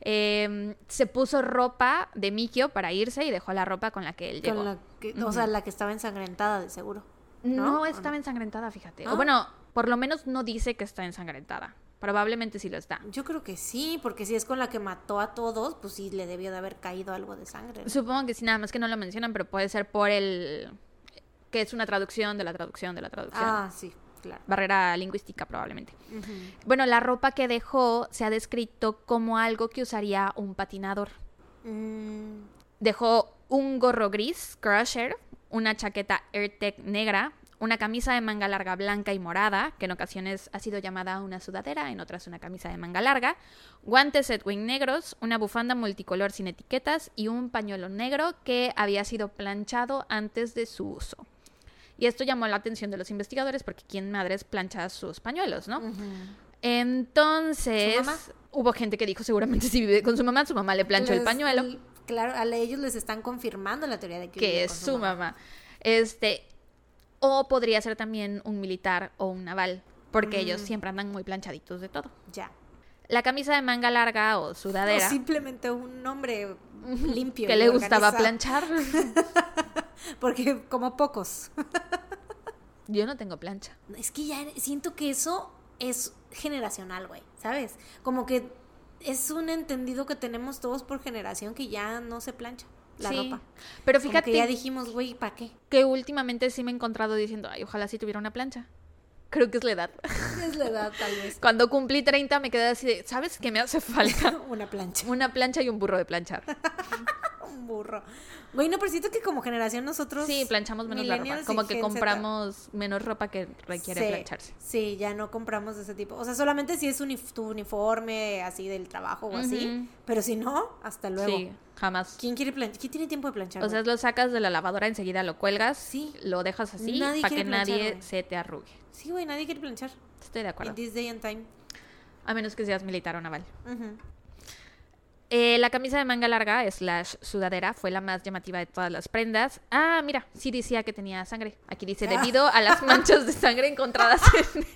Eh, se puso ropa de Mikio para irse y dejó la ropa con la que él llegó.
Con la que- O sea, la que estaba ensangrentada, de seguro.
No,
¿no? ¿O
estaba
no?
ensangrentada, fíjate.
Ah.
O bueno, por lo menos no dice que está ensangrentada. Probablemente sí lo está.
Yo creo que sí, porque si es con la que mató a todos, pues sí le debió de haber caído algo de sangre. ¿no?
Supongo que sí, nada más que no lo mencionan, pero puede ser por el... que es una traducción de la traducción de la traducción.
Ah, sí, claro.
Barrera lingüística probablemente. Bueno, la ropa que dejó se ha descrito como algo que usaría un patinador.
Mm,
Dejó un gorro gris, Crusher, una chaqueta AirTech negra, una camisa de manga larga blanca y morada, que en ocasiones ha sido llamada una sudadera, en otras una camisa de manga larga, guantes Edwin negros, una bufanda multicolor sin etiquetas y un pañuelo negro que había sido planchado antes de su uso. Y esto llamó la atención de los investigadores porque quién madres plancha sus pañuelos, ¿no? Entonces,
¿Su mamá?
hubo gente que dijo seguramente si vive con su mamá, su mamá le planchó el pañuelo,
Claro, a ellos les están confirmando la teoría de que,
que
vive
es su mamá. Este, o podría ser también un militar o un naval, porque ellos
Mm.
siempre andan muy planchaditos de todo.
Ya.
La camisa de manga larga o
O
sudadera
simplemente un hombre limpio.
que le gustaba
organizado.
planchar.
Porque como pocos.
Yo no tengo plancha.
Es que ya siento que eso es generacional, güey, ¿sabes? Como que es un entendido que tenemos todos por generación que ya no se plancha la
Sí.
ropa.
Pero
Como
fíjate
que ya dijimos, güey, ¿para qué?
que últimamente sí me he encontrado diciendo, ay, ojalá sí tuviera una plancha. Creo que es la edad.
Es la edad, tal vez.
Cuando cumplí 30 me quedé así de, ¿sabes qué me hace falta?
Una plancha.
Una plancha y un burro de planchar.
Un burro. Güey, no, pero siento que como generación nosotros.
Sí, planchamos menos la ropa. Como que
Gen Z,
compramos menos ropa que requiere
sí,
plancharse.
Sí, ya no compramos de ese tipo. O sea, solamente si es unif- tu uniforme así del trabajo o así. Pero si no, hasta luego.
Sí, jamás.
¿Quién quiere planchar? ¿Quién tiene tiempo de planchar?
O sea, lo sacas de la lavadora, enseguida lo cuelgas,
Sí.
lo dejas así para que
planchar,
nadie se te arrugue.
sí, güey, nadie quiere planchar.
Estoy de acuerdo.
In this day and time.
A menos que seas militar o naval.
Ujú.
Eh, la camisa de manga larga, slash sudadera, fue la más llamativa de todas las prendas. Ah, mira, sí decía que tenía sangre. Aquí dice, debido a las manchas de sangre encontradas en...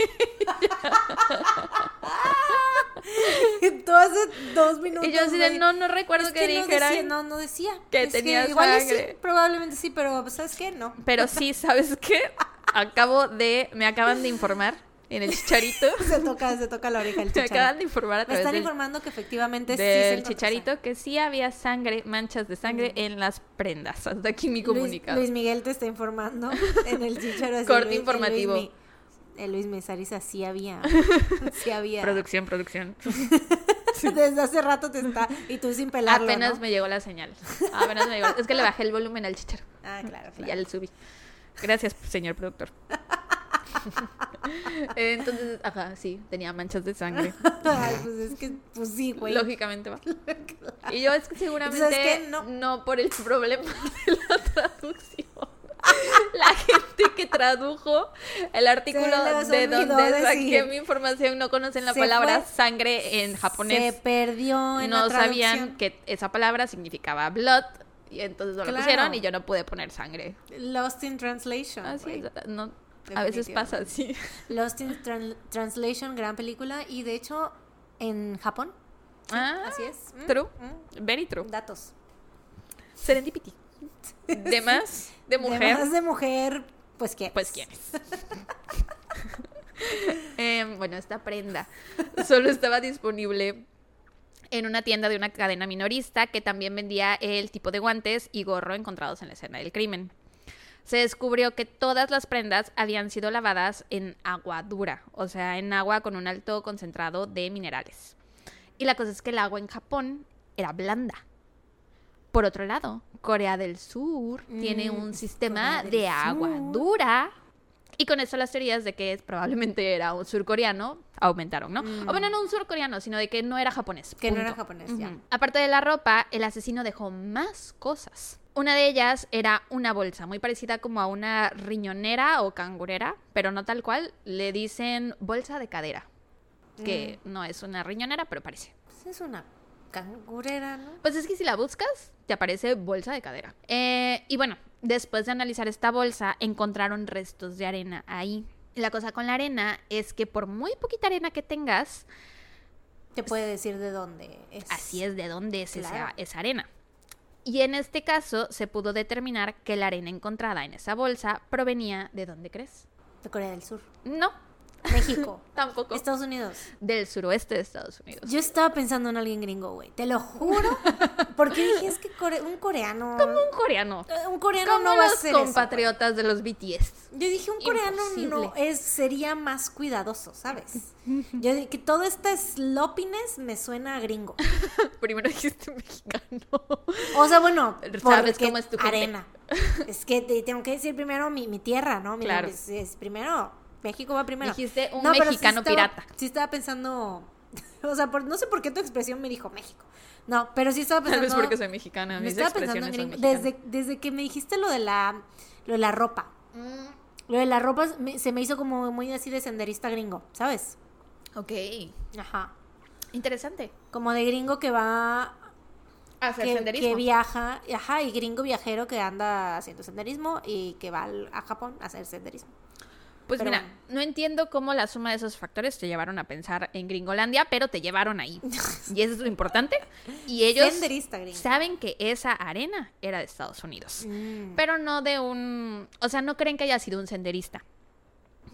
Todo hace dos minutos.
Y yo así de, no, no recuerdo
Es
que,
no
dijera.
decía, no, no decía.
que
Es
tenía
igual
sangre.
sí, probablemente sí, pero ¿sabes qué? No.
Pero sí, ¿sabes qué? Acabo de... Me acaban de informar en el chicharito.
Se toca, se toca la oreja el
Me
chicharito.
acaban de informar a
Me
través
están
del,
informando que efectivamente sí
del
encontró
chicharito que sí había sangre, manchas de sangre en las prendas. Hasta aquí mi comunicado.
Luis Miguel te está informando en el chicharo. así,
Corte
Luis- el
informativo.
Luis El Luis Mesariza sí había. Sí había.
Producción, producción.
Desde hace rato te está. Y tú sin pelarlo.
Apenas
¿no?
me llegó la señal. Apenas me llegó. Es que le bajé el volumen al chicharo.
Ah, claro,
Y
claro.
ya le subí. Gracias, señor productor. Entonces, ajá, sí, tenía manchas de sangre.
Ay, pues es que, pues sí, güey.
Lógicamente va. Y yo es que seguramente no.
No.
por el problema de la traducción. La gente que tradujo el artículo de donde saqué mi información no conocen la
Se
palabra
fue-
sangre en
Se
japonés.
perdió en
no
la
sabían que esa palabra significaba blood y entonces no lo pusieron y yo no pude poner sangre.
Lost in Translation.
Así es, no, a veces pasa así.
Lost in Tran- Translation, gran película. Y de hecho, en Japón.
Ah,
Así es. Mm,
True.
mm.
Very true.
Datos.
Serendipity. De más, de mujer.
Más de mujer, pues qué.
Pues quién es. Em, bueno, esta prenda solo estaba disponible en una tienda de una cadena minorista que también vendía el tipo de guantes y gorro encontrados en la escena del crimen. Se descubrió que todas las prendas habían sido lavadas en agua dura, o sea, en agua con un alto concentrado de minerales. Y la cosa es que el agua en Japón era blanda. Por otro lado, Corea del Sur tiene
Mm,
un sistema de agua
Sur.
dura. Y con eso las teorías de que probablemente era un surcoreano aumentaron, ¿no? O bueno, no un surcoreano, sino de que no era japonés.
Mm. Que no era japonés, ya.
Aparte de la ropa, el asesino dejó más cosas. Una de ellas era una bolsa, muy parecida como a una riñonera o cangurera, pero no tal cual. Le dicen bolsa de cadera, que
Mm.
no es una riñonera, pero parece.
Pues es una cangurera, ¿no?
Pues es que si la buscas, te aparece bolsa de cadera. Eh, y bueno, después de analizar esta bolsa, encontraron restos de arena ahí. La cosa con la arena es que por muy poquita arena que tengas,
Te puede decir de dónde es.
así es de dónde es
Claro.
esa, esa arena. Y en este caso se pudo determinar que la arena encontrada en esa bolsa provenía de dónde crees.
De Corea del Sur.
No,
México.
tampoco.
Estados Unidos.
Del suroeste de Estados Unidos.
Yo estaba pensando en alguien gringo, güey. Te lo juro. Porque dije, es que core- un coreano.
Un coreano.
Eh, Un coreano
Como
no va a
los
ser eso,
compatriotas de los BTS.
Yo dije, un coreano
Imposible.
no es, sería más cuidadoso, ¿sabes? Yo dije que todo este sloppiness me suena a gringo.
Primero dijiste mexicano.
O sea, bueno,
Sabes cómo es tu gente.
arena. Es que te tengo que decir primero mi, mi tierra, ¿no? Mi-
Claro.
es- es primero, México va primero.
Dijiste un
sí
mexicano
estaba-
pirata.
Sí estaba pensando, o sea, por- no sé por qué tu expresión me dijo México. No, pero sí estaba
Tal
pensando.
vez porque soy mexicana.
me
Mis
estaba pensando en gringo. Desde, desde que me dijiste lo de la, lo de la ropa. Lo de la ropa me- se me hizo como muy así de senderista gringo, ¿sabes?
Ok.
Ajá.
Interesante.
Como de gringo que va
Hacer
que,
senderismo.
que viaja, ajá, y gringo viajero que anda haciendo senderismo y que va a Japón a hacer senderismo.
Pues
Pero
mira,
bueno.
no entiendo cómo la suma de esos factores te llevaron a pensar en Gringolandia, pero te llevaron ahí. Y eso es lo importante. Y ellos saben que esa arena era de Estados Unidos.
Mm.
Pero no de un... O sea, no creen que haya sido un senderista.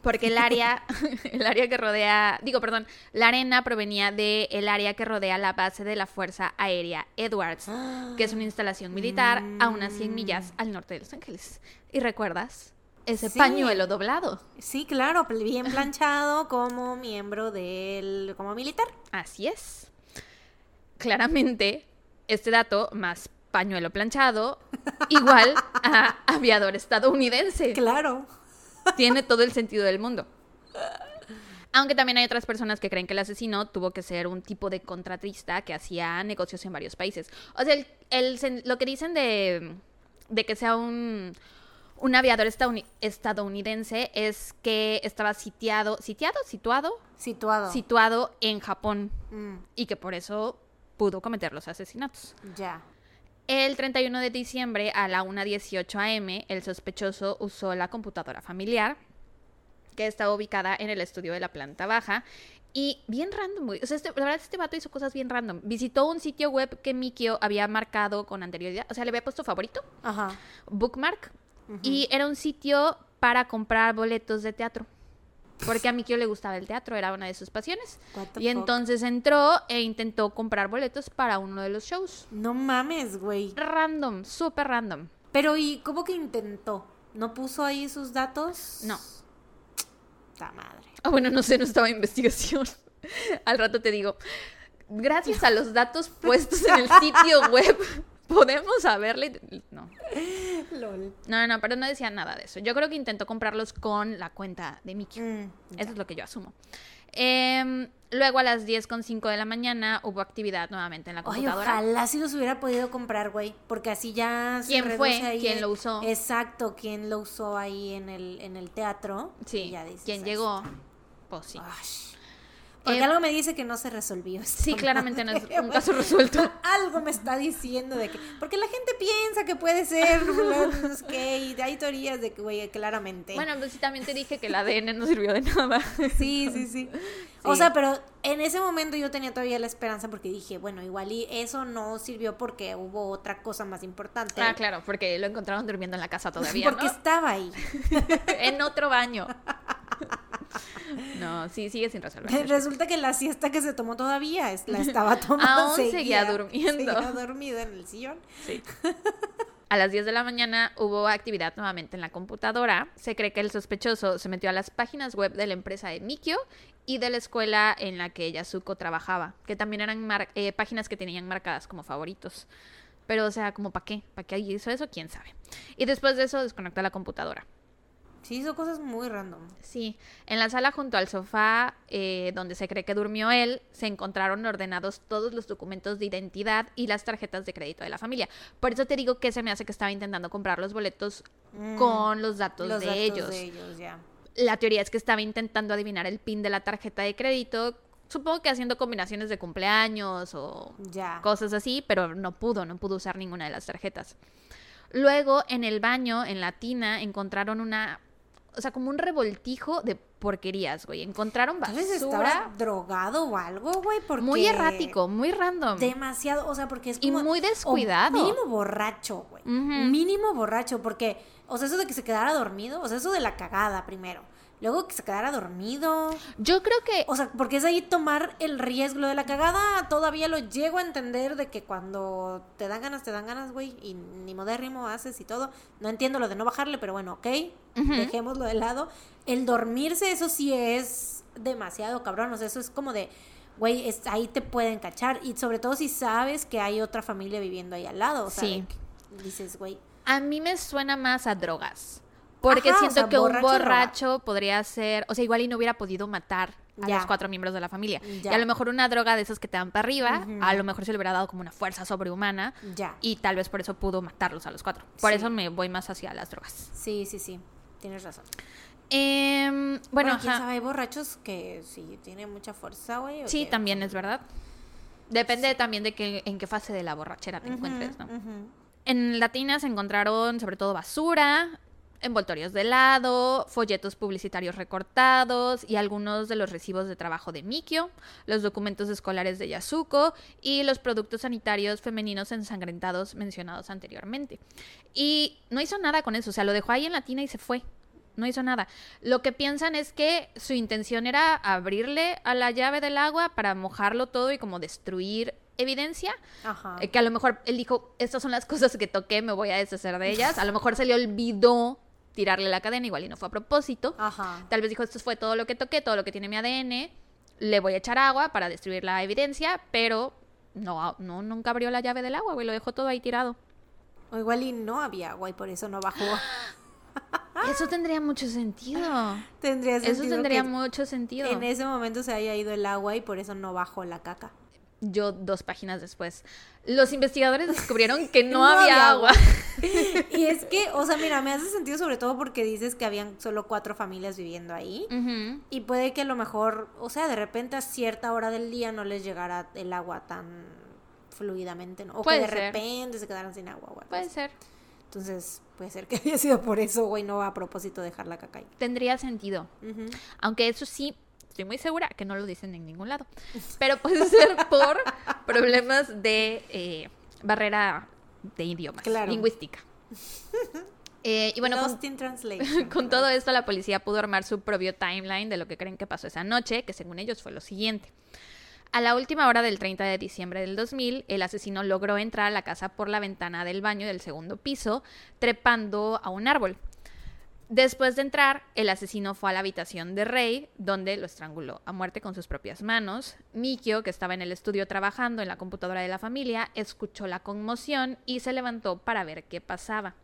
Porque el área, el área que rodea, digo, perdón, la arena provenía del área que rodea la base de la Fuerza Aérea Edwards, que es una instalación militar a unas 100 millas al norte de Los Ángeles. ¿Y recuerdas? Ese
Sí.
pañuelo doblado.
Sí, claro, bien planchado como miembro del... como militar.
Así es. Claramente, este dato más pañuelo planchado, igual a aviador estadounidense.
Claro.
Tiene todo el sentido del mundo. Aunque también hay otras personas que creen que el asesino tuvo que ser un tipo de contratista que hacía negocios en varios países. O sea, el, el lo que dicen de, de que sea un, un aviador estadouni- estadounidense es que estaba sitiado, sitiado, situado,
Situado.
situado en Japón
Mm,
y que por eso pudo cometer los asesinatos.
ya.
El 31 de diciembre a la 1.18 am, el sospechoso usó la computadora familiar, que estaba ubicada en el estudio de la planta baja. Y bien random, güey. O sea, este- la verdad, este vato hizo cosas bien random. Visitó un sitio web que Mikio había marcado con anterioridad. O sea, le había puesto favorito,
Ajá.
bookmark. Y era un sitio para comprar boletos de teatro. Porque a Mikio le gustaba el teatro, era una de sus pasiones. Y entonces entró e intentó comprar boletos para uno de los shows.
No mames, güey.
Random, súper random.
Pero, ¿y cómo que intentó? ¿No puso ahí sus datos?
No.
La madre.
Ah, bueno, no sé, no estaba en investigación. Al rato te digo. Gracias a los datos puestos en el sitio web, podemos saberle. No.
LOL.
No, no, pero no decía nada de eso. Yo creo que intentó comprarlos con la cuenta de Mickey.
Mm,
Eso es lo que yo asumo. Em, luego a las 10.05 de la mañana hubo actividad nuevamente en la
Ay,
computadora.
ojalá si los hubiera podido comprar, güey. Porque así ya se
¿Quién fue?
ahí
¿Quién
el-
lo usó?
Exacto, quién lo usó ahí en el, en el teatro.
Sí,
Y ya dices,
¿quién llegó? Pues sí.
Ay. Porque
Eh,
algo me dice que no se resolvió.
Sí, claramente no es un caso resuelto.
algo me está diciendo de que. Porque la gente piensa que puede ser. y hay teorías de que, güey, claramente.
Bueno, pues sí, también te dije que el ADN no sirvió de nada.
Sí, sí, sí. O sea, pero en ese momento yo tenía todavía la esperanza porque dije, bueno, igual y eso no sirvió porque hubo otra cosa más importante.
Ah, claro, porque lo encontraron durmiendo en la casa todavía,
porque
¿no?
estaba ahí.
en otro baño. No, sí, sigue sin resolver.
Resulta que la siesta que se tomó todavía es- la estaba tomando.
Aún seguía durmiendo.
Seguía dormido en el sillón.
Sí. A las 10 de la mañana hubo actividad nuevamente en la computadora. Se cree que el sospechoso se metió a las páginas web de la empresa de Mikio y de la escuela en la que Yasuko trabajaba, que también eran eh, páginas que tenían marcadas como favoritos. Pero, o sea, como para qué? ¿Para qué hizo eso? ¿Quién sabe? Y después de eso desconectó la computadora.
Sí, hizo cosas muy random.
Sí, en la sala junto al sofá eh, donde se cree que durmió él, se encontraron ordenados todos los documentos de identidad y las tarjetas de crédito de la familia. Por eso te digo que se me hace que estaba intentando comprar los boletos
Mm,
con los datos,
Los
de,
datos
ellos.
de ellos, ya.
La teoría es que estaba intentando adivinar el pin de la tarjeta de crédito, supongo que haciendo combinaciones de cumpleaños o
Ya.
cosas así, pero no pudo, no pudo usar ninguna de las tarjetas. Luego, en el baño, en la tina, encontraron una, o sea, como un revoltijo de porquerías, güey. Encontraron basura
drogado o algo, güey, porque...
muy errático, muy random.
Demasiado, o sea, porque es
Y
como...
muy
o
descuidado.
mínimo borracho, güey. Mínimo borracho, porque, o sea, eso de que se quedara dormido, o sea, eso de la cagada primero. Luego que se quedara dormido.
Yo creo que
O sea, porque es ahí tomar el riesgo. Lo de la cagada todavía lo llego a entender de que cuando te dan ganas, te dan ganas, güey. Y ni modérrimo haces y todo. No entiendo lo de no bajarle, pero bueno, ok. Dejémoslo de lado. El dormirse, eso sí es demasiado cabrón. O sea, eso es como de, güey, es- ahí te pueden cachar. Y sobre todo si sabes que hay otra familia viviendo ahí al lado. O sea,
Sí.
dices, güey.
a mí me suena más a drogas. Porque
Ajá, o
siento
sea,
que un
borracho,
podría ser, o sea, igual y no hubiera podido matar a
Ya.
los cuatro miembros de la familia.
Ya.
Y a lo mejor una droga de esas que te dan para arriba, a lo mejor se le hubiera dado como una fuerza sobrehumana
Ya.
y tal vez por eso pudo matarlos a los cuatro. Por
Sí.
eso me voy más hacia las drogas.
Sí, sí, sí. Tienes razón.
Em, bueno,
Bueno, quién
ajá.
sabe, hay borrachos que sí tienen mucha fuerza, güey.
sí, también es verdad. Depende también de que, en qué fase de la borrachera te encuentres, ¿no?
ujú.
En la tina se encontraron sobre todo basura, envoltorios de helado, folletos publicitarios recortados y algunos de los recibos de trabajo de Mikio, los documentos escolares de Yasuko y los productos sanitarios femeninos ensangrentados mencionados anteriormente. Y no hizo nada con eso, o sea, lo dejó ahí en la tina y se fue. No hizo nada. Lo que piensan es que su intención era abrirle a la llave del agua para mojarlo todo y como destruir evidencia.
Ajá.
Eh, que a lo mejor él dijo, estas son las cosas que toqué, me voy a deshacer de ellas. A lo mejor se le olvidó tirarle la cadena, igual y no fue a propósito.
Ajá.
Tal vez dijo, esto fue todo lo que toqué, todo lo que tiene mi ADN, le voy a echar agua para destruir la evidencia, pero no, no nunca abrió la llave del agua, güey, lo dejó todo ahí tirado.
O igual y no había agua y por eso no bajó.
Eso tendría mucho sentido.
Tendría sentido
Eso tendría mucho sentido.
En ese momento se haya ido el agua y por eso no bajó la caca.
Yo dos páginas después. Los investigadores descubrieron que no,
No
había, agua.
Y es que, o sea, mira, me hace sentido sobre todo porque dices que habían solo cuatro familias viviendo ahí. Y puede que a lo mejor, o sea, de repente a cierta hora del día no les llegara el agua tan fluidamente, ¿no? O
Puede
que de
ser.
repente se quedaran sin agua.
Puede ser.
Entonces, puede ser que haya sido por eso, güey, no a propósito dejar la caca ahí.
Tendría sentido. Aunque eso sí, estoy muy segura que no lo dicen en ningún lado. Pero puede ser por problemas de eh, barrera de idiomas,
Claro.
lingüística. Eh, y bueno, con,
Lost in translation.
con todo esto la policía pudo armar su propio timeline de lo que creen que pasó esa noche, que según ellos fue lo siguiente. A la última hora del 30 de diciembre del 2000, el asesino logró entrar a la casa por la ventana del baño del segundo piso, trepando a un árbol. Después de entrar, el asesino fue a la habitación de Rey, donde lo estranguló a muerte con sus propias manos. Mikio, que estaba en el estudio trabajando en la computadora de la familia, escuchó la conmoción y se levantó para ver qué pasaba.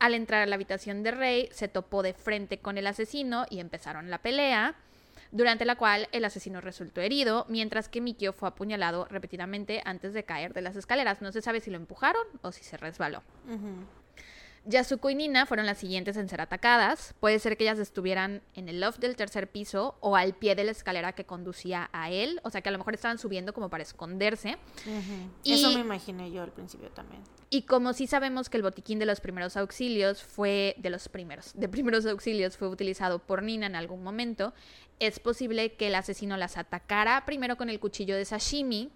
Al entrar a la habitación de Rey, se topó de frente con el asesino y empezaron la pelea, durante la cual el asesino resultó herido, mientras que Mikio fue apuñalado repetidamente antes de caer de las escaleras. No se sabe si lo empujaron o si se resbaló. Yasuko y Nina fueron las siguientes en ser atacadas. Puede ser que ellas estuvieran en el loft del tercer piso o al pie de la escalera que conducía a él. O sea que a lo mejor estaban subiendo como para esconderse. Y-
Eso me imaginé yo al principio también.
Y como sí sabemos que el botiquín de los primeros auxilios fue de los primeros, de primeros auxilios fue utilizado por Nina en algún momento, es posible que el asesino las atacara primero con el cuchillo de sashimi,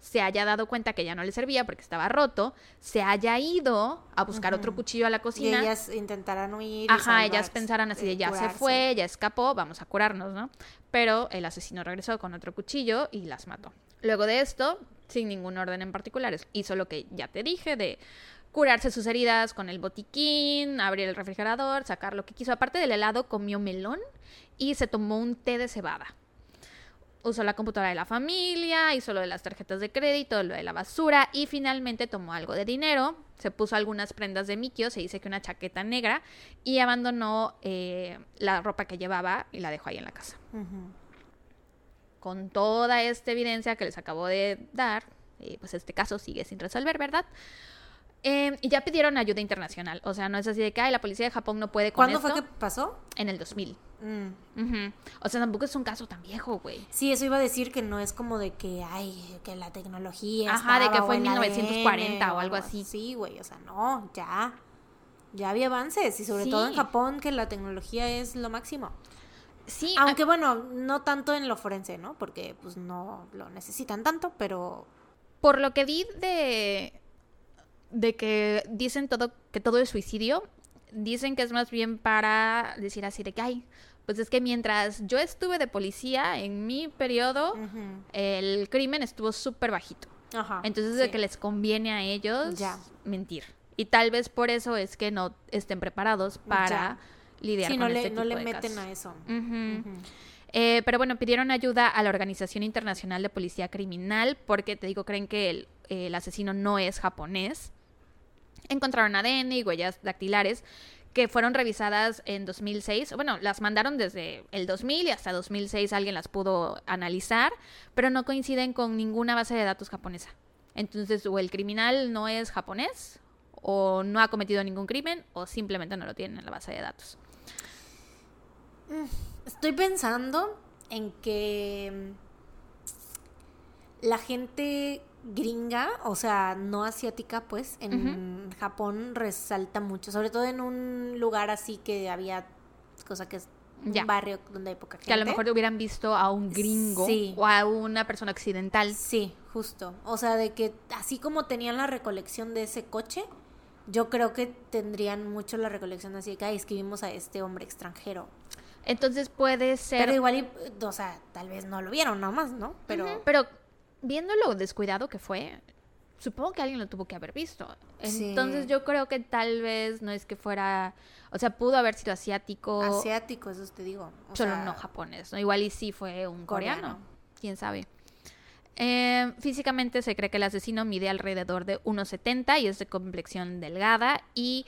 se haya dado cuenta que ya no le servía porque estaba roto, se haya ido a buscar otro cuchillo a la
Y
cocina.
ellas intentarán huir. y
Ajá, ellas pensaran así de ya se fue, ya escapó, vamos a curarnos, ¿no? Pero el asesino regresó con otro cuchillo y las mató. Luego de esto, sin ningún orden en particular, hizo lo que ya te dije de curarse sus heridas con el botiquín, abrir el refrigerador, sacar lo que quiso. Aparte del helado, comió melón y se tomó un té de cebada. Usó la computadora de la familia, hizo lo de las tarjetas de crédito, lo de la basura y finalmente tomó algo de dinero, se puso algunas prendas de Mikio, se dice que una chaqueta negra y abandonó eh, la ropa que llevaba y la dejó ahí en la casa. Con toda esta evidencia que les acabo de dar, eh, pues este caso sigue sin resolver, ¿verdad? Eh, y ya pidieron ayuda internacional, o sea, no es así de que "Ay, la policía de Japón no puede con
¿Cuándo
esto".
fue que pasó?
En el 2000.
Mm.
O sea, tampoco es un caso tan viejo, güey.
Sí, eso iba a decir que no es como de que, ay, que la tecnología.
Ajá, de que fue en
el
1940
ADN
o algo así.
Sí, güey, o sea, no, ya. Ya había avances y sobre
Sí.
todo en Japón que la tecnología es lo máximo.
Sí,
Aunque bueno, no tanto en lo forense, ¿no? Porque pues no lo necesitan tanto, pero
Por lo que vi de de que dicen todo que todo es suicidio, dicen que es más bien para decir así de que ay, pues es que mientras yo estuve de policía en mi periodo el crimen estuvo súper bajito.
ajá.
Entonces de que les conviene a ellos
Ya.
mentir. Y tal vez por eso es que no estén preparados para
Ya.
lidiar
Sí,
con
no le,
este
no
tipo
le
de
meten
casos.
a eso.
Eh, pero bueno, pidieron ayuda a la Organización Internacional de Policía Criminal porque, te digo, creen que el, el asesino no es japonés. Encontraron ADN y huellas dactilares que fueron revisadas en 2006. Bueno, las mandaron desde el 2000 y hasta 2006 alguien las pudo analizar, pero no coinciden con ninguna base de datos japonesa. Entonces, o el criminal no es japonés, o no ha cometido ningún crimen, o simplemente no lo tienen en la base de datos.
Estoy pensando en que mm, la gente gringa, o sea, no asiática, pues, en Japón resalta mucho, sobre todo en un lugar así que había cosa que es un
Ya.
barrio donde hay poca gente.
Que a lo mejor hubieran visto a un gringo
Sí.
o a una persona occidental.
Sí, justo. O sea, de que así como tenían la recolección de ese coche, yo creo que tendrían mucho la recolección así de que, ay, es que vimos a este hombre extranjero.
Entonces puede ser...
Pero igual, y, o sea, tal vez no lo vieron nomás, ¿no? Pero
Pero viendo lo descuidado que fue, supongo que alguien lo tuvo que haber visto.
Sí.
Entonces yo creo que tal vez no es que fuera, o sea, pudo haber sido asiático,
asiático, eso te digo. O
solo
sea,
no japonés, ¿no? Igual y sí fue un coreano,
Coreano.
quién sabe. Eh, físicamente se cree que el asesino mide alrededor de 1,70 y es de complexión delgada y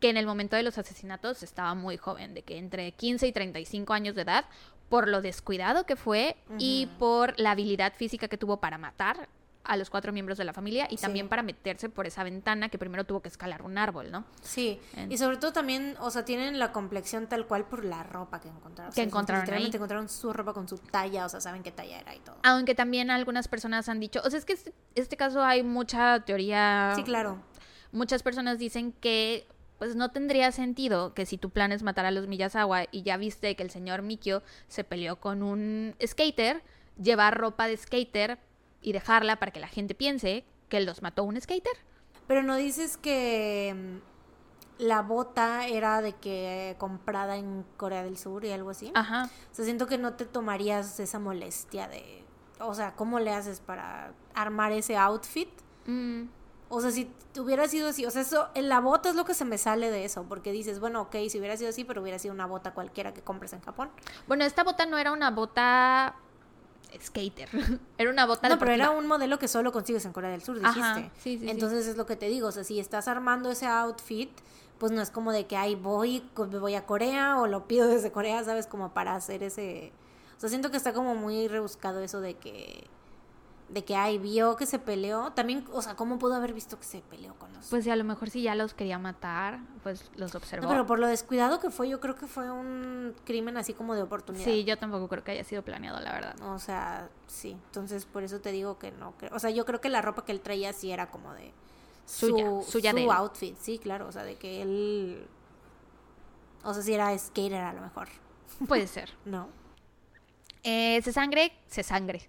que en el momento de los asesinatos estaba muy joven, de que entre 15 y 35 años de edad, por lo descuidado que fue y por la habilidad física que tuvo para matar a los cuatro miembros de la familia y
Sí.
también para meterse por esa ventana que primero tuvo que escalar un árbol, ¿no?
Sí,
En-
y sobre todo también, o sea, tienen la complexión tal cual por la ropa que encontraron. O
Que
sea,
encontraron
Literalmente
ahí.
encontraron su ropa con su talla, o sea, saben qué talla era y todo.
Aunque también algunas personas han dicho, o sea, es que este, este caso hay mucha teoría
Sí, claro.
muchas personas dicen que pues no tendría sentido que si tu plan es matar a los Miyazawa y ya viste que el señor Mikio se peleó con un skater, llevar ropa de skater y dejarla para que la gente piense que los mató un skater.
Pero no dices que mm, la bota era de que comprada en Corea del Sur y algo así.
Ajá.
O sea, siento que no te tomarías esa molestia de, o sea, ¿cómo le haces para armar ese outfit?
Mm,
O sea, si hubiera sido así, o sea, eso, en la bota es lo que se me sale de eso, porque dices, bueno, ok, si hubiera sido así, pero hubiera sido una bota cualquiera que compres en Japón.
Bueno, esta bota no era una bota skater, era una bota
No, pero era un modelo que solo consigues en Corea del Sur, dijiste.
Ajá, sí, sí, sí.
Entonces es lo que te digo, o sea, si estás armando ese outfit, pues no es como de que, ay, voy, me voy a Corea o lo pido desde Corea, ¿sabes? Como para hacer ese... O sea, siento que está como muy rebuscado eso de que... De que, ay, vio que se peleó. También, o sea, ¿cómo pudo haber visto que se peleó con los...
Pues si a lo mejor si ya los quería matar, pues los observó.
no, pero por lo descuidado que fue, yo creo que fue un crimen así como de oportunidad.
Sí, yo tampoco creo que haya sido planeado, la verdad.
O sea, sí. Entonces, por eso te digo que no creo. O sea, yo creo que la ropa que él traía sí era como de
Suya,
su,
suya
su
de
outfit, sí, claro. O sea, de que él. O sea, si era skater a lo mejor,
Puede ser.
¿no?
Eh, se sangre, se sangre.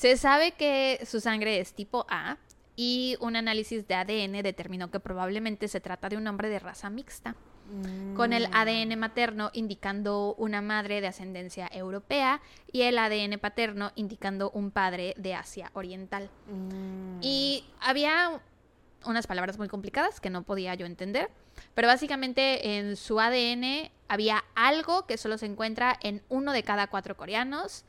Se sabe que su sangre es tipo A y un análisis de ADN determinó que probablemente se trata de un hombre de raza mixta, con el
Mm.
ADN materno indicando una madre de ascendencia europea y el ADN paterno indicando un padre de Asia Oriental.
Mm.
Y había unas palabras muy complicadas que no podía yo entender, pero básicamente en su ADN había algo que solo se encuentra en uno de cada cuatro coreanos,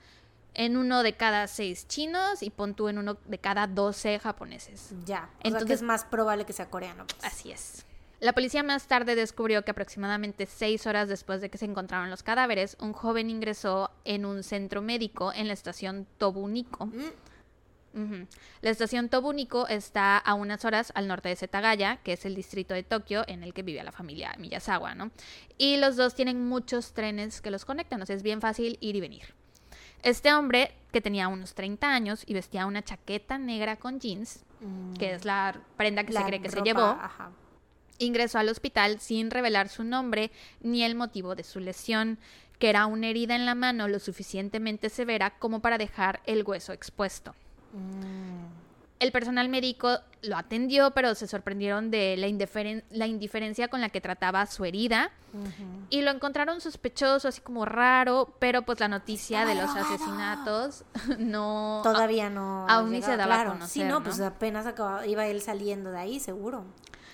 en uno de cada seis chinos y pon tú en uno de cada doce japoneses.
Ya. O sea, que
Entonces-
es más probable que sea coreano. pues.
Así es. La policía más tarde descubrió que aproximadamente seis horas después de que se encontraron los cadáveres, un joven ingresó en un centro médico en la estación Tobunico.
Mm.
La estación Tobunico está a unas horas al norte de Setagaya, que es el distrito de Tokio en el que vive la familia Miyazawa, ¿no? Y los dos tienen muchos trenes que los conectan, o sea, es bien fácil ir y venir. Este hombre, que tenía unos 30 años y vestía una chaqueta negra con jeans,
Mm.
que es la prenda que se cree que se llevó,
Ajá.
ingresó al hospital sin revelar su nombre ni el motivo de su lesión, que era una herida en la mano lo suficientemente severa como para dejar el hueso expuesto.
Mm.
El personal médico lo atendió, pero se sorprendieron de la, indiferen- la indiferencia con la que trataba su herida y lo encontraron sospechoso, así como raro, pero pues la noticia de los asesinatos no...
Todavía no.
aún ni se daba a
claro. Sí,
conocer,
no,
¿no?
pues apenas acababa, iba él saliendo de ahí, seguro.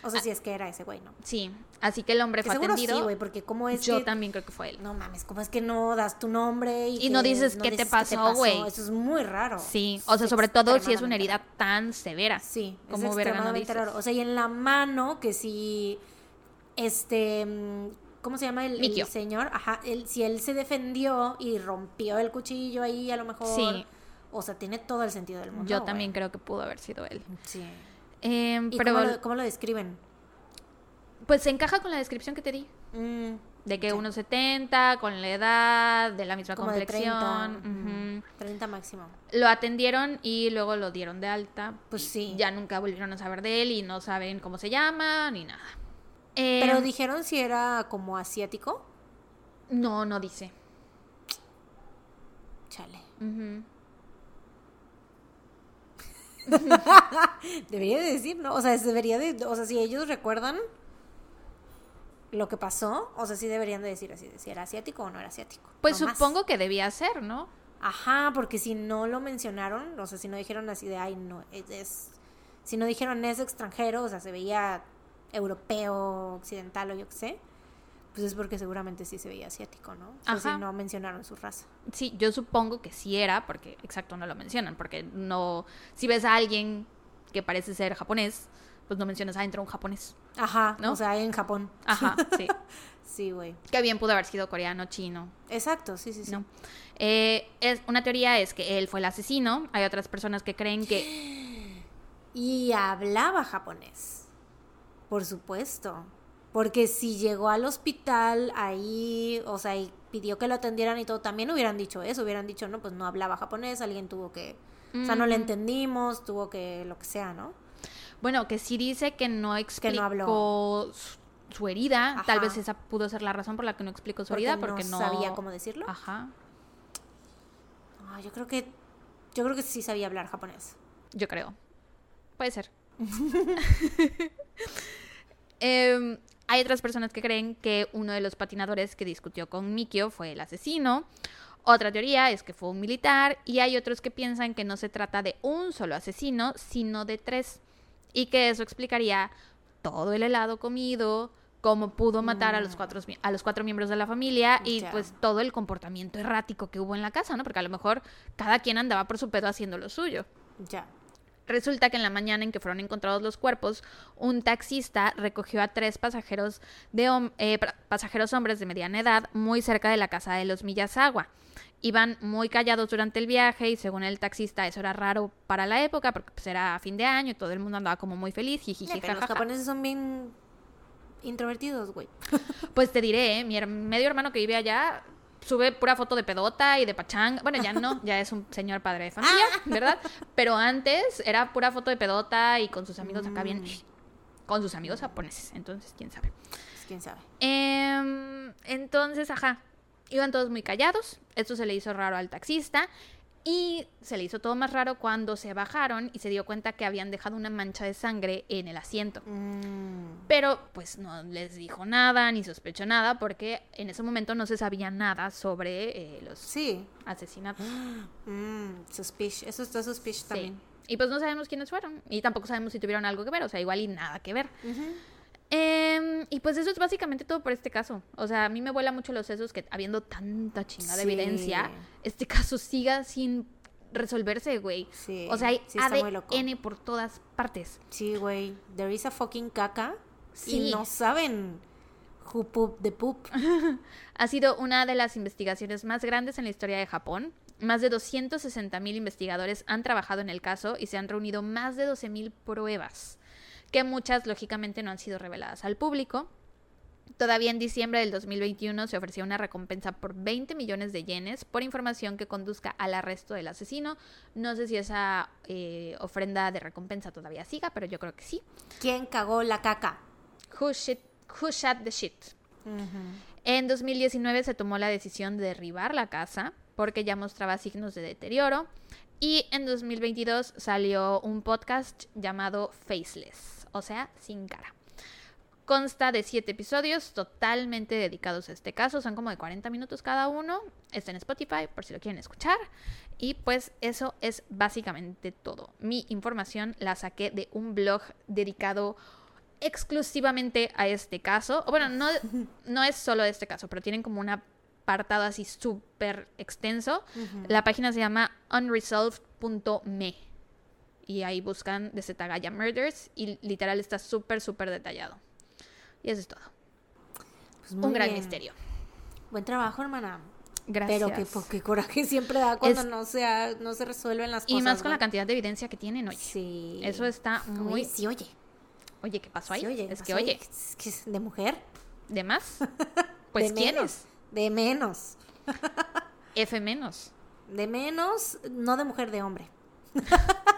O sea, si es que era ese güey, ¿no?
Sí, así que el hombre
Que
fue
seguro
atendido.
sí, güey, porque cómo es
Yo
que...
también creo que fue él.
No mames, ¿cómo es que no das tu nombre? Y,
Y no dices qué te pasó, güey?
Eso es muy raro.
Sí, o sea, sobre todo si es una herida tan severa.
Sí,
como
es
verga no
extremadamente
dices.
raro. O sea, y en la mano, que si, este, mm, ¿cómo se llama el, señor? Ajá, él, si él se defendió y rompió el cuchillo ahí, a lo mejor...
Sí.
O sea, tiene todo el sentido del mundo.
Yo también creo que pudo haber sido él.
Sí.
Em,
¿Y
pero
cómo, lo, cómo lo describen?
pues se encaja con la descripción que te di.
Mm,
De que
Ya.
1,70, con la edad, de la misma
Como de 30.
complexión.
ujú, 30 máximo.
Lo atendieron y luego lo dieron de alta.
Pues sí.
Ya nunca volvieron a saber de él y no saben cómo se llama ni nada. Eh,
Pero dijeron si era como asiático.
No, no dice.
Chale. Debería de decir, ¿no? O sea, debería de, o sea, si ellos recuerdan lo que pasó, o sea, sí deberían de decir así, si era asiático o no era asiático.
Pues
No más.
supongo que debía ser, ¿no?
Ajá, porque si no lo mencionaron, o sea, si no dijeron así de, ay, no, es, es- si no dijeron es extranjero, o sea, se veía europeo, occidental o yo qué sé, pues es porque seguramente sí se veía asiático, ¿no? O sea,
Ajá.
si no mencionaron su raza.
Sí, yo supongo que sí era, porque exacto no lo mencionan, porque no, si ves a alguien que parece ser japonés, pues no mencionas, ah, entró un japonés.
Ajá,
¿No?
o sea, en Japón.
Ajá, sí.
Sí, güey.
que bien pudo haber sido coreano, chino,
Exacto, sí, sí, sí.
¿no? Eh, es, una teoría es que él fue el asesino, hay otras personas que creen que...
Y hablaba japonés. Por supuesto. Porque si llegó al hospital ahí, o sea, y pidió que lo atendieran y todo, también hubieran dicho eso, hubieran dicho, no, pues no hablaba japonés, alguien tuvo que, o sea, no le entendimos, tuvo que, lo que sea, ¿no?
Bueno, que sí dice que no explicó
no habló.
su, su herida, tal vez esa pudo ser la razón por la que no explicó su
Porque
herida,
no
porque no...
sabía cómo decirlo.
Ajá,
Ah, yo creo que, yo creo que sí sabía hablar japonés.
yo creo. Puede ser. Em, hay otras personas que creen que uno de los patinadores que discutió con Mikio fue el asesino. Otra teoría es que fue un militar y hay otros que piensan que no se trata de un solo asesino, sino de tres. Y que eso explicaría todo el helado comido, cómo pudo matar a los cuatro, mi- a los cuatro miembros de la familia y pues todo el comportamiento errático que hubo en la casa, ¿no? Porque a lo mejor cada quien andaba por su pedo haciendo lo suyo.
Ya.
Resulta que en la mañana en que fueron encontrados los cuerpos, un taxista recogió a tres pasajeros, de hom- eh, pa- pasajeros hombres de mediana edad muy cerca de la casa de los Miyazawa. Iban muy callados durante el viaje y según el taxista eso era raro para la época porque pues, era fin de año y todo el mundo andaba como muy feliz. jijiji,
los japoneses son bien introvertidos, güey.
Pues te diré, ¿eh? mi her- medio hermano que vive allá sube pura foto de pedota y de pachanga. Bueno, ya no, ya es un señor padre de familia, ¿verdad? Pero antes era pura foto de pedota y con sus amigos acá bien. Con sus amigos japoneses, entonces, quién sabe.
Pues, quién sabe.
Em, entonces, ajá, iban todos muy callados. Esto se le hizo raro al taxista. Y se le hizo todo más raro cuando se bajaron y se dio cuenta que habían dejado una mancha de sangre en el asiento.
Mm,
Pero pues no les dijo nada ni sospechó nada porque en ese momento no se sabía nada sobre eh, los
sí.
asesinatos.
Mm. Eso está suspish
Sí.
también.
Y pues no sabemos quiénes fueron y tampoco sabemos si tuvieron algo que ver, o sea, igual y nada que ver.
Ujú.
Em, y pues eso es básicamente todo por este caso. O sea, a mí me vuela mucho los sesos que habiendo tanta chingada
Sí.
evidencia, este caso siga sin resolverse, güey.
Sí,
O sea, hay
sí.
ADN por todas partes.
Sí, güey. There is a fucking caca.
Sí.
Y no saben who poop the poop.
Ha sido una de las investigaciones más grandes en la historia de Japón. Más de 260 mil investigadores han trabajado en el caso y se han reunido más de 12 mil pruebas, que muchas lógicamente no han sido reveladas al público. Todavía en diciembre del 2021 se ofreció una recompensa por 20 millones de yenes por información que conduzca al arresto del asesino. No sé si esa eh, ofrenda de recompensa todavía siga, pero yo creo que sí.
¿Quién cagó la caca?
Who, shit, who shot the shit? En 2019 se tomó la decisión de derribar la casa porque ya mostraba signos de deterioro. Y en 2022 salió un podcast llamado Faceless, o sea, sin cara. Consta de siete episodios totalmente dedicados a este caso. Son como de 40 minutos cada uno. Está en Spotify por si lo quieren escuchar. Y pues eso es básicamente todo. Mi información la saqué de un blog dedicado exclusivamente a este caso. O bueno, no, no es solo este caso, pero tienen como un apartado así súper extenso. La página se llama unresolved.me. Y ahí buscan de Zetagaya Murders y literal está súper, súper detallado. Y eso es todo.
Pues
un gran
bien.
misterio.
Buen trabajo, hermana.
Gracias.
Pero qué, po- qué coraje siempre da cuando
Es-
no, se, no se resuelven las
y
cosas.
más con la cantidad de evidencia que tienen, oye.
Sí.
Eso está muy...
Oye, sí, oye.
Oye, ¿qué pasó ahí?
Sí, oye.
es que, oye,
Es que es de mujer.
¿de más? Pues
de
¿quién
menos,
es?
De menos.
F menos.
De menos, no de mujer, de hombre.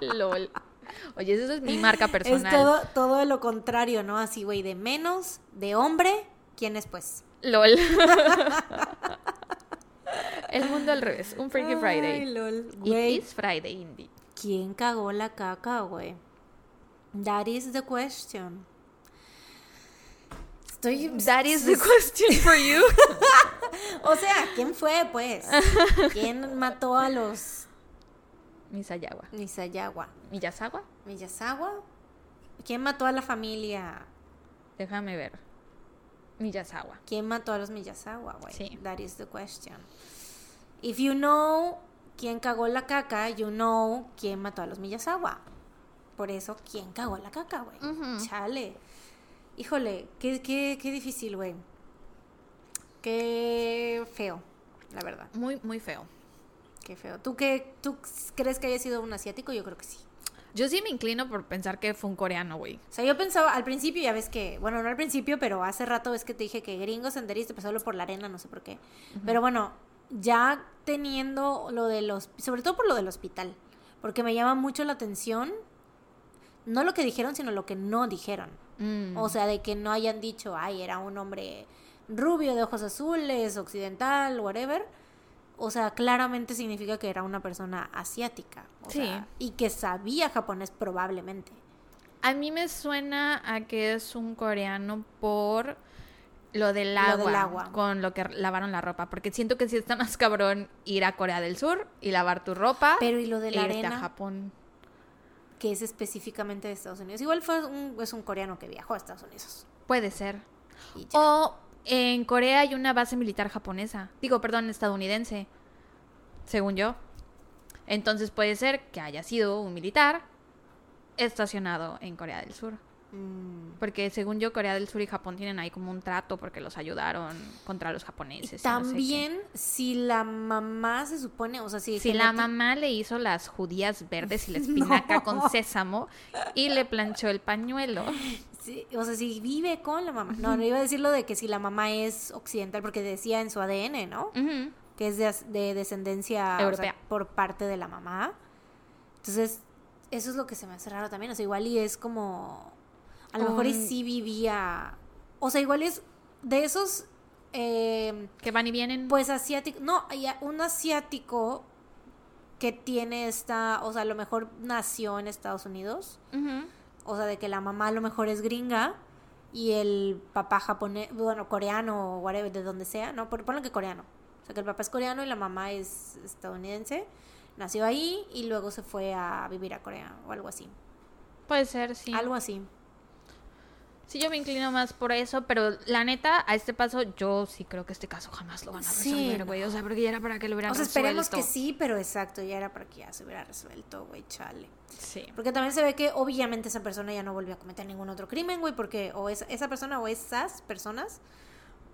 LOL. Oye, esa es mi marca
Es
personal.
todo, todo lo contrario, ¿no? Así, güey, de menos, de hombre, ¿quién es pues?
LOL. El mundo al revés. Un Freaky
Ay,
Friday.
lol.
It is Friday, Indy.
¿quién cagó la caca, güey? That is the question. Estoy...
That is the question for you.
O sea, ¿quién fue, pues? ¿Quién mató a los
Misayawa.
Misayawa?
¿Miyazawa?
¿Miyazawa? ¿Quién mató a la familia?
Déjame ver. Miyazawa.
¿Quién mató a los Miyazawa, güey?
Sí.
That is the question. If you know quién cagó la caca, you know quién mató a los Miyazawa. Por eso, ¿quién cagó la caca, güey? Chale. Híjole, qué, qué, qué difícil, güey. Qué feo, la verdad.
Muy, muy feo.
Qué feo. ¿Tú qué, tú crees que haya sido un asiático? Yo creo que sí.
Yo sí me inclino por pensar que fue un coreano, güey.
O sea, yo pensaba al principio, ya ves que, bueno, no al principio, pero hace rato ves que te dije que gringos senderista, pues solo por la arena, no sé por qué. Pero bueno, ya teniendo lo de los, sobre todo por lo del hospital, porque me llama mucho la atención, no lo que dijeron, sino lo que no dijeron.
Mm.
O sea, de que no hayan dicho, ay, era un hombre rubio de ojos azules, occidental, whatever. O sea, claramente significa que era una persona asiática. O
Sí.
sea, y que sabía japonés probablemente.
A mí me suena a que es un coreano por lo del
Lo
agua,
del agua.
con lo que lavaron la ropa, porque siento que sí está más cabrón ir a Corea del Sur y lavar tu ropa
Pero y lo de
e
la
a
arena,
Japón.
que es específicamente de Estados Unidos. Igual fue un, es un coreano que viajó a Estados Unidos.
Puede ser. O en Corea hay una base militar japonesa. Digo, perdón, estadounidense. Según yo. Entonces puede ser que haya sido un militar estacionado en Corea del Sur.
Mm.
Porque según yo, Corea del Sur y Japón tienen ahí como un trato porque los ayudaron contra los
Y
japoneses. y no sé qué.
también, si la mamá se supone, o sea, si...
Si la mamá le hizo las judías verdes y la espinaca
No.
con sésamo y le planchó el pañuelo.
O sea, si vive con la mamá. No, no iba a decir lo de que si la mamá es occidental, porque decía en su ADN, ¿no? Que es de, de descendencia o sea,
Europea.
por parte de la mamá. Entonces, eso es lo que se me hace raro también. O sea, igual y es como. A lo mejor y sí vivía. O sea, igual es de esos. eh,
Que van y vienen.
pues asiático. No, un asiático que tiene esta. O sea, a lo mejor nació en Estados Unidos. O sea, de que la mamá a lo mejor es gringa y el papá japonés, bueno, coreano o whatever, de donde sea, ¿no? Por- Ponle que coreano. O sea, que el papá es coreano y la mamá es estadounidense. Nació ahí y luego se fue a vivir a Corea o algo así.
Puede ser, sí.
Algo así.
Sí, yo me inclino más por eso, pero la neta, a este paso, yo sí creo que este caso jamás lo van a
Sí,
resolver,
no.
güey. O sea, porque ya era para que lo hubieran
O sea, esperemos
resuelto.
que sí, pero exacto, ya era para que ya se hubiera resuelto, güey, chale.
Sí.
Porque también se ve que obviamente esa persona ya no volvió a cometer ningún otro crimen, güey, porque o esa, esa persona o esas personas,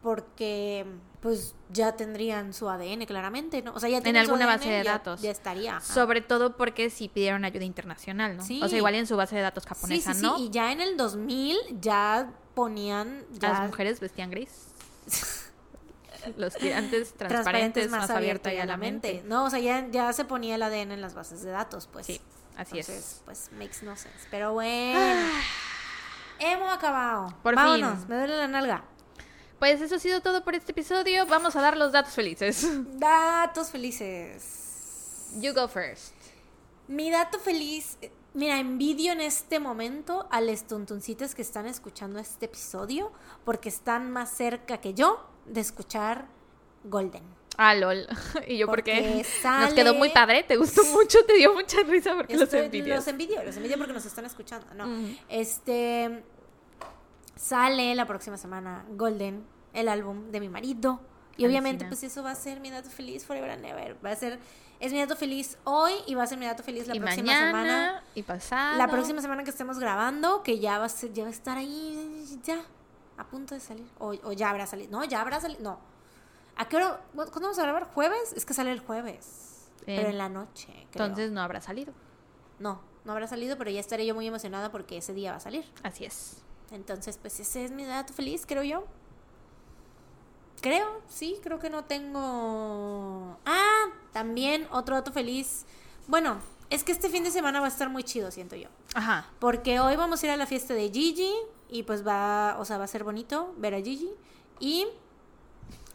porque pues ya tendrían su ADN claramente, ¿no? O sea, ya su
alguna
ADN,
base de
ya-
datos.
Ya estaría. ajá.
Sobre todo porque sí pidieron ayuda internacional, ¿no?
Sí.
O sea, igual en su base de datos
sí,
japonesa,
sí,
¿no?
sí, y ya en el 2000 ya ponían ya
Las mujeres vestían gris. Los tirantes transparentes, más, abierto y a la mente.
No, o sea, ya, ya se ponía el ADN en las bases de datos, pues.
Sí, así
Entonces,
es.
pues makes no sense. Pero bueno. Hemos acabado.
Por
Vámonos,
fin.
me duele la nalga.
Pues eso ha sido todo por este episodio. Vamos a dar los datos felices.
Datos felices.
You go first.
Mi dato feliz. Mira, envidio en este momento a los tuntuncitos que están escuchando este episodio porque están más cerca que yo de escuchar Golden.
Ah, lol. ¿Y yo por
Porque
qué? Nos quedó muy padre. ¿Te gustó mucho? ¿Te dio mucha risa? Porque los
Estoy-
envidias.
Los envidio, los envidio porque nos están escuchando. No. Este. Sale la próxima semana Golden, el álbum de mi marido. Y obviamente, pues eso va a ser mi dato feliz forever and ever. Va a ser. Es mi dato feliz hoy y va a ser mi dato feliz la
y
próxima
mañana,
semana.
y pasado.
La próxima semana que estemos grabando, que ya va a ser, ya va a estar ahí, ya, a punto de salir. O, o ya habrá salido. No, ya habrá salido. No. ¿A qué hora? ¿Cuándo vamos a grabar? ¿Jueves? Es que sale el jueves.
Eh,
pero en la noche. creo.
Entonces no habrá salido.
No, no habrá salido, pero ya estaré yo muy emocionada porque ese día va a salir.
Así es.
Entonces, pues ese es mi dato feliz, creo yo. Creo, sí, creo que no tengo... Ah, también otro dato feliz. Bueno, es que este fin de semana va a estar muy chido, siento yo.
Ajá.
Porque hoy vamos a ir a la fiesta de Gigi y pues va, o sea, va a ser bonito ver a Gigi. Y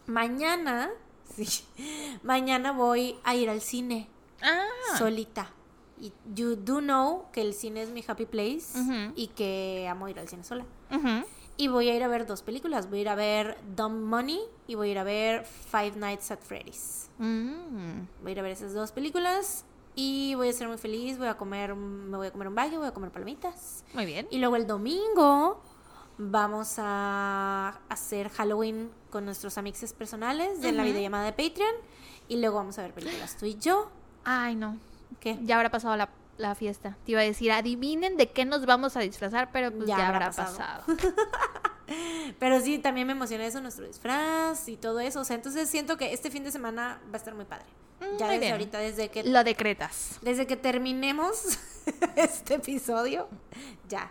mañana, sí, mañana voy a ir al cine
Ah.
solita. Y you do know que el cine es mi happy place y que amo ir al cine sola. Y voy a ir a ver dos películas. Voy a ir a ver Dumb Money y voy a ir a ver Five Nights at Freddy's.
Mm.
Voy a ir a ver esas dos películas y voy a ser muy feliz. Voy a comer, me voy a comer un baguio, voy a comer palomitas.
Muy bien.
Y luego el domingo vamos a hacer Halloween con nuestros amixes personales de la videollamada de Patreon. Y luego vamos a ver películas tú y yo.
Ay, no.
¿Qué?
Ya habrá pasado la, la fiesta. Te iba a decir, adivinen de qué nos vamos a disfrazar, pero pues ya,
Ya
habrá
pasado.
pasado.
Pero sí, también me emociona eso, nuestro disfraz y todo eso. O sea, entonces siento que este fin de semana va a estar muy padre.
Mm,
ya
muy
desde
bien.
ahorita, desde que,
Lo decretas.
desde que terminemos este episodio, ya.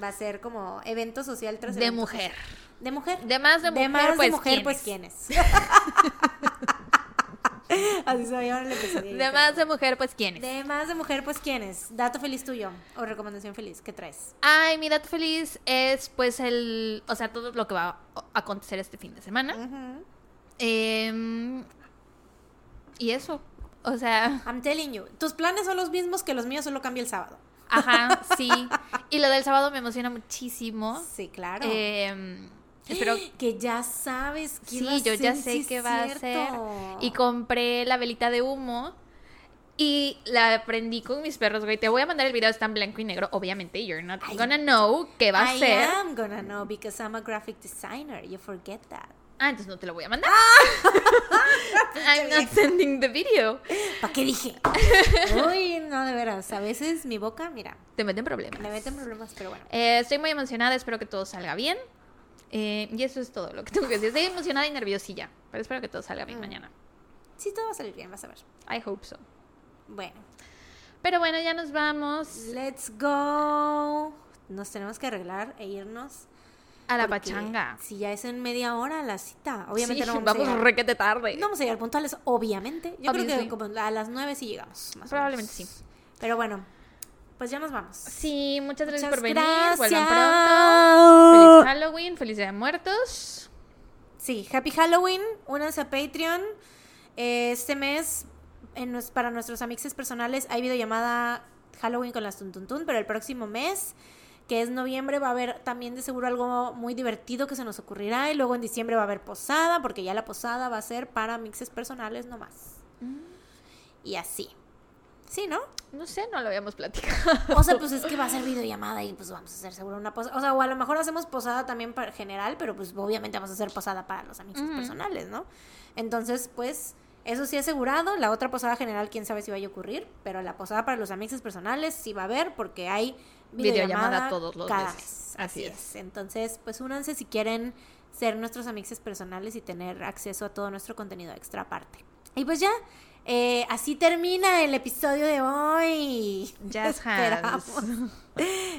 Va a ser como evento social tras
De
evento
mujer.
social. De mujer.
De más de mujer,
más
pues,
de mujer,
¿quién
pues
es?
Así se va a llamar el episodio.
De más de mujer, pues quién es.
De más de mujer, pues quién es. Dato feliz tuyo o recomendación feliz, ¿qué traes?
Ay, mi dato feliz es pues el, o sea, todo lo que va a acontecer este fin de semana.
Ujú.
Em, y eso, o sea,
I'm telling you, tus planes son los mismos que los míos, solo cambia el sábado.
ajá, sí. Y lo del sábado me emociona muchísimo.
Sí, claro.
Em, espero
que ya sabes que va a
Sí, yo ya sé
sí,
va a ser. Y compré la velita de humo. Y la prendí con mis perros, güey. Te voy a mandar el video, está en blanco y negro. Obviamente, you're not
Ay.
gonna know qué va a
I
ser.
am gonna know because I'm a graphic designer. You forget that.
Ah, entonces no te lo voy a mandar.
Ah.
I'm not sending the video.
¿Para qué dije? Uy, no, de veras. A veces mi boca, mira,
Te meten problemas.
me meten problemas, pero bueno.
Eh, estoy muy emocionada, espero que todo salga bien. Eh, y eso es todo lo que tengo que decir. Estoy emocionada y nerviosilla, pero espero que todo salga bien
Mm.
mañana.
Sí, todo va a salir bien, vas a ver.
I hope so.
Bueno,
Pero bueno, ya nos vamos
let's go. Nos tenemos que arreglar e irnos.
a la pachanga.
Si ya es en media hora la cita. Obviamente
Sí,
no vamos,
vamos
a llegar.
requete tarde.
No vamos a llegar puntuales, obviamente. Yo creo que como a las nueve sí llegamos. más
Probablemente sí.
Pero bueno, pues ya nos vamos.
Sí, muchas gracias
Muchas
por venir.
gracias.
Vuelvan pronto. Feliz Halloween, feliz Día de Muertos.
Sí, Happy Halloween. Únanse a Patreon. Este mes, en para nuestros amixes personales, hay videollamada Halloween con las Tuntuntun, pero el próximo mes, que es noviembre, va a haber también de seguro algo muy divertido que se nos ocurrirá. Y luego en diciembre va a haber posada, porque ya la posada va a ser para mixes personales nomás. Y así. Sí, ¿no?
No sé, no lo habíamos platicado.
O sea, pues es que va a ser videollamada y pues vamos a hacer seguro una posada. O sea, o a lo mejor hacemos posada también para general, pero pues obviamente vamos a hacer posada para los amigos personales, ¿no? Entonces, pues, eso sí asegurado. La otra posada general, quién sabe si vaya a ocurrir, pero la posada para los amigos personales sí va a haber porque hay videollamada,
Videollamada todos los
cada
meses.
mes.
Así
Así
es.
es. Entonces, pues únanse si quieren ser nuestros amigos personales y tener acceso a todo nuestro contenido extra aparte. Y pues ya, eh, así termina el episodio de hoy.
Jazz
Esperamos.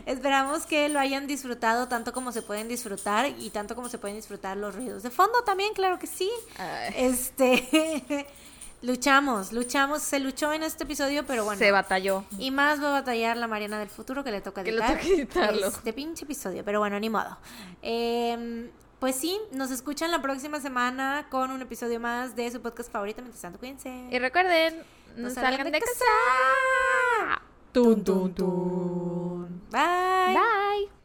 Esperamos que lo hayan disfrutado tanto como se pueden disfrutar y tanto como se pueden disfrutar los ruidos de fondo también, claro que sí.
Ay,
Este, luchamos, luchamos, se luchó en este episodio, pero bueno.
Se batalló.
Y más va a batallar la Mariana del futuro que le toca
Que le
editar.
toca editarlo.
Este pinche episodio, pero bueno, ni modo. Eh, pues sí, nos escuchan la próxima semana con un episodio más de su podcast favorito. Mientras tanto, cuídense.
Y recuerden, no, salgan, de casa. Tun, tun, tun.
Bye.